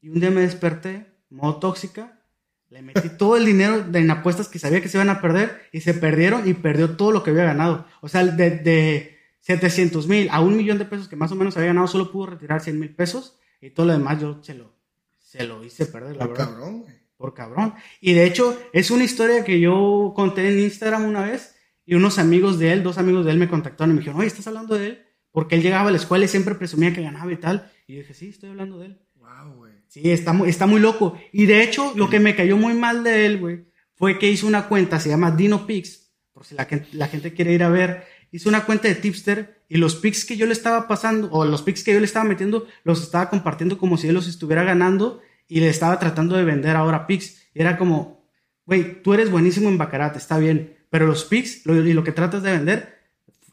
y un día me desperté, modo tóxica, le metí todo el dinero en apuestas que sabía que se iban a perder, y se perdieron, y perdió todo lo que había ganado. O sea, de, de 700 mil a un millón de pesos que más o menos había ganado, solo pudo retirar 100 mil pesos, y todo lo demás yo se lo, se lo hice perder, la verdad. Cabrón, por cabrón. Y de hecho, es una historia que yo conté en Instagram una vez y unos amigos de él, dos amigos de él me contactaron y me dijeron, oye, ¿estás hablando de él? Porque él llegaba a la escuela y siempre presumía que ganaba y tal. Y yo dije, sí, estoy hablando de él. Wow, güey. Sí, está muy, está muy loco. Y de hecho, lo que me cayó muy mal de él, güey, fue que hizo una cuenta, se llama Dino Pix, por si la, la gente quiere ir a ver. Hizo una cuenta de tipster y los pics que yo le estaba pasando, o los pics que yo le estaba metiendo, los estaba compartiendo como si él los estuviera ganando y le estaba tratando de vender ahora. Y era como, güey, tú eres buenísimo en Bacarat, está bien, pero los Pix y lo que tratas de vender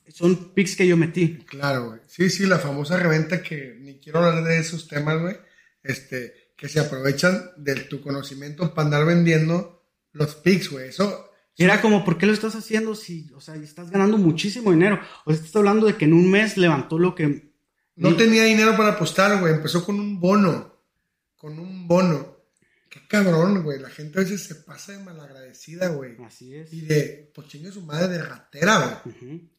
son Pix que yo metí. Claro, güey. Sí, sí, la famosa reventa que ni quiero hablar de esos temas, güey. Este, que se aprovechan de tu conocimiento para andar vendiendo los Pix, güey. Eso. Era como, ¿por qué lo estás haciendo si, o sea, estás ganando muchísimo dinero? O sea, estás hablando de que en un mes levantó lo que... No tenía dinero para apostar, güey. Empezó con un bono con un bono qué cabrón, güey. La gente a veces se pasa de malagradecida, güey. Así es. Y de, pues chingue su madre de ratera, güey.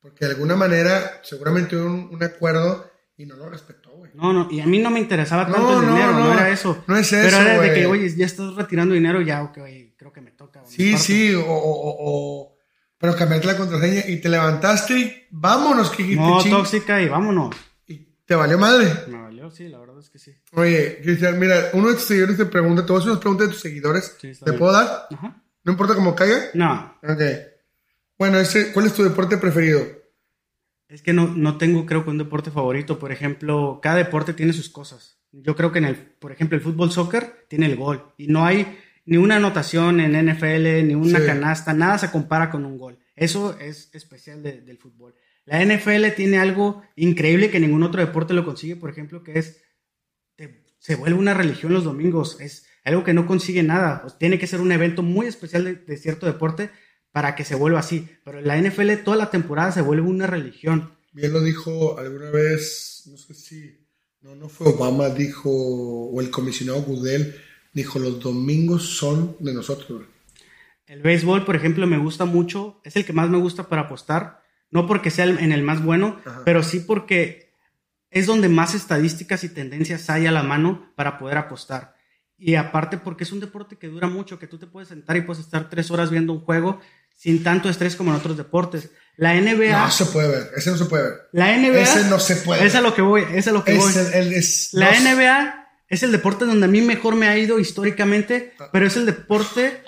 Porque de alguna manera seguramente hubo un, un acuerdo y no lo respetó, güey. No, no, y a mí no me interesaba tanto el dinero, no, era eso. No es eso, Pero era de que, oye, ya estás retirando dinero, ya, ok, oye, creo que me toca. Sí, sí, o, o, o- pero cambiaste la contraseña y te levantaste y vámonos, que No, tóxica y vámonos. y te valió madre. Me sí, la verdad es que sí. Oye, Cristian, mira, uno de tus seguidores te pregunta, te voy a hacer unas preguntas de tus seguidores. Sí, ¿Te bien. puedo dar? Ajá. No importa cómo caiga. No, Ok. Bueno, ese, ¿cuál es tu deporte preferido? es que no, no tengo, creo que un deporte favorito. Por ejemplo, cada deporte tiene sus cosas. Yo creo que en el, por ejemplo, el fútbol soccer tiene el gol. Y no hay ni una anotación en NFL, ni una Sí. canasta, nada se compara con un gol. Eso es especial de- del fútbol. La NFL tiene algo increíble que ningún otro deporte lo consigue, por ejemplo, que es, te- se vuelve una religión los domingos. Es algo que no consigue nada. Tiene que ser un evento muy especial de, de cierto deporte para que se vuelva así. Pero la NFL toda la temporada se vuelve una religión. Bien lo dijo alguna vez, no sé si, no, no fue Obama, dijo, o el comisionado Goodell, dijo, los domingos son de nosotros. güey". El béisbol, por ejemplo, me gusta mucho, es el que más me gusta para apostar, no porque sea el- en el más bueno, Ajá. pero sí porque es donde más estadísticas y tendencias hay a la mano para poder apostar. Y aparte porque es un deporte que dura mucho, que tú te puedes sentar y puedes estar tres horas viendo un juego sin tanto estrés como en otros deportes. La NBA, No se puede ver, ese no se puede ver. la NBA, Ese no se puede. es a lo que voy, es a lo que voy. Es el, el- es- La no- NBA es el deporte donde a mí mejor me ha ido históricamente, Ah. pero es el deporte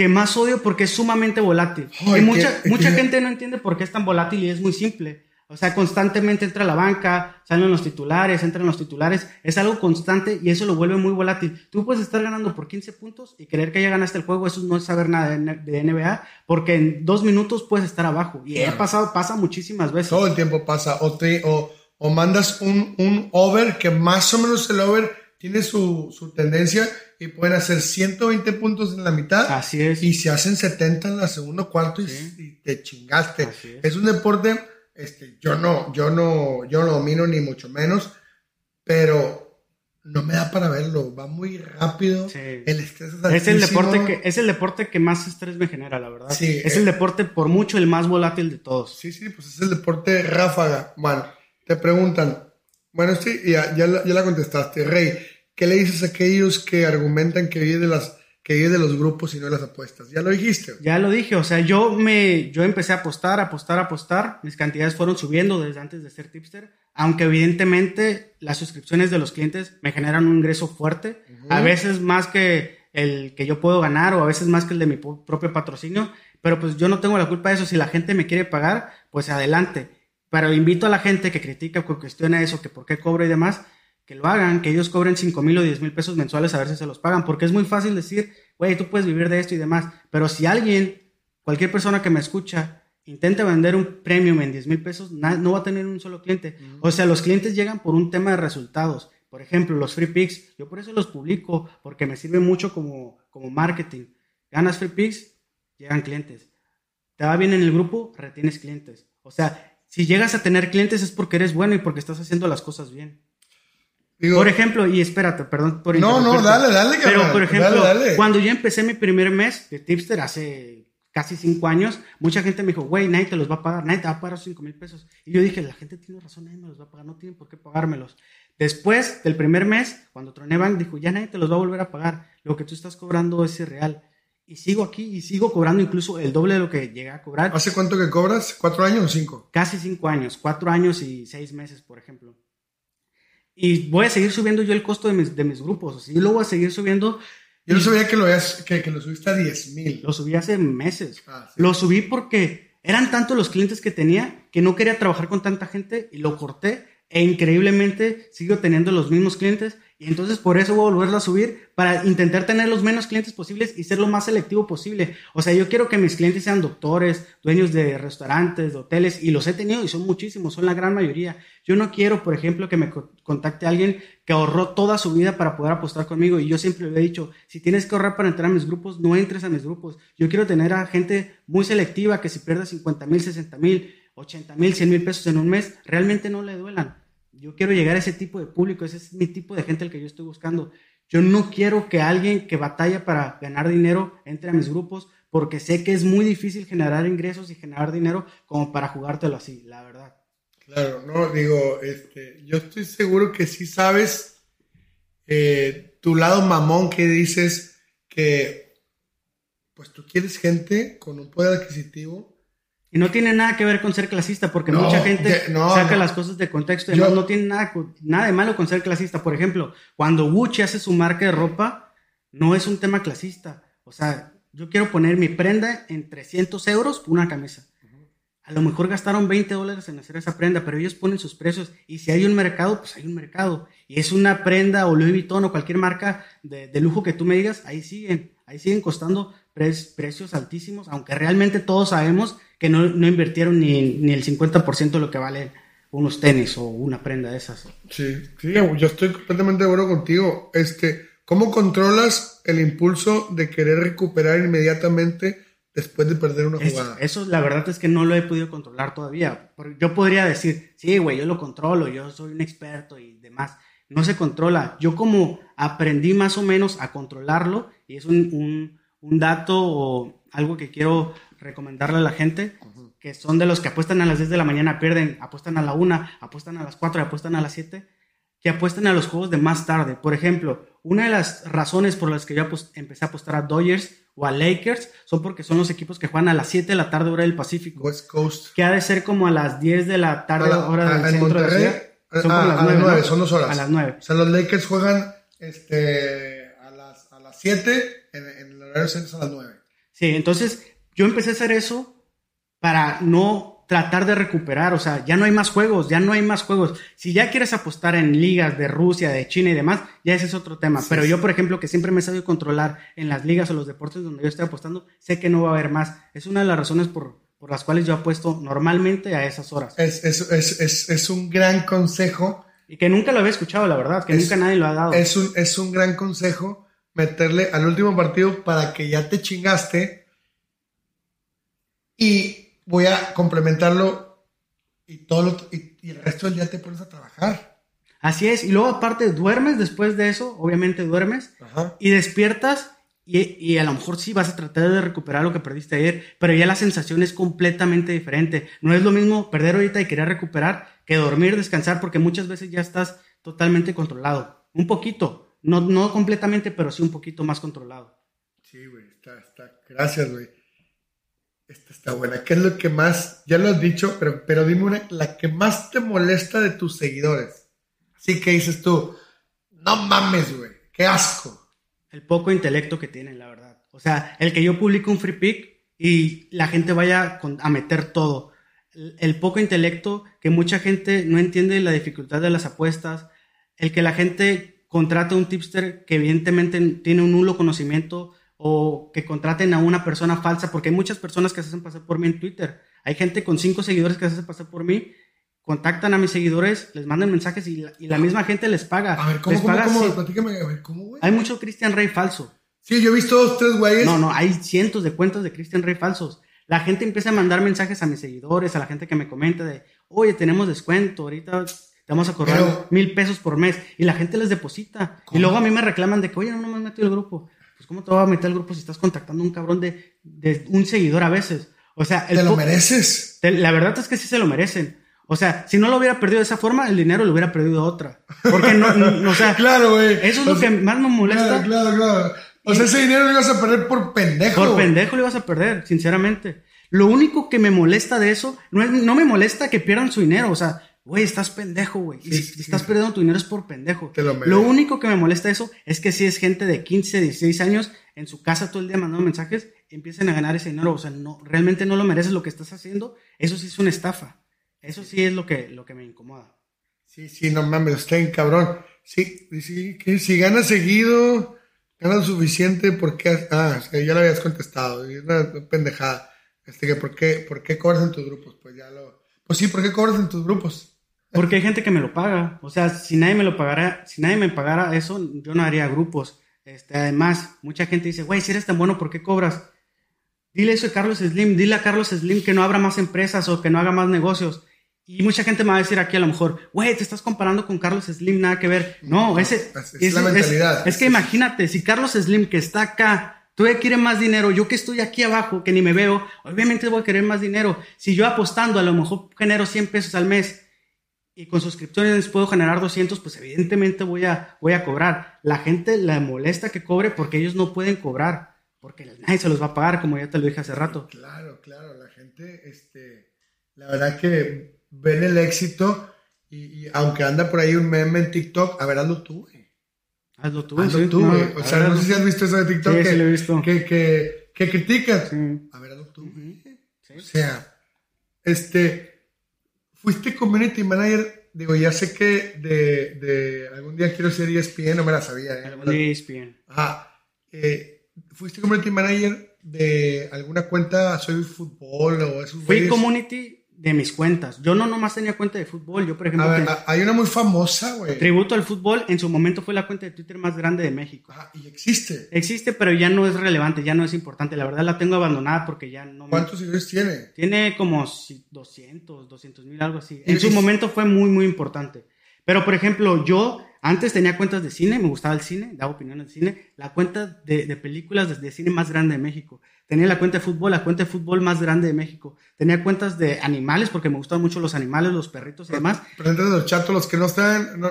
que más odio porque es sumamente volátil. Ay, y mucha, que- mucha que- gente no entiende por qué es tan volátil y es muy simple. O sea, constantemente entra a la banca, salen los titulares, entran los titulares. Es algo constante y eso lo vuelve muy volátil. Tú puedes estar ganando por 15 puntos y creer que ya ganaste el juego. Eso no es saber nada de NBA porque en dos minutos puedes estar abajo. Y Claro. pasado, pasa muchísimas veces. Todo el tiempo pasa. O, te, o, o mandas un, un over que más o menos el over tiene su, su tendencia y pueden hacer 120 puntos en la mitad Así es. y se hacen 70 en la segunda cuarto y, Sí. y te chingaste. Es. Es un deporte, este, yo no, yo no, yo no domino ni mucho menos, pero no me da para verlo. Va muy rápido. Sí. El estrés es Es el, deporte que, es el deporte que más estrés me genera, la verdad. Sí, es eh. el deporte por mucho el más volátil de todos. Sí, sí, pues es el deporte ráfaga. Bueno, te preguntan, bueno, este ya, ya, la, ya la contestaste, Rey, ¿qué le dices a aquellos que argumentan que vive de las que vive de los grupos y no de las apuestas? Ya lo dijiste. Ya lo dije, o sea, yo me yo empecé a apostar, apostar, apostar, mis cantidades fueron subiendo desde antes de ser tipster, aunque evidentemente las suscripciones de los clientes me generan un ingreso fuerte, a veces más que el que yo puedo ganar o a veces más que el de mi propio patrocinio, pero pues yo no tengo la culpa de eso, si la gente me quiere pagar, pues adelante. Pero invito a la gente que critica, que cuestiona eso, que por qué cobro y demás, que lo hagan, que ellos cobren 5 mil o 10 mil pesos mensuales a ver si se los pagan, porque es muy fácil decir, güey, tú puedes vivir de esto y demás, pero si alguien, cualquier persona que me escucha, intenta vender un premium en 10 mil pesos, no va a tener un solo cliente. O sea, los clientes llegan por un tema de resultados. Por ejemplo, los free picks, yo por eso los publico, porque me sirve mucho como, como marketing. Ganas free picks, llegan clientes. Te va bien en el grupo, retienes clientes. O sea, si llegas a tener clientes es porque eres bueno y porque estás haciendo las cosas bien. Digo, Por ejemplo, y espérate, perdón por No, no, dale, dale, Pero, por ejemplo, dale, dale. cuando yo empecé mi primer mes de tipster hace casi cinco años, mucha gente me dijo, güey, nadie te los va a pagar, nadie te va a pagar cinco mil pesos. Y yo dije, la gente tiene razón, nadie me los va a pagar, no tienen por qué pagármelos. Después del primer mes, cuando Troné Bank dijo, ya nadie te los va a volver a pagar, lo que tú estás cobrando es irreal. Y sigo aquí y sigo cobrando incluso el doble de lo que llegué a cobrar. ¿Hace cuánto que cobras? ¿Cuatro años o cinco? Casi cinco años, cuatro años y seis meses, por ejemplo. Y voy a seguir subiendo yo el costo de mis, de mis grupos. O sea, yo lo voy a seguir subiendo. Yo no sabía que lo, habías- que, que lo subiste a 10 mil. Lo subí hace meses. Ah, sí. Lo subí porque eran tantos los clientes que tenía que no quería trabajar con tanta gente y lo corté. E increíblemente sigo teniendo los mismos clientes. Y entonces por eso voy a volverlo a subir para intentar tener los menos clientes posibles y ser lo más selectivo posible. O sea, yo quiero que mis clientes sean doctores, dueños de restaurantes, de hoteles, y los he tenido y son muchísimos, son la gran mayoría. Yo no quiero, por ejemplo, que me co- contacte alguien que ahorró toda su vida para poder apostar conmigo. Y yo siempre le he dicho, si tienes que ahorrar para entrar a mis grupos, no entres a mis grupos. Yo quiero tener a gente muy selectiva que si pierde 50 mil, 60 mil, 80 mil, 100 mil pesos en un mes, realmente no le duelan. Yo quiero llegar a ese tipo de público, ese es mi tipo de gente el que yo estoy buscando. Yo no quiero que alguien que batalla para ganar dinero entre a mis grupos porque sé que es muy difícil generar ingresos y generar dinero como para jugártelo así, la verdad. Claro, no, digo, este, yo estoy seguro que sí sabes eh, tu lado mamón que dices que pues tú quieres gente con un poder adquisitivo. Y no tiene nada que ver con ser clasista, porque mucha gente saca las cosas de contexto y no tiene nada, nada de malo con ser clasista. Por ejemplo, cuando Gucci hace su marca de ropa, no es un tema clasista. O sea, yo quiero poner mi prenda en 300 euros por una camisa. A lo mejor gastaron 20 dólares en hacer esa prenda, pero ellos ponen sus precios. Y si hay un mercado, pues hay un mercado. Y es una prenda o Louis Vuitton o cualquier marca de, lujo que tú me digas, ahí siguen. Ahí siguen costando precios altísimos, aunque realmente todos sabemos que no, invirtieron ni, ni el 50% de lo que vale unos tenis o una prenda de esas. Sí, sí, yo estoy completamente de acuerdo contigo. Este, ¿Cómo controlas el impulso de querer recuperar inmediatamente después de perder una jugada? Eso, la verdad es que no lo he podido controlar todavía. Yo podría decir, sí, güey, yo lo controlo, yo soy un experto y demás. No se controla. Yo como aprendí más o menos a controlarlo, y es un, dato o algo que quiero recomendarle a la gente, que son de los que apuestan a las 10 de la mañana, pierden, apuestan a la 1, apuestan a las 4, apuestan a las 7, que apuestan a los juegos de más tarde. Por ejemplo, una de las razones por las que yo empecé a apostar a Dodgers o a Lakers son porque son los equipos que juegan a las 7 de la tarde hora del Pacífico. West Coast. Que ha de ser como a las 10 de la tarde hora del centro de la Son a, las 9, son dos horas. A las 9. O sea, los Lakers juegan este, a, las, a las 7, en, en el horario centro a las 9. Sí, entonces yo empecé a hacer eso para no tratar de recuperar, o sea, ya no hay más juegos, ya no hay más juegos. Si ya quieres apostar en ligas de Rusia, de China y demás, ya ese es otro tema. Pero yo, por ejemplo, que siempre me he sabido controlar en las ligas o los deportes donde yo estoy apostando, sé que no va a haber más. Es una de las razones por, las cuales yo apuesto normalmente a esas horas. Es, es, un gran consejo. Y que nunca lo había escuchado, la verdad, que nunca nadie lo ha dado. Es un, es un gran consejo meterle al último partido para que ya te chingaste y voy a complementarlo y, todo y, el resto del día te pones a trabajar. Así es, y luego aparte duermes después de eso, obviamente duermes, y despiertas y, y, a lo mejor sí vas a tratar de recuperar lo que perdiste ayer, pero ya la sensación es completamente diferente. No es lo mismo perder ahorita y querer recuperar que dormir, descansar, porque muchas veces ya estás totalmente controlado. Un poquito, no, no completamente, pero sí un poquito más controlado. Sí, güey, está, está. Gracias, güey. Esta está buena. ¿Qué es lo que más, ya lo has dicho, pero, pero dime una, la que más te molesta de tus seguidores? Así que dices tú, no mames, güey, qué asco. El poco intelecto que tienen, la verdad. O sea, el que yo publico un free pick y la gente vaya a meter todo. El, poco intelecto, que mucha gente no entiende la dificultad de las apuestas. El que la gente contrate un tipster que evidentemente tiene un nulo conocimiento o que contraten a una persona falsa, porque hay muchas personas que se hacen pasar por mí en Twitter. Hay gente con cinco seguidores que se hacen pasar por mí, contactan a mis seguidores, les mandan mensajes y la, misma gente les paga. A ver, ¿cómo, les cómo, cómo? Platícame, a ver, ¿cómo, güey? Hay mucho Christian Rey falso. Sí, yo he visto dos, tres güeyes. No, no, hay cientos de cuentas de Christian Rey falsos. La gente empieza a mandar mensajes a mis seguidores, a la gente que me comenta de, oye, tenemos descuento, ahorita te vamos a cobrar mil pesos por mes. Y la gente les deposita. Y luego a mí me reclaman de que, oye, no, no me metido el grupo pues ¿cómo te va a meter al grupo si estás contactando a un cabrón de, de un seguidor a veces? O sea, te lo mereces. la verdad es que sí se lo merecen. O sea, si no lo hubiera perdido de esa forma, el dinero lo hubiera perdido de otra. Porque no, no o sea, claro, güey. Eso es lo que más me molesta. Claro, claro, claro. O sea, ese dinero lo ibas a perder por pendejo. Por pendejo lo ibas a perder, sinceramente. Lo único que me molesta de eso, no, es, no me molesta que pierdan su dinero. O sea, güey, estás pendejo, güey. si, estás perdiendo tu dinero es por pendejo. lo, único que me molesta eso es que si es gente de 15, 16 años en su casa todo el día mandando mensajes, empiecen a ganar ese dinero. O sea, no, realmente no lo mereces lo que estás haciendo. Eso sí es una estafa. Eso sí es lo que, lo que me incomoda. Sí, sí, no mames, está cabrón. Sí, sí, que si ganas seguido, ganas suficiente, porque Ah, ya lo habías contestado. Es una pendejada. Este, que ¿por qué, ¿Por qué cobras en tus grupos? Pues ya lo... Pues sí, ¿por qué cobras en tus grupos? Porque hay gente que me lo paga. O sea, si nadie me lo pagara, si nadie me pagara eso, yo no haría grupos. Este, además, mucha gente dice, güey, si eres tan bueno, ¿por qué cobras? Dile eso a Carlos Slim, dile a Carlos Slim que no abra más empresas o que no haga más negocios. Y mucha gente me va a decir aquí a lo mejor, güey, te estás comparando con Carlos Slim, nada que ver. No, ese es, la mentalidad. Es, que imagínate, si Carlos Slim que está acá, todavía quiere más dinero, yo que estoy aquí abajo, que ni me veo, obviamente voy a querer más dinero. Si yo apostando a lo mejor genero 100 pesos al mes y con suscripciones puedo generar 200, pues evidentemente voy a, voy a cobrar. La gente le molesta que cobre porque ellos no pueden cobrar, porque nadie se los va a pagar, como ya te lo dije hace rato. Claro, claro, la gente, este, la verdad que ven el éxito y, aunque anda por ahí un meme en TikTok, a ver, hazlo tú, güey. Hazlo tú, hazlo tú, güey. o sea, no sé si has visto eso de TikTok. Sí, que, sí lo he visto. Que, que, que criticas. A ver, hazlo tú. O sea, este, fuiste community manager, digo, ya sé que de, de algún día quiero ser ESPN, no me la sabía. ¿eh? Algún día ESPN. Ajá. Eh, fuiste community manager de alguna cuenta Soy Fútbol o esos Fui community de mis cuentas. Yo no nomás tenía cuenta de fútbol. Yo, por ejemplo. hay una muy famosa, güey. Tributo al fútbol. En su momento fue la cuenta de Twitter más grande de México. Ah, y existe. Existe, pero ya no es relevante, ya no es importante. La verdad la tengo abandonada porque ya no. ¿Cuántos seguidores tiene? Tiene como 200, 200 mil, algo así. En su momento fue muy, muy importante. Pero, por ejemplo, yo antes tenía cuentas de cine, me gustaba el cine, daba opiniones de cine. La cuenta de, de películas de, cine más grande de México. Tenía la cuenta de fútbol, la cuenta de fútbol más grande de México. Tenía cuentas de animales, porque me gustan mucho los animales, los perritos y demás. Presentes los chatos, los que no están, no,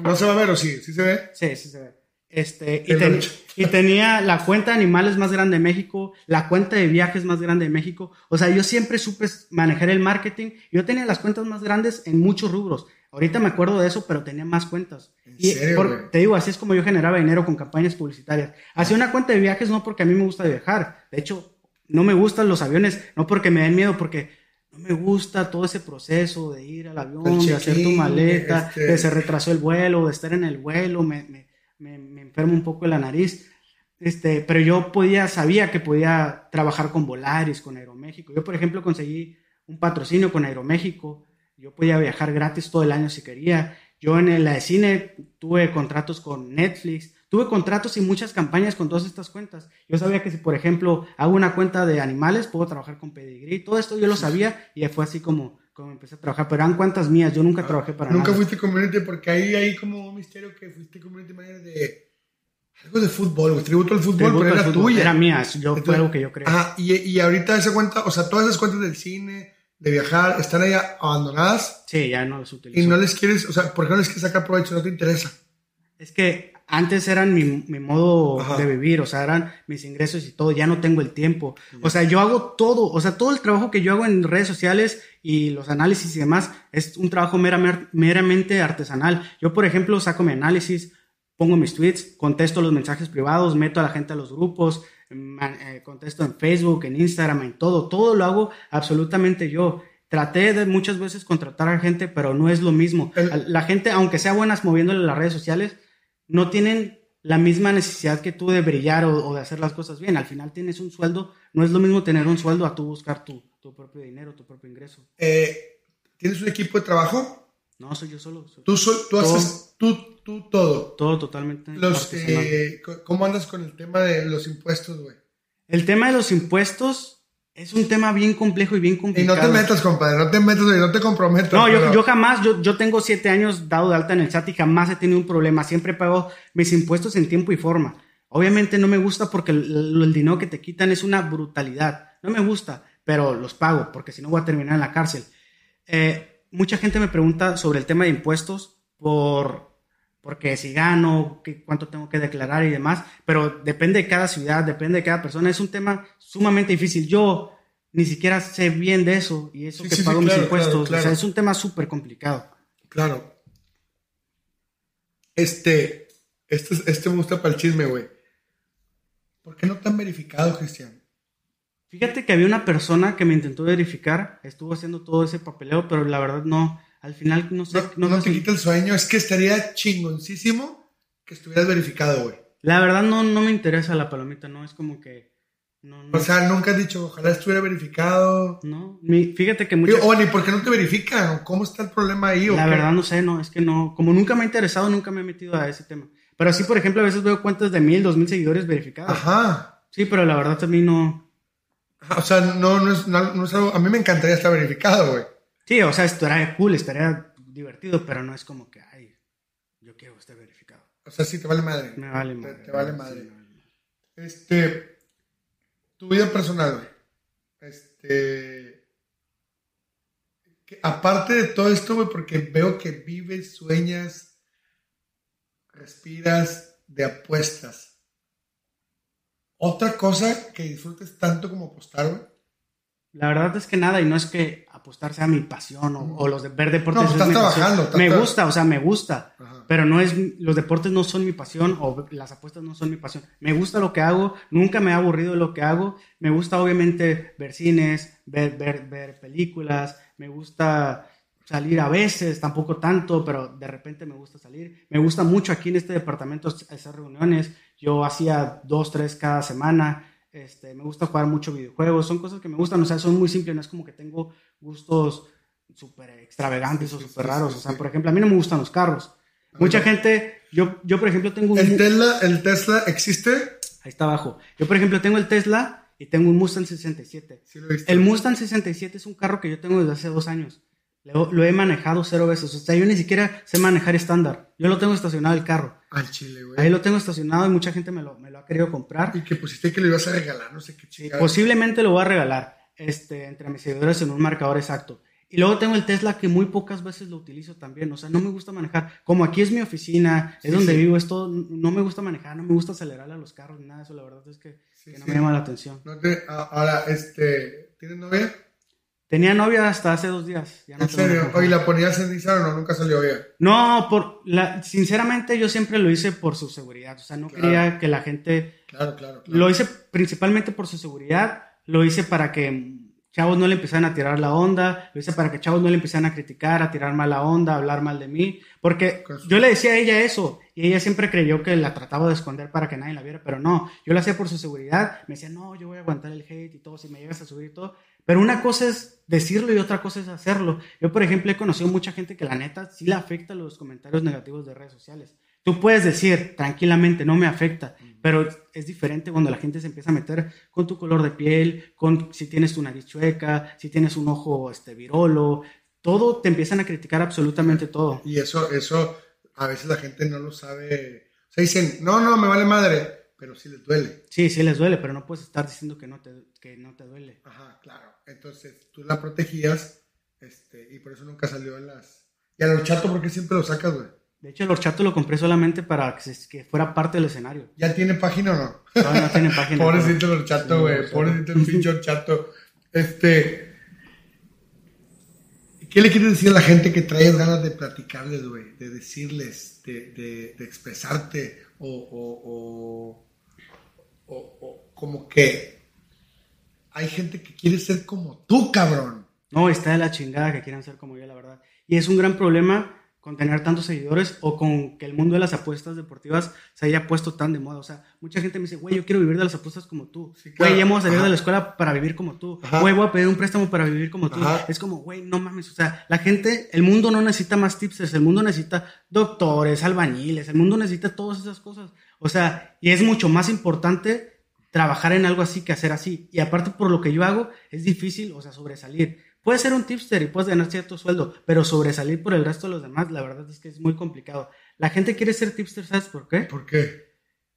no, se va a ver o sí, sí se ve. Sí, sí se ve. Este, y, y, tenía la cuenta de animales más grande de México, la cuenta de viajes más grande de México. O sea, yo siempre supe manejar el marketing. Yo tenía las cuentas más grandes en muchos rubros. Ahorita me acuerdo de eso, pero tenía más cuentas. y te digo, así es como yo generaba dinero con campañas publicitarias. Hacía una cuenta de viajes no porque a mí me gusta viajar. De hecho, no me gustan los aviones, no porque me den miedo, porque no me gusta todo ese proceso de ir al avión, de hacer tu maleta, este de se retrasó el vuelo, de estar en el vuelo, me, me, me, me enfermo un poco de la nariz. Este, pero yo podía, sabía que podía trabajar con Volaris, con Aeroméxico. Yo, por ejemplo, conseguí un patrocinio con Aeroméxico yo podía viajar gratis todo el año si quería. Yo en la de cine tuve contratos con Netflix, tuve contratos y muchas campañas con todas estas cuentas. Yo sabía que si, por ejemplo, hago una cuenta de animales, puedo trabajar con Pedigree. Todo esto yo lo sabía y fue así como, como empecé a trabajar. Pero eran cuentas mías, yo nunca ah, trabajé para Nunca fuiste community porque ahí hay como un misterio que fuiste community manager de algo de fútbol, tributo al fútbol, pero era tuya. Era mía, yo, fue algo que yo creo. Ajá, y, y ahorita esa cuenta, o sea, todas esas cuentas del cine de viajar están ahí abandonadas. Sí, ya no las utilizo. Y no les quieres, o sea, ¿por qué no les quieres sacar provecho? No te interesa. Es que antes eran mi, mi modo de vivir, o sea, eran mis ingresos y todo, ya no tengo el tiempo. O sea, yo hago todo, o sea, todo el trabajo que yo hago en redes sociales y los análisis y demás es un trabajo meramente artesanal. Yo, por ejemplo, saco mi análisis, pongo mis tweets, contesto los mensajes privados, meto a la gente a los grupos, contesto en Facebook, en Instagram, en todo, todo lo hago absolutamente yo. Traté de muchas veces contratar a gente, pero no es lo mismo. La gente, aunque sea buenas moviéndole las redes sociales, no tienen la misma necesidad que tú de brillar o, de hacer las cosas bien. Al final tienes un sueldo, no es lo mismo tener un sueldo a tú buscar tu, tu propio dinero, tu propio ingreso. Eh, ¿Tienes un equipo de trabajo? No, soy yo solo. tú, tú haces tú, tú todo. Todo totalmente. Los, eh, ¿Cómo andas con el tema de los impuestos, güey? El tema de los impuestos es un tema bien complejo y bien complicado. Y no te metas, compadre, no te metas, no te comprometas. No, yo, yo, jamás, yo, yo tengo siete años dado de alta en el chat y jamás he tenido un problema. Siempre pago mis impuestos en tiempo y forma. Obviamente no me gusta porque el, el dinero que te quitan es una brutalidad. No me gusta, pero los pago porque si no voy a terminar en la cárcel. Eh, mucha gente me pregunta sobre el tema de impuestos por porque si gano, qué, cuánto tengo que declarar y demás, pero depende de cada ciudad, depende de cada persona, es un tema sumamente difícil. Yo ni siquiera sé bien de eso y eso que pago mis impuestos, o sea, es un tema súper complicado. Claro. Este, este, este me gusta para el chisme, güey. ¿Por qué no te han verificado, Cristian? Fíjate que había una persona que me intentó verificar, estuvo haciendo todo ese papeleo, pero la verdad no, al final no sé. No, no, te quita el sueño, es que estaría chingoncísimo que estuvieras verificado, güey. La verdad no, no me interesa la palomita, no, es como que... O sea, nunca has dicho, ojalá estuviera verificado. No, fíjate que muchas... O ni por qué no te verifican, cómo está el problema ahí. La verdad no sé, no, es que no, como nunca me ha interesado, nunca me he metido a ese tema. Pero sí, por ejemplo, a veces veo cuentas de mil, dos mil seguidores verificados. Ajá. Sí, pero la verdad también no, o sea, no, no, es, no, es algo. A mí me encantaría estar verificado, güey. Sí, o sea, estaría cool, estaría divertido, pero no es como que, ay, yo quiero estar verificado. O sea, sí te vale madre. Me vale madre. te vale sí, madre. me vale madre. Este, tu vida personal, güey. Este, que aparte de todo esto, güey, porque veo que vives, sueñas, respiras de apuestas. Otra cosa que disfrutes tanto como apostar, güey. La verdad es que nada, y no es que apostar sea mi pasión o, o los de ver deportes. No, pues es estás trabajando, estás Me tra- gusta, o sea, me gusta. Ajá. Pero no es, los deportes no son mi pasión o las apuestas no son mi pasión. Me gusta lo que hago, nunca me ha aburrido lo que hago. Me gusta obviamente ver cines, ver, ver, ver películas, me gusta salir a veces, tampoco tanto, pero de repente me gusta salir. Me gusta mucho aquí en este departamento hacer reuniones. Yo hacía dos, tres cada semana. Este, me gusta jugar mucho videojuegos. Son cosas que me gustan, o sea, son muy simples. No es como que tengo gustos súper extravagantes o Sí, súper sí, raros. sí, o sea, por ejemplo, a mí no me gustan los carros. Mucha gente, yo, yo por ejemplo tengo un... ¿El Tesla, ¿El Tesla existe? Ahí está abajo. Yo por ejemplo tengo el Tesla y tengo un Mustang 67. Sí, lo he visto. El Mustang 67 es un carro que yo tengo desde hace dos años. Lo, lo he manejado cero veces. O sea, yo ni siquiera sé manejar estándar. Yo lo tengo estacionado el carro. Al chile, güey. Ahí lo tengo estacionado y mucha gente me lo, me lo ha querido comprar. Y que pusiste que lo ibas a regalar, no sé qué Sí, chica. posiblemente lo voy a regalar este, entre mis seguidores en un marcador exacto. Y luego tengo el Tesla que muy pocas veces lo utilizo también. O sea, no me gusta manejar. Como aquí es mi oficina, es Sí, donde sí. vivo, es todo, no me gusta manejar, no me gusta acelerarle a los carros, ni nada de eso. La verdad es que, Sí, que no sí. me llama la atención. No te- a- ahora, este, ¿tienes novia? Tenía novia hasta hace dos días. ya no ¿En serio? Oye, ¿la ponías en Instagram o no? Nunca salió bien. No, por la, sinceramente yo siempre lo hice por su seguridad. O sea, no Claro. quería que la gente Claro, claro. claro. Lo hice principalmente por su seguridad, lo hice para que chavos no le empezaran a tirar la onda, lo hice para que chavos no le empezaran a criticar, a tirar mala onda, a hablar mal de mí, porque Con su- yo le decía a ella eso y ella siempre creyó que la trataba de esconder para que nadie la viera, pero no, yo lo hacía por su seguridad, me decía, no, yo voy a aguantar el hate y todo, si me llegas a subir y todo, pero una cosa es decirlo y otra cosa es hacerlo. Yo, por ejemplo, he conocido mucha gente que la neta sí le afecta los comentarios negativos de redes sociales. Tú puedes decir tranquilamente, no me afecta, pero es diferente cuando la gente se empieza a meter con tu color de piel, con si tienes tu nariz chueca, si tienes un ojo este, virolo, todo te empiezan a criticar absolutamente todo. Y eso, eso, a veces la gente no lo sabe. O sea, dicen, no, no, me vale madre, pero sí les duele. Sí, sí les duele, pero no puedes estar diciendo que no te, que no te duele. Ajá, claro. Entonces, tú la protegías, este, y por eso nunca salió en las... Y a los chatos, ¿por qué siempre lo sacas, güey? De hecho, el horchato lo compré solamente para que, se- que fuera parte del escenario. ¿Ya tiene página o no? Todavía no tiene página. Pobrecito el Sí, horchato, güey. horchato. Pobrecito el pinche horchato. Este. ¿Qué le quieres decir a la gente que traes ganas de platicarles, güey? De decirles, de, de- de expresarte, o, o, o, o- o como que hay gente que quiere ser como tú, cabrón. No, está de la chingada que quieran ser como yo, la verdad. Y es un gran problema con tener tantos seguidores o con que el mundo de las apuestas deportivas se haya puesto tan de moda. O sea, mucha gente me dice, güey, yo quiero vivir de las apuestas como tú. Sí, Güey, ya hemos salido Ajá. de la escuela para vivir como tú. Ajá. Güey, voy a pedir un préstamo para vivir como tú. Ajá. Es como, güey, no mames. O sea, la gente, el mundo no necesita más tipsters, el mundo necesita doctores, albañiles, el mundo necesita todas esas cosas. O sea, y es mucho más importante trabajar en algo así que hacer así. Y aparte por lo que yo hago, es difícil, o sea, sobresalir. Puedes ser un tipster y puedes ganar cierto sueldo, pero sobresalir por el resto de los demás, la verdad es que es muy complicado. La gente quiere ser tipster, ¿sabes por qué? ¿Por qué?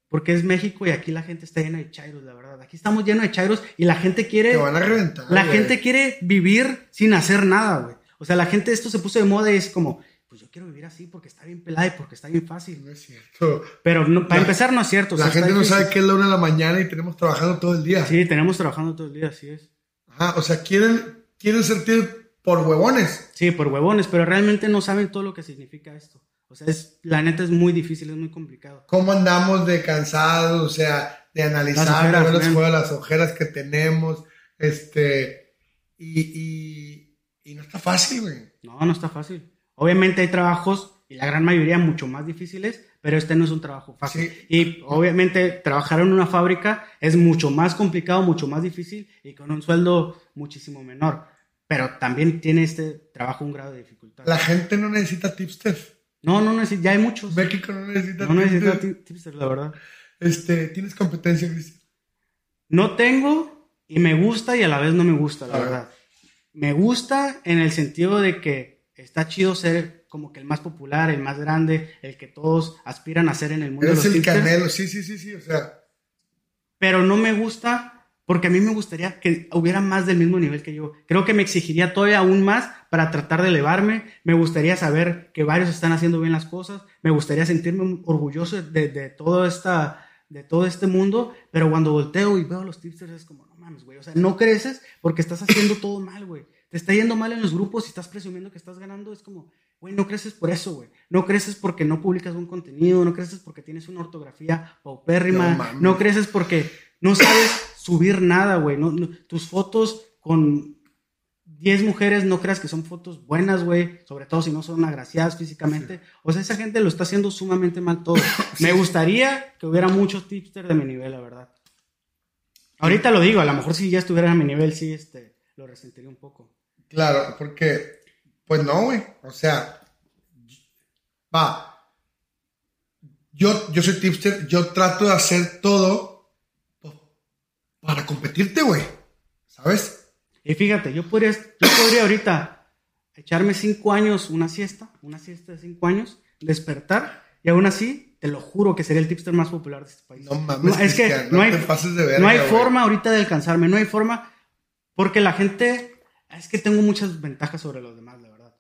Porque es México y aquí la gente está llena de chairos, la verdad. Aquí estamos llenos de chairos y la gente quiere... Te van a reventar. La güey. gente quiere vivir sin hacer nada, güey. O sea, la gente, esto se puso de moda y es como, pues yo quiero vivir así porque está bien pelada y porque está bien fácil. No es cierto. Pero no, para La- empezar no es cierto. o la sea, gente no sabe que es la una de la mañana y tenemos trabajando todo el día. Sí, tenemos trabajando todo el día, así es. Ajá, o sea, quieren, quieren sentir por huevones. Sí, por huevones, pero realmente no saben todo lo que significa esto. O sea, es, la neta es muy difícil, es muy complicado. cómo andamos de cansados, o sea, de analizar, Las de ojeras, ver las, ojeras que tenemos, este, y, y, y no está fácil, güey. No, no está fácil. Obviamente hay trabajos, y la gran mayoría mucho más difíciles, pero este no es un trabajo fácil. Sí. Y obviamente trabajar en una fábrica es mucho más complicado, mucho más difícil y con un sueldo muchísimo menor. Pero también tiene este trabajo un grado de dificultad. La gente no necesita tipsters. No, no necesita, ya hay muchos. México no necesita No necesita tipsters. ti- tipsters, la verdad. Este, ¿tienes competencia, Cristian? No tengo y me gusta y a la vez no me gusta, la verdad. Me gusta en el sentido de que está chido ser como que el más popular, el más grande, el que todos aspiran a ser en el mundo. Eres el canelo, sí, sí, sí, sí, o sea. Pero no me gusta porque a mí me gustaría que hubiera más del mismo nivel que yo. Creo que me exigiría todavía aún más para tratar de elevarme. Me gustaría saber que varios están haciendo bien las cosas. Me gustaría sentirme orgulloso de, de todo esta de todo este mundo, pero cuando volteo y veo a los tipsters es como, no mames, güey, o sea, no creces porque estás haciendo todo mal, güey. Te está yendo mal en los grupos y estás presumiendo que estás ganando, es como, güey, no creces por eso, güey. No creces porque no publicas un contenido, no creces porque tienes una ortografía paupérrima, no, creces porque no sabes subir nada, güey. tus fotos con 10 mujeres no creas que son fotos buenas, güey, sobre todo si no son agraciadas físicamente. O sea, esa gente lo está haciendo sumamente mal todo. Me gustaría que hubiera muchos tipsters de mi nivel, la verdad. Ahorita lo digo, a lo mejor si ya estuvieran a mi nivel, sí, este, lo resentiría un poco. Claro, porque, pues no, güey. O sea, va. Yo, yo soy tipster, yo trato de hacer todo para competirte, güey. ¿Sabes? Y fíjate, yo podría, yo podría ahorita echarme cinco años una siesta, una siesta de cinco años, despertar, y aún así, te lo juro que sería el tipster más popular de este país. No mames, es que no, hay, de no hay forma ahorita de alcanzarme, no hay forma, porque la gente, es que tengo muchas ventajas sobre los demás, la verdad.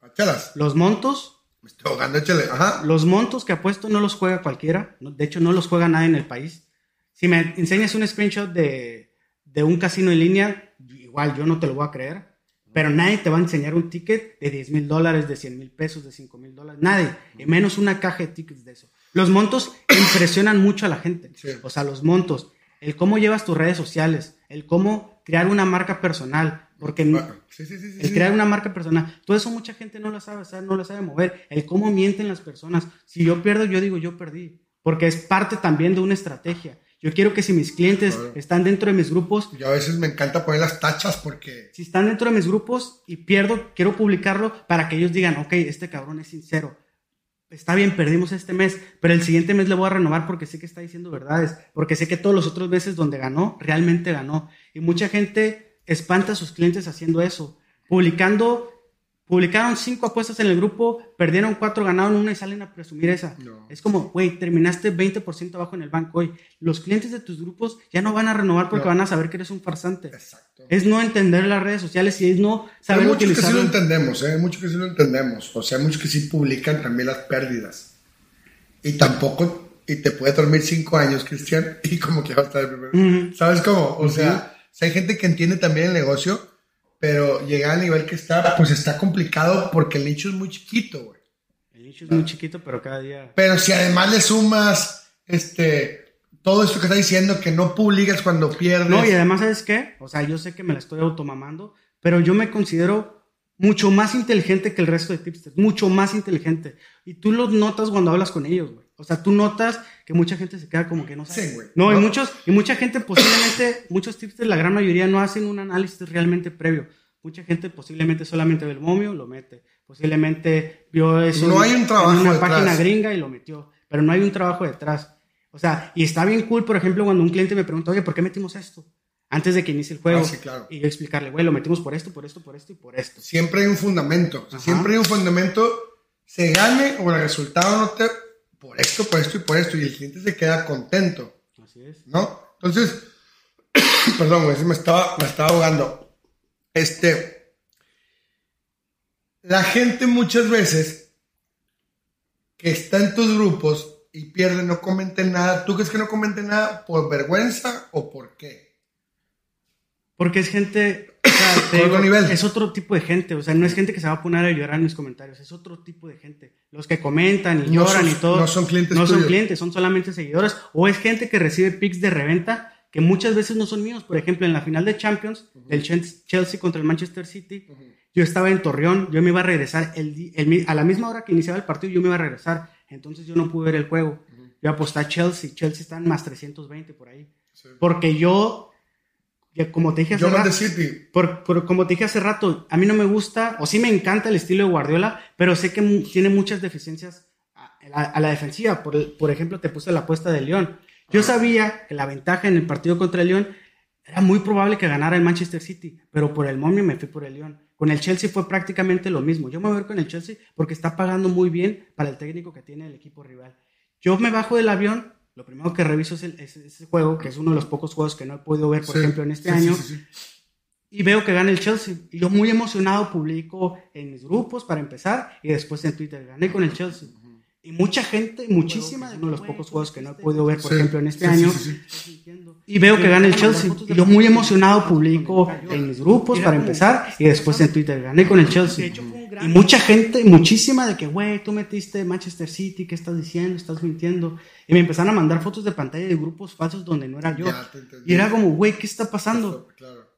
Los montos. Me estoy ahogando, échale. Ajá. Los montos que apuesto no los juega cualquiera, de hecho no los juega nadie en el país. Si me enseñas un screenshot de, de un casino en línea, igual yo no te lo voy a creer, pero nadie te va a enseñar un ticket de 10 mil dólares, de 100 mil pesos, de 5 mil dólares, nadie, y menos una caja de tickets de eso. Los montos impresionan mucho a la gente, o sea, los montos, el cómo llevas tus redes sociales, el cómo crear una marca personal, porque el crear una marca personal, todo eso mucha gente no lo sabe, no lo sabe mover, el cómo mienten las personas. Si yo pierdo, yo digo yo perdí, porque es parte también de una estrategia. Yo quiero que si mis clientes están dentro de mis grupos... Yo a veces me encanta poner las tachas porque... Si están dentro de mis grupos y pierdo, quiero publicarlo para que ellos digan, ok, este cabrón es sincero. Está bien, perdimos este mes, pero el siguiente mes le voy a renovar porque sé que está diciendo verdades, porque sé que todos los otros meses donde ganó, realmente ganó. Y mucha gente espanta a sus clientes haciendo eso, publicando Publicaron cinco apuestas en el grupo, perdieron cuatro, ganaron una y salen a presumir esa. Es como, güey, terminaste 20% abajo en el banco hoy. Los clientes de tus grupos ya no van a renovar porque van a saber que eres un farsante. Exacto. Es no entender las redes sociales y es no saber Hay muchos que sí lo entendemos, ¿eh? Hay muchos que sí lo entendemos. O sea, hay muchos que sí publican también las pérdidas. Y tampoco, y te puede dormir cinco años, Cristian, y como que va a estar el primero. ¿Sabes cómo? O sea, si hay gente que entiende también el negocio pero llegar al nivel que está, pues está complicado porque el nicho es muy chiquito, güey. El nicho es muy chiquito, pero cada día. Pero si además le sumas, este, todo esto que está diciendo, que no publicas cuando pierdes. No, y además, ¿sabes qué? O sea, yo sé que me la estoy automamando, pero yo me considero mucho más inteligente que el resto de tipsters, mucho más inteligente. Y tú lo notas cuando hablas con ellos, güey. O sea, tú notas que mucha gente se queda como que no sabe. Sí, güey. No, y muchos, y mucha gente posiblemente, muchos tipsters, la gran mayoría no hacen un análisis realmente previo. Mucha gente posiblemente solamente ve el momio, lo mete. Posiblemente vio eso no hay un trabajo en una página gringa y lo metió. Pero no hay un trabajo detrás. O sea, y está bien cool, por ejemplo, cuando un cliente me pregunta, oye, ¿por qué metimos esto? Antes de que inicie el juego. Ah, sí, claro. Y yo explicarle, güey, lo metimos por esto, por esto, por esto y por esto. Siempre hay un fundamento. Siempre hay un fundamento. Se gane o el resultado no te por esto, por esto y por esto, y el cliente se queda contento. Así es. ¿No? Entonces, perdón, güey, me estaba, me estaba ahogando. Este, la gente muchas veces que está en tus grupos y pierde, no comenten nada. ¿Tú crees que no comenten nada por vergüenza o por qué? Porque es gente sea, nivel. Es otro tipo de gente, o sea, no es gente que se va a poner a llorar en mis comentarios, es otro tipo de gente. Los que comentan y lloran y todo. No son clientes. No son clientes, son solamente seguidores. O es gente que recibe pics de reventa que muchas veces no son míos. Por ejemplo, en la final de Champions, del Chelsea contra el Manchester City, yo estaba en Torreón, yo me iba a regresar el, a la misma hora que iniciaba el partido, yo me iba a regresar. Entonces yo no pude ver el juego. Yo aposté a Chelsea, Chelsea está en más 320 por ahí. Porque yo como te dije hace rato, por, como te dije hace rato, a mí no me gusta, o sí me encanta el estilo de Guardiola, pero sé que tiene muchas deficiencias a, la, defensiva. Por, por, ejemplo, te puse la apuesta de León. Yo sabía que la ventaja en el partido contra el León era muy probable que ganara el Manchester City, pero por el momio me fui por el León. Con el Chelsea fue prácticamente lo mismo. Yo me voy a ver con el Chelsea porque está pagando muy bien para el técnico que tiene el equipo rival. Yo me bajo del avión, lo primero que reviso es, ese juego, que es uno de los pocos juegos que no he podido ver, por ejemplo, en este año. y veo que gana el Chelsea. Y yo muy emocionado publico en mis grupos para empezar y después en Twitter, gané con el Chelsea. Y mucha gente, muchísima, de uno de los pocos juegos que no he podido ver, por ejemplo, en este año. Y veo que gana el Chelsea. Y yo muy emocionado publico en mis grupos para empezar y después en Twitter, gané con el Chelsea. Y mucha gente, muchísima de que, güey, tú metiste Manchester City, ¿qué estás diciendo? Estás mintiendo. Y me empezaron a mandar fotos de pantalla de grupos falsos donde no era yo. Y era como, güey, ¿qué está pasando?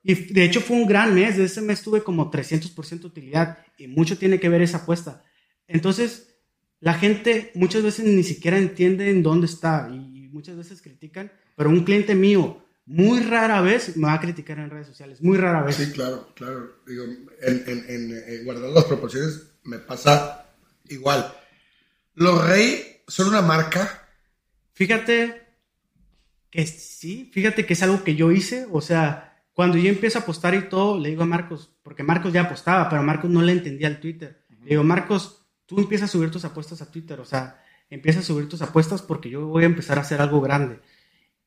Y de hecho fue un gran mes. De ese mes tuve como 300% utilidad. Y mucho tiene que ver esa apuesta. Entonces, la gente muchas veces ni siquiera entiende en dónde está y muchas veces critican, pero un cliente mío muy rara vez me va a criticar en redes sociales, muy rara vez. Sí, claro, claro. Digo, en, en, guardando las proporciones me pasa igual. Los Rey son una marca. Fíjate que sí, fíjate que es algo que yo hice, o sea, cuando yo empiezo a apostar y todo, le digo a Marcos, porque Marcos ya apostaba, pero Marcos no le entendía el Twitter. Le digo, Marcos, tú empiezas a subir tus apuestas a Twitter, o sea, empiezas a subir tus apuestas porque yo voy a empezar a hacer algo grande.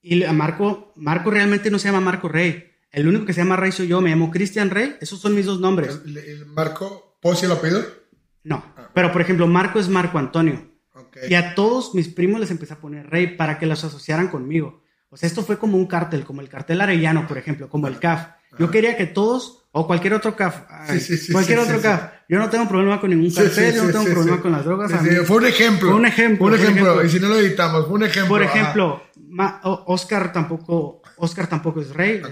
Y a Marco, Marco realmente no se llama Marco Rey. El único que se llama Rey soy yo, me llamo Cristian Rey, esos son mis dos nombres. ¿El, Marco Posi lo apellido? No, ah. pero por ejemplo, Marco es Marco Antonio. Y a todos mis primos les empecé a poner Rey para que los asociaran conmigo. O sea, esto fue como un cartel, como el cartel arellano, por ejemplo, como el CAF. Yo quería que todos, o cualquier otro CAF, cualquier otro CAF, yo no tengo problema con ningún cartel, yo no tengo problema con las drogas. fue un ejemplo. Fue un ejemplo. un ejemplo, y si no lo editamos, fue un ejemplo. Por ejemplo, Oscar tampoco, Oscar tampoco es rey.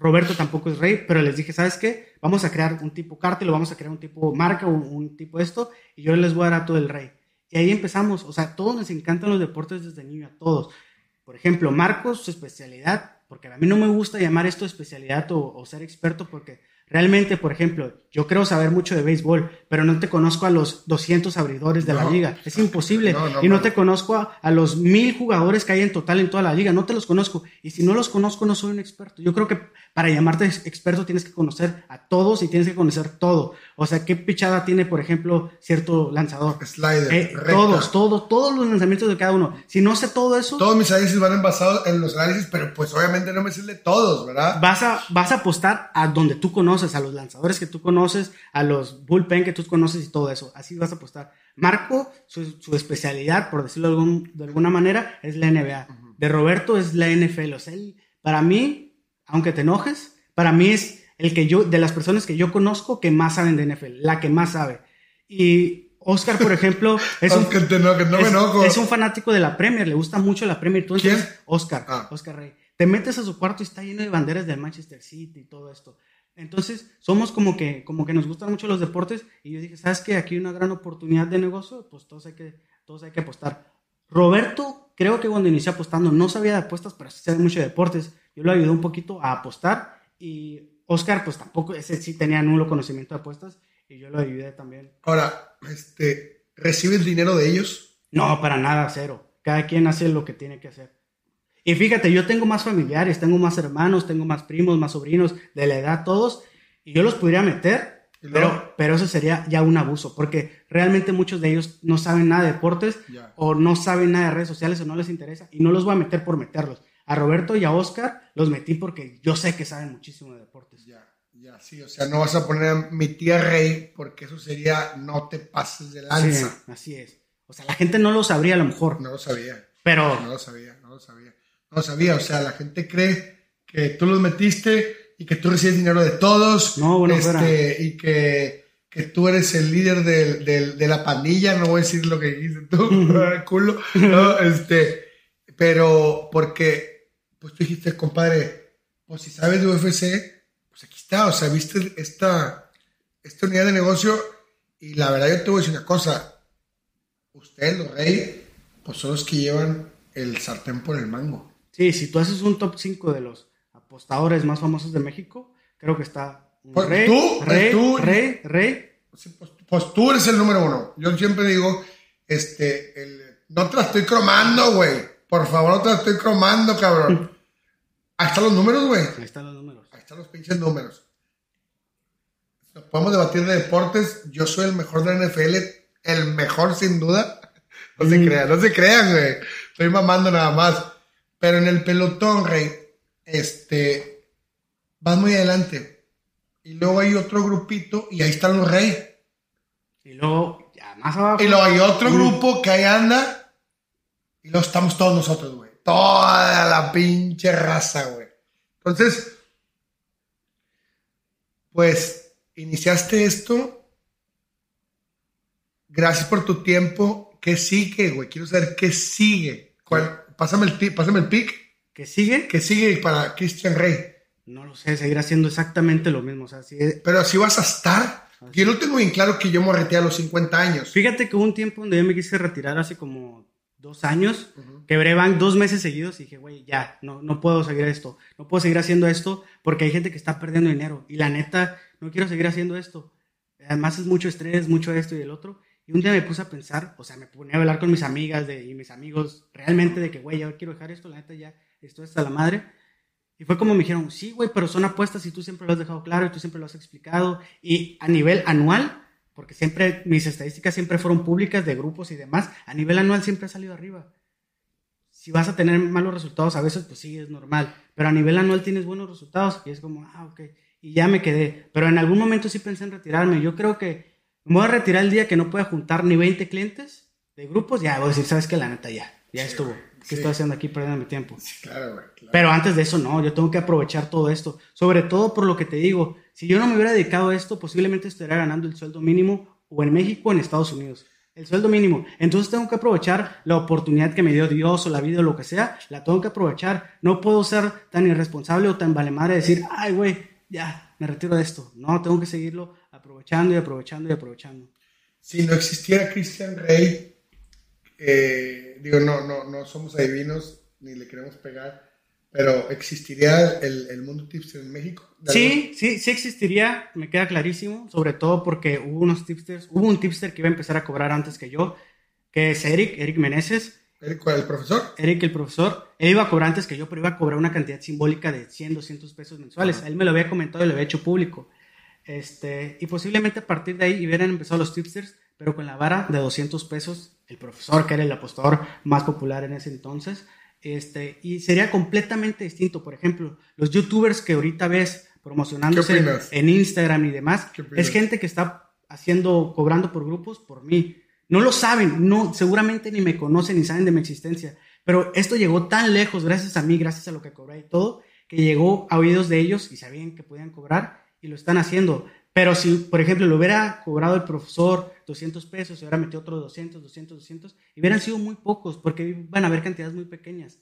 Roberto tampoco es rey, pero les dije, ¿sabes qué? Vamos a crear un tipo cartel, vamos a crear un tipo marca, un, un tipo esto, y yo les voy a dar a todo el rey. Y ahí empezamos, o sea, todos nos encantan los deportes desde niño, a todos. Por ejemplo, Marcos, su especialidad, porque a mí no me gusta llamar esto especialidad o, o ser experto, porque Realmente, por ejemplo, yo creo saber mucho de béisbol, pero no te conozco a los 200 abridores de la liga. Es imposible. y no te conozco a, a, los mil jugadores que hay en total en toda la liga. No te los conozco. Y si no los conozco, no soy un experto. Yo creo que para llamarte experto tienes que conocer a todos y tienes que conocer todo. O sea, qué pichada tiene, por ejemplo, cierto lanzador. Slider. Eh, todos, todos, todos los lanzamientos de cada uno. Si no sé todo eso. Todos mis análisis van basados en los análisis, pero pues obviamente no me sé de todos, ¿verdad? Vas a, vas a apostar a donde tú conoces, a los lanzadores que tú conoces, a los bullpen que tú conoces y todo eso. Así vas a apostar. Marco, su, su especialidad, por decirlo de, algún, de, alguna manera, es la NBA. De Roberto es la NFL. O sea, él, para mí, aunque te enojes, para mí es el que yo, de las personas que yo conozco que más saben de NFL, la que más sabe. Y Oscar, por ejemplo, es, un, es, un fanático de la Premier, le gusta mucho la Premier. ¿Quién? Oscar, ah. Oscar Rey. Te metes a su cuarto y está lleno de banderas del Manchester City y todo esto. Entonces, somos como que, como que nos gustan mucho los deportes y yo dije, ¿sabes qué? Aquí hay una gran oportunidad de negocio, pues todos hay que, todos hay que apostar. Roberto, creo que cuando inició apostando no sabía de apuestas, pero sí mucho de deportes. Yo lo ayudé un poquito a apostar y Oscar pues tampoco, ese sí tenía nulo conocimiento de apuestas y yo lo ayudé también. Ahora, este, ¿recibes dinero de ellos? No, para nada, cero. Cada quien hace lo que tiene que hacer. Y fíjate, yo tengo más familiares, tengo más hermanos, tengo más primos, más sobrinos de la edad, todos, y yo los podría meter, pero, pero eso sería ya un abuso, porque realmente muchos de ellos no saben nada de deportes o no saben nada de redes sociales o no les interesa, y no los voy a meter por meterlos a Roberto y a Oscar los metí porque yo sé que saben muchísimo de deportes. Ya, ya, sí, o sea, no vas a poner a mi tía Rey porque eso sería no te pases de lanza. Sí, así es. O sea, la gente no lo sabría a lo mejor. No lo sabía. Pero. No lo sabía, no sabía. O sea, la gente cree que tú los metiste y que tú recibes dinero de todos. No, bueno, este, Y que, que, tú eres el líder de, de la pandilla, no voy a decir lo que dijiste tú, culo. No, este, pero porque pues tú dijiste, compadre, pues si sabes de UFC, pues aquí está, o sea, viste esta, esta unidad de negocio y la verdad yo te voy a decir una cosa, ustedes, los reyes, pues son los que llevan el sartén por el mango. Sí, si tú haces un top 5 de los apostadores más famosos de México, creo que está pues rey, tú, rey, tú, rey, rey. Pues, pues, tú eres el número uno. Yo siempre digo, este, el, no te la estoy cromando, güey. Por favor, no te estoy cromando, cabrón. Ahí están los números, güey. Ahí están los números. Ahí están los pinches números. podemos debatir de deportes. Yo soy el mejor de la NFL, el mejor sin duda. No se crean, no se crean, güey. Estoy mamando nada más. Pero en el pelotón, rey, este, vas muy adelante. Y luego hay otro grupito y ahí están los reyes. Y luego, ya más abajo. Y luego hay otro grupo que ahí anda. Y luego estamos todos nosotros, güey. Toda la pinche raza, güey. Entonces, pues, iniciaste esto. Gracias por tu tiempo. ¿Qué sigue, güey? Quiero saber qué sigue. ¿Cuál? Pásame el, pásame el pic. ¿Qué sigue? ¿Qué sigue para Christian Rey? No lo sé, seguir haciendo exactamente lo mismo. O sea, Pero así vas a estar. Yo no tengo bien claro que yo me retiré a los 50 años. Fíjate que hubo un tiempo donde yo me quise retirar hace como dos años. Quebré van dos meses seguidos y dije, güey, ya, no, no puedo seguir esto. No puedo seguir haciendo esto porque hay gente que está perdiendo dinero. Y la neta, no quiero seguir haciendo esto. Además es mucho estrés, mucho esto y el otro. Y un día me puse a pensar, o sea, me ponía a hablar con mis amigas de, y mis amigos realmente de que, güey, ya quiero dejar esto, la neta ya, esto es a la madre. Y fue como me dijeron, sí, güey, pero son apuestas y tú siempre lo has dejado claro y tú siempre lo has explicado. Y a nivel anual, porque siempre mis estadísticas siempre fueron públicas de grupos y demás, a nivel anual siempre ha salido arriba. Si vas a tener malos resultados a veces, pues sí, es normal. Pero a nivel anual tienes buenos resultados y es como, ah, ok. Y ya me quedé. Pero en algún momento sí pensé en retirarme. Yo creo que me voy a retirar el día que no pueda juntar ni 20 clientes de grupos. Ya voy a decir, ¿sabes qué? La neta ya, ya estuvo. ¿Qué estoy haciendo aquí perdiendo mi tiempo? claro, güey. Pero antes de eso, no, yo tengo que aprovechar todo esto. Sobre todo por lo que te digo, si yo no me hubiera dedicado a esto, posiblemente estaría ganando el sueldo mínimo o en México o en Estados Unidos. El sueldo mínimo. Entonces tengo que aprovechar la oportunidad que me dio Dios o la vida o lo que sea. La tengo que aprovechar. No puedo ser tan irresponsable o tan vale madre de decir, ay, güey, ya, me retiro de esto. No, tengo que seguirlo aprovechando y aprovechando y aprovechando. Si no existiera Christian Rey, eh, digo, no, no, no somos adivinos ni le queremos pegar, pero ¿existiría el, el mundo tipster en México? Sí, sí, sí existiría, me queda clarísimo, sobre todo porque hubo unos tipsters, hubo un tipster que iba a empezar a cobrar antes que yo, que es Eric, Eric Meneses. ¿Eric el profesor? Eric el profesor, él iba a cobrar antes que yo, pero iba a cobrar una cantidad simbólica de 100, 200 pesos mensuales. Él me lo había comentado y lo había hecho público. Este, y posiblemente a partir de ahí hubieran empezado los tipsters, pero con la vara de 200 pesos, el profesor, que era el apostador más popular en ese entonces, este, y sería completamente distinto. Por ejemplo, los youtubers que ahorita ves promocionándose en Instagram y demás, es gente que está haciendo, cobrando por grupos por mí. No lo saben, no, seguramente ni me conocen ni saben de mi existencia, pero esto llegó tan lejos gracias a mí, gracias a lo que cobré y todo, que llegó a oídos de ellos y sabían que podían cobrar y lo están haciendo. Pero si, por ejemplo, lo hubiera cobrado el profesor 200 pesos, se hubiera metido otros 200, 200, 200, y hubieran sido muy pocos, porque van a haber cantidades muy pequeñas.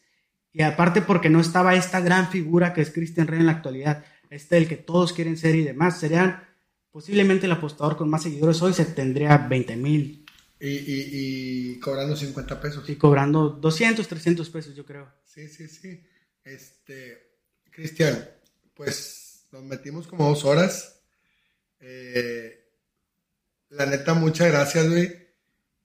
Y aparte porque no estaba esta gran figura que es Christian Rey en la actualidad, este el que todos quieren ser y demás, serían posiblemente el apostador con más seguidores hoy se tendría 20 mil. Y, y, y, cobrando 50 pesos. Y cobrando 200, 300 pesos, yo creo. Sí, sí, sí. Este, Cristian, pues nos metimos como dos horas. Eh, la neta, muchas gracias, güey.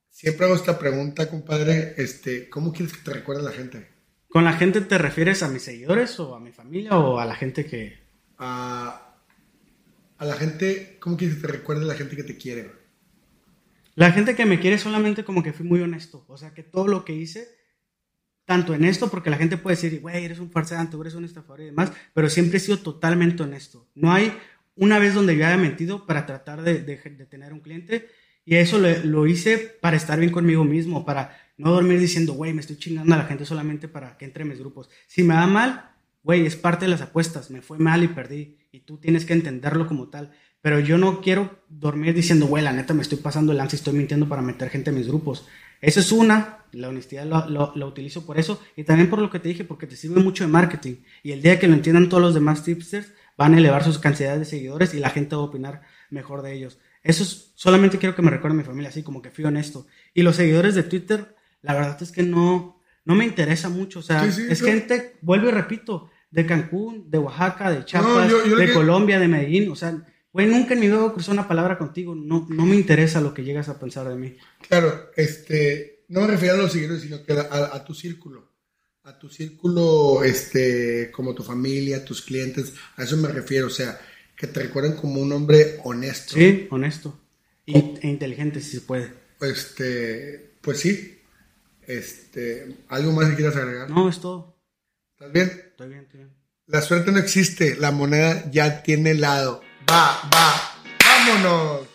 Siempre hago esta pregunta, compadre. Este, ¿Cómo quieres que te recuerde la gente? ¿Con la gente te refieres a mis seguidores o a mi familia o a la gente que... A, a la gente, ¿cómo quieres que te recuerde la gente que te quiere? La gente que me quiere solamente como que fui muy honesto. O sea, que todo lo que hice tanto en esto, porque la gente puede decir, güey, eres un farsante, eres un estafador y demás, pero siempre he sido totalmente honesto. No hay una vez donde yo haya mentido para tratar de, tener un cliente y eso lo, lo, hice para estar bien conmigo mismo, para no dormir diciendo, güey, me estoy chingando a la gente solamente para que entre en mis grupos. Si me va mal, güey, es parte de las apuestas, me fue mal y perdí y tú tienes que entenderlo como tal. Pero yo no quiero dormir diciendo, güey, la neta me estoy pasando el lance y estoy mintiendo para meter gente en mis grupos. Esa es una, la honestidad lo, utilizo por eso y también por lo que te dije, porque te sirve mucho de marketing. Y el día que lo entiendan todos los demás tipsters, van a elevar sus cantidades de seguidores y la gente va a opinar mejor de ellos. Eso es, solamente quiero que me recuerde mi familia, así como que fui honesto. Y los seguidores de Twitter, la verdad es que no, no me interesa mucho. O sea, es gente, vuelvo y repito, de Cancún, de Oaxaca, de Chiapas, de Colombia, de Medellín. O sea, güey, nunca en mi vida cruzó una palabra contigo. No, no me interesa lo que llegas a pensar de mí. Claro, este, no me refiero a los seguidores, sino que a, tu círculo. A tu círculo, este, como tu familia, tus clientes, a eso me refiero. O sea, que te recuerden como un hombre honesto. Sí, honesto. Y, e inteligente, si se puede. Este, pues sí. Este, ¿algo más que quieras agregar? No, es todo. ¿Estás bien? Estoy bien, estoy bien. La suerte no existe, la moneda ya tiene lado. Va, va, vámonos.